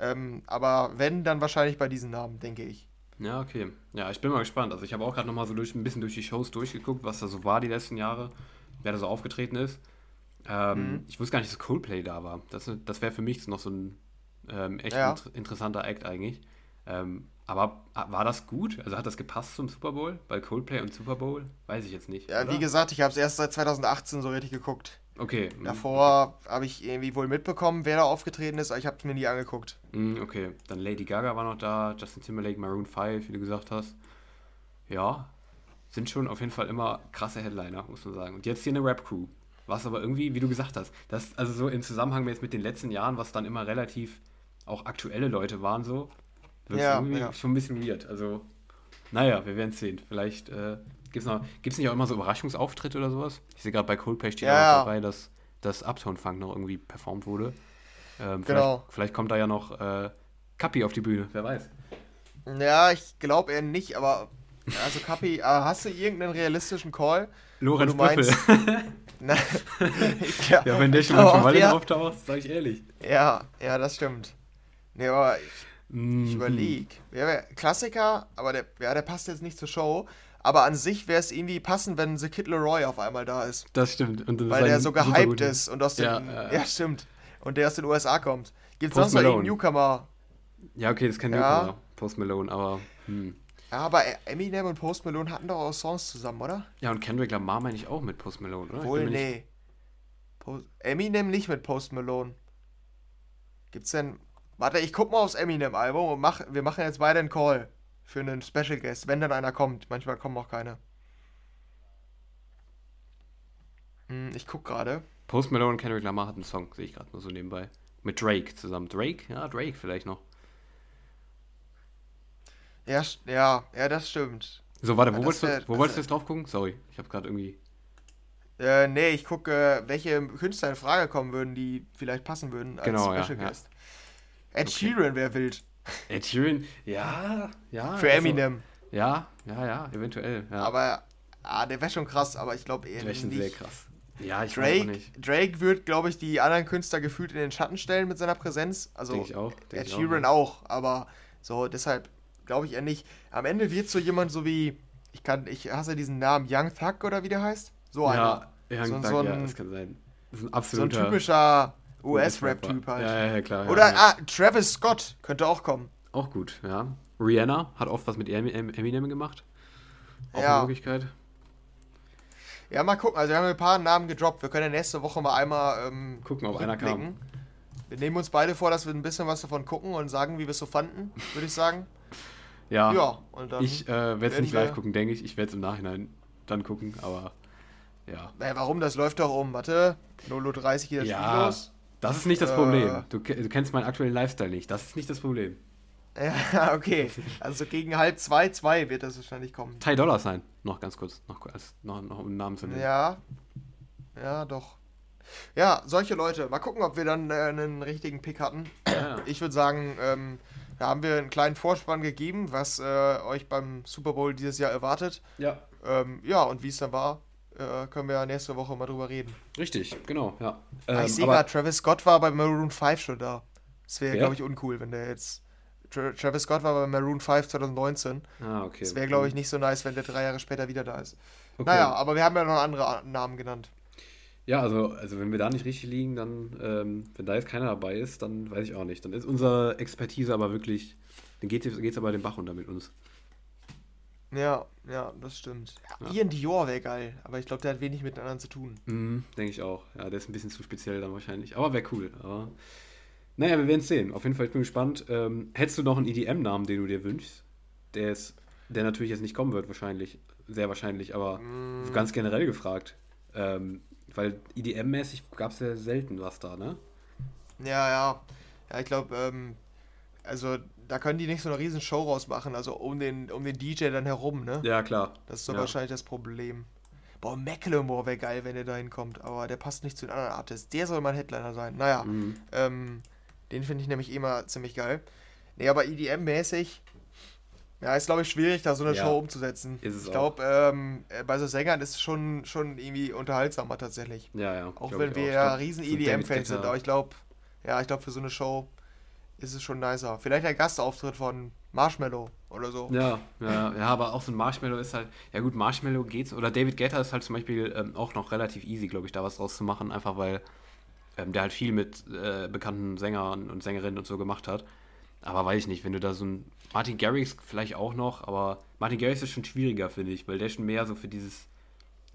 S2: Ähm, aber wenn, dann wahrscheinlich bei diesen Namen, denke ich.
S1: Ja, okay. Ja, ich bin mal gespannt. Also ich habe auch gerade nochmal so durch, ein bisschen durch die Shows durchgeguckt, was da so war die letzten Jahre, wer da so aufgetreten ist. Ähm,
S2: Mhm.
S1: Ich wusste gar nicht, dass Coldplay da war. Das, das wäre für mich noch so ein ähm, echt
S2: Ja.
S1: inter interessanter Act eigentlich. Ähm, aber war das gut? Also hat das gepasst zum Super Bowl? Bei Coldplay und Super Bowl? Weiß ich jetzt nicht.
S2: Ja,
S1: oder?
S2: wie gesagt, ich habe es erst seit 2018 so richtig geguckt.
S1: Okay. mhm.
S2: Davor habe ich irgendwie wohl mitbekommen, wer da aufgetreten ist, aber ich habe es mir nie angeguckt.
S1: Mm, Okay, dann Lady Gaga war noch da, Justin Timberlake, Maroon 5, wie du gesagt hast. Ja, sind schon auf jeden Fall immer krasse Headliner, muss man sagen. Und jetzt hier eine Rap-Crew. Was aber irgendwie, wie du gesagt hast, das, also so im Zusammenhang jetzt mit den letzten Jahren, was dann immer relativ auch aktuelle Leute waren, so, wird
S2: Ja,
S1: irgendwie
S2: ja.
S1: schon ein bisschen weird. Also, naja, wir werden es sehen. Vielleicht äh, gibt es noch, gibt's nicht auch immer so Überraschungsauftritte oder sowas? Ich sehe gerade bei Coldplay steht
S2: Ja,
S1: auch
S2: ja.
S1: dabei, dass das Uptown Funk noch irgendwie performt wurde. Ähm,
S2: Genau.
S1: Vielleicht, vielleicht kommt da ja noch äh, Kapi auf die Bühne, glaub, weiß.
S2: Ja, ich glaube eher nicht, aber also Kapi, äh, hast du irgendeinen realistischen Call?
S1: Lorenz Büffel.
S2: Na, glaub-
S1: ja, wenn der schon mal Wallen
S2: der-
S1: auftaucht, sag ich ehrlich.
S2: Ja, ja, das stimmt. Nee, aber ich,
S1: Mhm.
S2: ich überlege. Ja, wär- Klassiker, aber der, ja, der passt jetzt nicht zur Show. Aber an sich wäre es irgendwie passend, wenn The Kid Leroy auf einmal da ist.
S1: Das stimmt. Und das
S2: Weil der so gehypt ist und aus den.
S1: Ja,
S2: Ja,
S1: ja,
S2: stimmt. Und der aus den USA kommt. Gibt es sonst noch irgendeinen Newcomer?
S1: Ja, okay, das ist kein
S2: Ja.
S1: Newcomer, Post Malone, aber. Hm.
S2: Ja, aber Eminem und Post Malone hatten doch auch Songs zusammen, oder?
S1: Ja, und Kendrick Lamar meine ich auch mit Post Malone, oder?
S2: Wohl, nee. Post Eminem nicht mit Post Malone. Gibt's denn. Warte, ich guck mal aufs Eminem-Album und mach, wir machen jetzt beide einen Call für einen Special Guest, wenn dann einer kommt. Manchmal kommen auch keine. Hm, ich guck gerade.
S1: Post Malone und Kendrick Lamar hatten einen Song, sehe ich gerade nur so nebenbei. Mit Drake zusammen. Drake? Ja, Drake vielleicht noch.
S2: Ja, ja, ja, das stimmt.
S1: So, warte,
S2: Ja,
S1: wo
S2: das
S1: wolltest du,
S2: wär-
S1: wo
S2: das
S1: wolltest du jetzt drauf gucken? Sorry, ich habe gerade irgendwie.
S2: Äh, nee, ich gucke, welche Künstler in Frage kommen würden, die vielleicht passen würden als
S1: Genau, ja,
S2: Special
S1: ja.
S2: Guest. Ed
S1: Okay.
S2: Sheeran wäre wild.
S1: Ed Sheeran, ja, ja.
S2: Für
S1: also-
S2: Eminem.
S1: Ja, ja, ja, eventuell. Ja.
S2: Aber, ah, der wäre schon krass, aber ich glaube eher
S1: schon
S2: nicht.
S1: sehr krass. Ja, ich weiß auch
S2: Drake,
S1: nicht.
S2: Drake wird, glaube ich, die anderen Künstler gefühlt in den Schatten stellen mit seiner Präsenz. Also
S1: Denke ich auch. denk
S2: Ed Sheeran
S1: auch.
S2: auch, aber so, deshalb glaube ich eher nicht. Am Ende wird so jemand so wie, ich kann, ich hasse diesen Namen, Young Thug oder wie der heißt. So einer.
S1: Ja, Young
S2: so,
S1: Thug,
S2: so,
S1: ja,
S2: ein,
S1: das kann sein. Das ist ein
S2: so ein
S1: absoluter
S2: typischer US-Rap-Typ halt.
S1: Ja, ja, klar.
S2: Oder,
S1: ja,
S2: ah, Travis Scott könnte auch kommen.
S1: Auch gut, ja. Rihanna hat oft was mit Em- Eminem gemacht. Auch
S2: Ja.
S1: eine Möglichkeit.
S2: Ja, mal gucken. Also wir haben ein paar Namen gedroppt. Wir können ja nächste Woche mal einmal ähm,
S1: Gucken, ob einer kam.
S2: Wir nehmen uns beide vor, dass wir ein bisschen was davon gucken und sagen, wie wir es so fanden, würde ich sagen.
S1: Ja,
S2: Ja,
S1: ich äh, werde es nicht live gucken, denke ich. Ich werde es im Nachhinein dann gucken, aber ja.
S2: Naja, warum? Das läuft doch um. Warte. 0.30 Uhr geht das
S1: Ja.
S2: Spiel los.
S1: Das ist nicht das. Problem. Du, ke- du kennst meinen aktuellen Lifestyle nicht. Das ist nicht das Problem.
S2: Ja, okay. Also gegen halb zwei, zwei wird das wahrscheinlich kommen.
S1: Ty Dollar sein. Noch ganz kurz. Noch, noch, noch um Namen zu nennen.
S2: Ja. Ja, doch. Ja, solche Leute. Mal gucken, ob wir dann äh, einen richtigen Pick hatten.
S1: Ja.
S2: Ich würde sagen, ähm, da haben wir einen kleinen Vorspann gegeben, was äh, euch beim Super Bowl dieses Jahr erwartet.
S1: ja.
S2: Ähm, ja, und wie es dann war, äh, können wir ja nächste Woche mal drüber reden.
S1: Richtig, genau, ja.
S2: Ah,
S1: Ähm,
S2: ich sehe gerade, Travis Scott war bei Maroon 5 schon da. Das wäre, glaube ich, uncool, wenn der jetzt. Tra Travis Scott war bei Maroon 5 2019.
S1: Ah, okay.
S2: Das wäre, glaube ich, nicht so nice, wenn der drei Jahre später wieder da ist.
S1: Okay.
S2: Naja, aber wir haben ja noch andere Namen genannt.
S1: Ja, also, also wenn wir da nicht richtig liegen, dann, ähm, wenn da jetzt keiner dabei ist, dann weiß ich auch nicht. Dann ist unsere Expertise aber wirklich, dann geht es aber den Bach runter mit uns.
S2: Ja, ja, das stimmt.
S1: Ja.
S2: Ian Dior wäre geil, aber ich glaube, der hat wenig miteinander zu tun.
S1: Mhm, denke ich auch. Ja, der ist ein bisschen zu speziell dann wahrscheinlich. Aber wäre cool. Aber naja, wir werden es sehen. Auf jeden Fall, ich bin gespannt. Ähm, hättest du noch einen EDM-Namen, den du dir wünschst? Der ist, der natürlich jetzt nicht kommen wird, wahrscheinlich. Sehr wahrscheinlich, aber
S2: Mm.
S1: ganz generell gefragt. Ähm, weil EDM-mäßig gab es ja selten was da, ne?
S2: Ja, ja. Ja, ich glaube, ähm, also da können die nicht so eine riesen Show rausmachen, also um den, um den DJ dann herum, ne?
S1: Ja, klar.
S2: Das ist so
S1: Ja.
S2: wahrscheinlich das Problem. Boah, Macklemore wäre geil, wenn der da hinkommt, aber der passt nicht zu den anderen Artists. Der soll mein Headliner sein. Naja,
S1: Mhm.
S2: ähm, den finde ich nämlich immer ziemlich geil. Nee, aber EDM-mäßig, ja, ist glaube ich schwierig, da so eine
S1: Ja.
S2: Show umzusetzen.
S1: Ist es
S2: ich glaube, ähm, äh, bei so Sängern ist es schon, schon irgendwie unterhaltsamer tatsächlich.
S1: Ja, ja.
S2: Auch wenn wir ja riesen EDM-Fans sind, aber ich glaube, ja, ich glaube, für so eine Show ist es schon nicer. Vielleicht ein Gastauftritt von Marshmallow oder so.
S1: Ja, ja, ja, aber auch so ein Marshmallow ist halt, ja gut, Marshmallow geht's. Oder David Guetta ist halt zum Beispiel ähm, auch noch relativ easy, glaube ich, da was draus zu machen, einfach weil ähm, der halt viel mit äh, bekannten Sängern und Sängerinnen und so gemacht hat. Aber weiß ich nicht, wenn du da so ein Martin Garrix vielleicht auch noch, aber Martin Garrix ist schon schwieriger, finde ich, weil der schon mehr so für dieses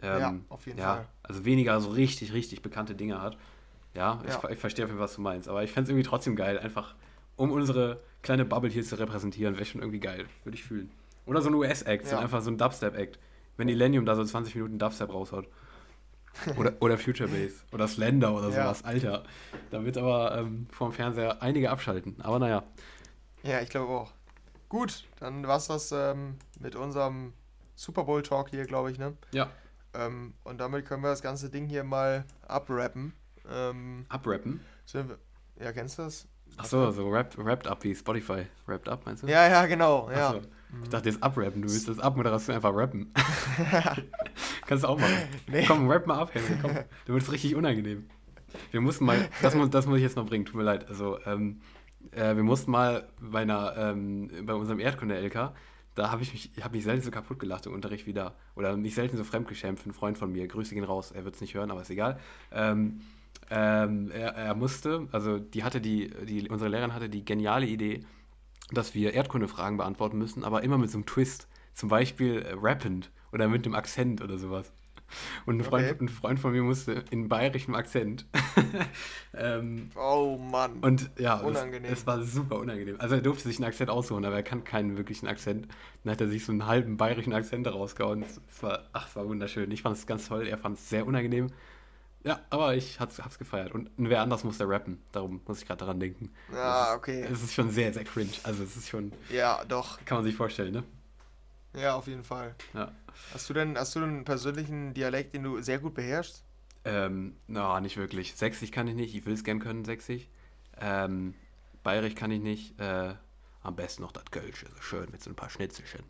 S1: ähm,
S2: Ja, auf jeden
S1: ja,
S2: Fall.
S1: also weniger so richtig, richtig bekannte Dinge hat. Ja,
S2: Ja.
S1: Ich, ich verstehe auf jeden Fall, was du meinst, aber ich fände es irgendwie trotzdem geil, einfach um unsere kleine Bubble hier zu repräsentieren, wäre schon irgendwie geil, würde ich fühlen. Oder so ein US-Act, so
S2: Ja.
S1: einfach so ein Dubstep-Act. Wenn Millennium da so 20 Minuten Dubstep raushaut. Oder, oder Future Bass oder Slender oder
S2: Ja.
S1: sowas, Alter. Da wird aber ähm, vorm Fernseher einige abschalten. Aber naja.
S2: Ja, ich glaube auch. Gut, dann war's das ähm, mit unserem Super Bowl Talk hier, glaube ich, ne?
S1: Ja.
S2: Ähm, und damit können wir das ganze Ding hier mal abrappen. Ähm,
S1: Abrappen.
S2: wir, ja, kennst du das?
S1: Ach so, so wrapped, wrapped up wie Spotify. Wrapped up, meinst du?
S2: Ja, ja, genau. Ja.
S1: so. Ich dachte jetzt abrappen, du willst das Abmoderation einfach rappen. Kannst du auch machen.
S2: Nee.
S1: Komm, rap mal ab, Henry, komm. Du wirst richtig unangenehm. Wir mussten mal, das muss, das muss ich jetzt noch bringen, tut mir leid. Also, ähm, äh, wir mussten mal bei einer, ähm, bei unserem Erdkunde-LK, da habe ich mich, ich habe mich selten so kaputt gelacht im Unterricht wieder. Oder mich selten so fremdgeschämt für einen Freund von mir. Grüße gehen raus, er wird es nicht hören, aber ist egal. Ähm, ähm, er, er musste, also die hatte die, die, unsere Lehrerin hatte die geniale Idee, dass wir Erdkundefragen beantworten müssen, aber immer mit so einem Twist. Zum Beispiel äh, rappend oder mit einem Akzent oder sowas. Und ein Freund,
S2: Okay.
S1: ein Freund von mir musste in bayerischem Akzent. ähm,
S2: Oh Mann.
S1: und ja,
S2: Unangenehm.
S1: Es, es war super unangenehm. Also er durfte sich einen Akzent aussuchen, aber er kann keinen wirklichen Akzent. Dann hat er sich so einen halben bayerischen Akzent rausgehauen. Es es war, ach, es war wunderschön. Ich fand es ganz toll, er fand es sehr unangenehm. Ja, aber ich hab's, hab's gefeiert. Und wer anders musste rappen. Darum muss ich gerade daran denken.
S2: Ah,
S1: Es
S2: okay.
S1: es ist schon sehr, sehr cringe. Also es ist schon,
S2: Ja, doch.
S1: kann man sich vorstellen, ne?
S2: Ja, auf jeden Fall.
S1: Ja.
S2: Hast du denn, hast du einen persönlichen Dialekt, den du sehr gut beherrschst?
S1: Ähm, na, nicht wirklich. Sächsisch kann ich nicht. Ich will es gern können, Sächsisch. Ähm, Bayerisch kann ich nicht. Äh, am besten noch das Kölsche, so schön mit so ein paar Schnitzelchen.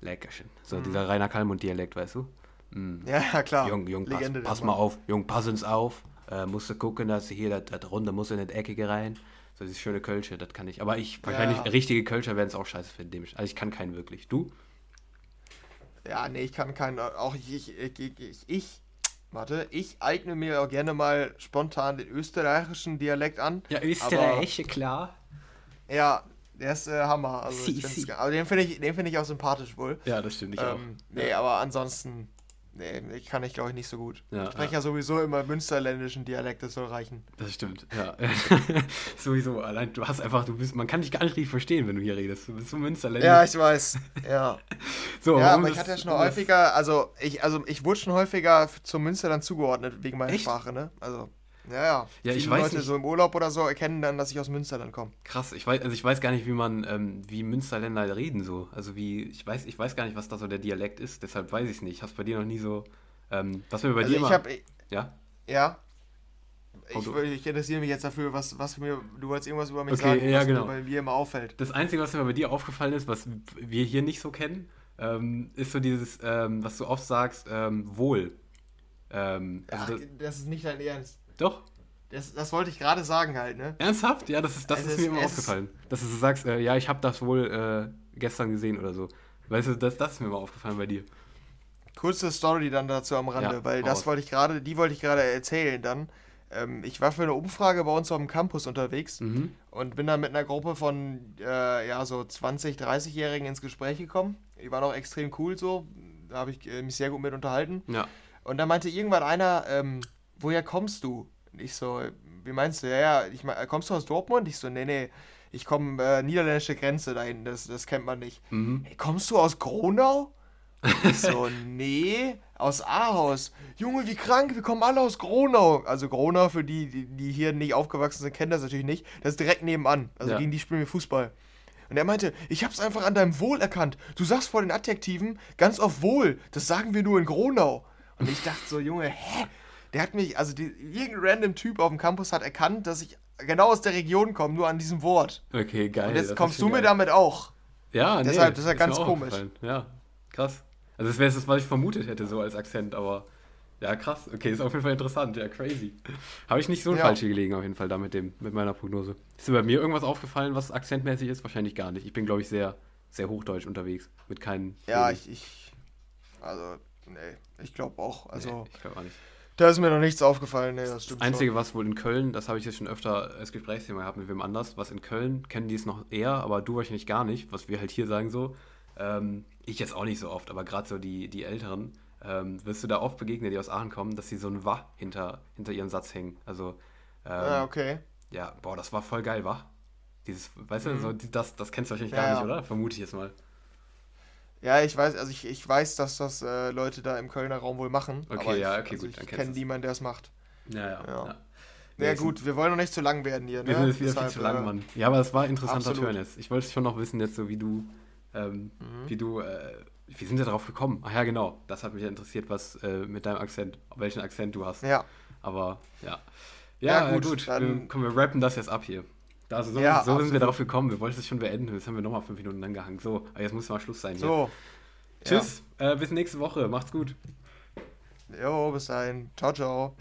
S1: Leckerchen. So
S2: Mhm.
S1: dieser Rainer Kalmund-Dialekt, weißt du? Mm.
S2: Ja, ja, klar.
S1: Jung, Jung, pass, pass mal auf. Jung, pass uns auf. Äh, musst du gucken, dass hier das, Runde muss in das Eckige rein. So dieses schöne Kölsche, das kann ich. Aber ich, wahrscheinlich
S2: Ja.
S1: richtige Kölscher werden es auch scheiße finden. Also ich kann keinen wirklich. Du?
S2: Ja, nee, ich kann keinen. Auch ich, ich, ich, ich, ich Warte, ich eigne mir auch gerne mal spontan den österreichischen Dialekt an.
S1: Ja, Österreich, klar.
S2: Ja, der ist äh, Hammer. Also
S1: Si, si.
S2: aber den finde ich, den finde ich auch sympathisch wohl.
S1: Ja, das stimmt, ich auch.
S2: Ähm, nee, aber ansonsten, nee, ich kann ich glaube ich nicht so gut.
S1: Ja,
S2: ich spreche ja. sowieso immer münsterländischen Dialekt, das soll reichen.
S1: Das stimmt, ja. Sowieso, allein du hast einfach, du bist, man kann dich gar nicht richtig verstehen, wenn du hier redest. Du bist so Münsterländisch.
S2: Ja, ich weiß. Ja.
S1: so,
S2: ja, aber ich hatte ja schon häufiger, also ich, also ich wurde schon häufiger zum Münsterland zugeordnet wegen meiner
S1: Echt?
S2: Sprache, ne? Also, ja, ja.
S1: Ja, ich
S2: Viele
S1: weiß
S2: Leute
S1: nicht.
S2: so im Urlaub oder so erkennen dann, dass ich aus Münsterland komme.
S1: Krass, ich weiß, also ich weiß gar nicht, wie man, ähm, wie Münsterländer reden so. Also wie, ich weiß, ich weiß gar nicht, was da so der Dialekt ist, deshalb weiß ich es nicht. Ich hab's bei dir noch nie so, ähm, was mir bei
S2: Also
S1: dir
S2: ich
S1: immer,
S2: habe,
S1: ja?
S2: ja. Ich, ich interessiere mich jetzt dafür, was, was mir, du wolltest irgendwas über mich
S1: Okay,
S2: sagen,
S1: ja,
S2: was
S1: genau.
S2: mir bei mir immer auffällt.
S1: Das Einzige, was mir bei dir aufgefallen ist, was wir hier nicht so kennen, ähm, ist so dieses, ähm, was du oft sagst, ähm, wohl. Ähm,
S2: Ach,
S1: also das,
S2: das ist nicht dein Ernst.
S1: Doch,
S2: Das, das wollte ich gerade sagen halt, ne?
S1: ernsthaft? Ja, das ist, das
S2: Es
S1: ist mir immer aufgefallen. Dass du sagst, äh, ja, ich habe das wohl äh, gestern gesehen oder so. Weißt du, das, das ist mir immer aufgefallen bei dir.
S2: Kurze Story dann dazu am Rande,
S1: Ja,
S2: weil das wollte ich gerade, die wollte ich gerade erzählen dann. Ähm, ich war für eine Umfrage bei uns auf dem Campus unterwegs
S1: Mhm.
S2: und bin dann mit einer Gruppe von äh, ja so 20, 30-Jährigen ins Gespräch gekommen. Die waren auch extrem cool so, da habe ich äh, mich sehr gut mit unterhalten.
S1: Ja.
S2: Und dann meinte irgendwann einer, ähm, woher kommst du? Ich so, wie meinst du? Ja, ja, ich mein, kommst du aus Dortmund? Ich so, nee, nee, ich komme äh, niederländische Grenze dahin, das, das kennt man nicht.
S1: Mhm.
S2: Hey, kommst du aus Gronau? Ich so, nee, aus Ahaus. Junge, wie krank, wir kommen alle aus Gronau. Also Gronau, für die, die, die hier nicht aufgewachsen sind, kennen das natürlich nicht. Das ist direkt nebenan. Also
S1: Ja.
S2: gegen die spielen wir Fußball. Und er meinte, ich hab's einfach an deinem Wohl erkannt. Du sagst vor den Adjektiven ganz oft Wohl. Das sagen wir nur in Gronau. Und ich dachte so, Junge, hä? Der hat mich, also die, irgendein random Typ auf dem Campus hat erkannt, dass ich genau aus der Region komme, nur an diesem Wort.
S1: Okay, geil.
S2: Und jetzt kommst du
S1: schon
S2: mir
S1: geil.
S2: damit auch.
S1: Ja, nee,
S2: Deshalb, das ist ja ganz komisch.
S1: Ja, krass. Also das wäre das, was ich vermutet hätte, so als Akzent, aber ja, krass. Okay, ist auf jeden Fall interessant. Ja, crazy. Habe ich nicht so
S2: Ja.
S1: falsch gelegen, auf jeden Fall, da mit, dem, mit meiner Prognose. Ist dir bei mir irgendwas aufgefallen, was akzentmäßig ist? Wahrscheinlich gar nicht. Ich bin, glaube ich, sehr, sehr hochdeutsch unterwegs. Mit keinen.
S2: Ja, ich, ich also, nee, ich glaube auch. Also,
S1: Nee, ich glaube auch nicht.
S2: Da ist mir noch nichts aufgefallen. Nee, das stimmt
S1: Das Einzige, was wohl in Köln, das habe ich jetzt schon öfter als Gesprächsthema gehabt mit wem anders, was in Köln kennen die es noch eher, aber du wahrscheinlich gar nicht, was wir halt hier sagen so. Ähm, ich jetzt auch nicht so oft, aber gerade so die, die Älteren, ähm, wirst du da oft begegnen, die aus Aachen kommen, dass sie so ein Wah hinter, hinter ihrem Satz hängen. Also, ähm,
S2: schon. Ah, okay.
S1: ja, boah, das war voll geil, Wah. Dieses, weißt du,
S2: Mhm.
S1: so, die- das, das kennst du wahrscheinlich
S2: Ja,
S1: gar
S2: ja.
S1: nicht, oder? Vermute ich jetzt mal.
S2: Ja, ich weiß, also ich, ich weiß, dass das äh, Leute da im Kölner Raum wohl machen.
S1: Okay,
S2: aber
S1: ja,
S2: ich,
S1: okay,
S2: also
S1: gut,
S2: ich kenne niemanden, der es macht.
S1: Ja, ja.
S2: Ja.
S1: ja.
S2: Ja, gut, wir wollen noch nicht zu lang werden hier.
S1: Wir
S2: ne?
S1: sind jetzt wieder viel
S2: Deshalb,
S1: zu lang,
S2: äh,
S1: Mann. Ja, aber es war interessanter. Turn jetzt. Ich wollte schon noch wissen jetzt so, wie du, ähm,
S2: Mhm.
S1: wie du, äh, wie sind wir darauf gekommen? Ach ja, genau. Das hat mich ja interessiert, was äh, mit deinem Akzent, welchen Akzent du hast.
S2: Ja,
S1: Aber ja.
S2: Ja,
S1: Ja, äh,
S2: gut,
S1: gut.
S2: dann-
S1: wir, komm, wir rappen das jetzt ab hier. Also so
S2: Ja,
S1: so sind wir darauf gekommen. Wir wollten es schon beenden. Jetzt haben wir nochmal fünf Minuten angehangen. So, aber jetzt muss mal Schluss sein hier.
S2: so.
S1: Tschüss. Äh, bis nächste Woche. Macht's gut.
S2: Jo, bis dahin. Ciao, ciao.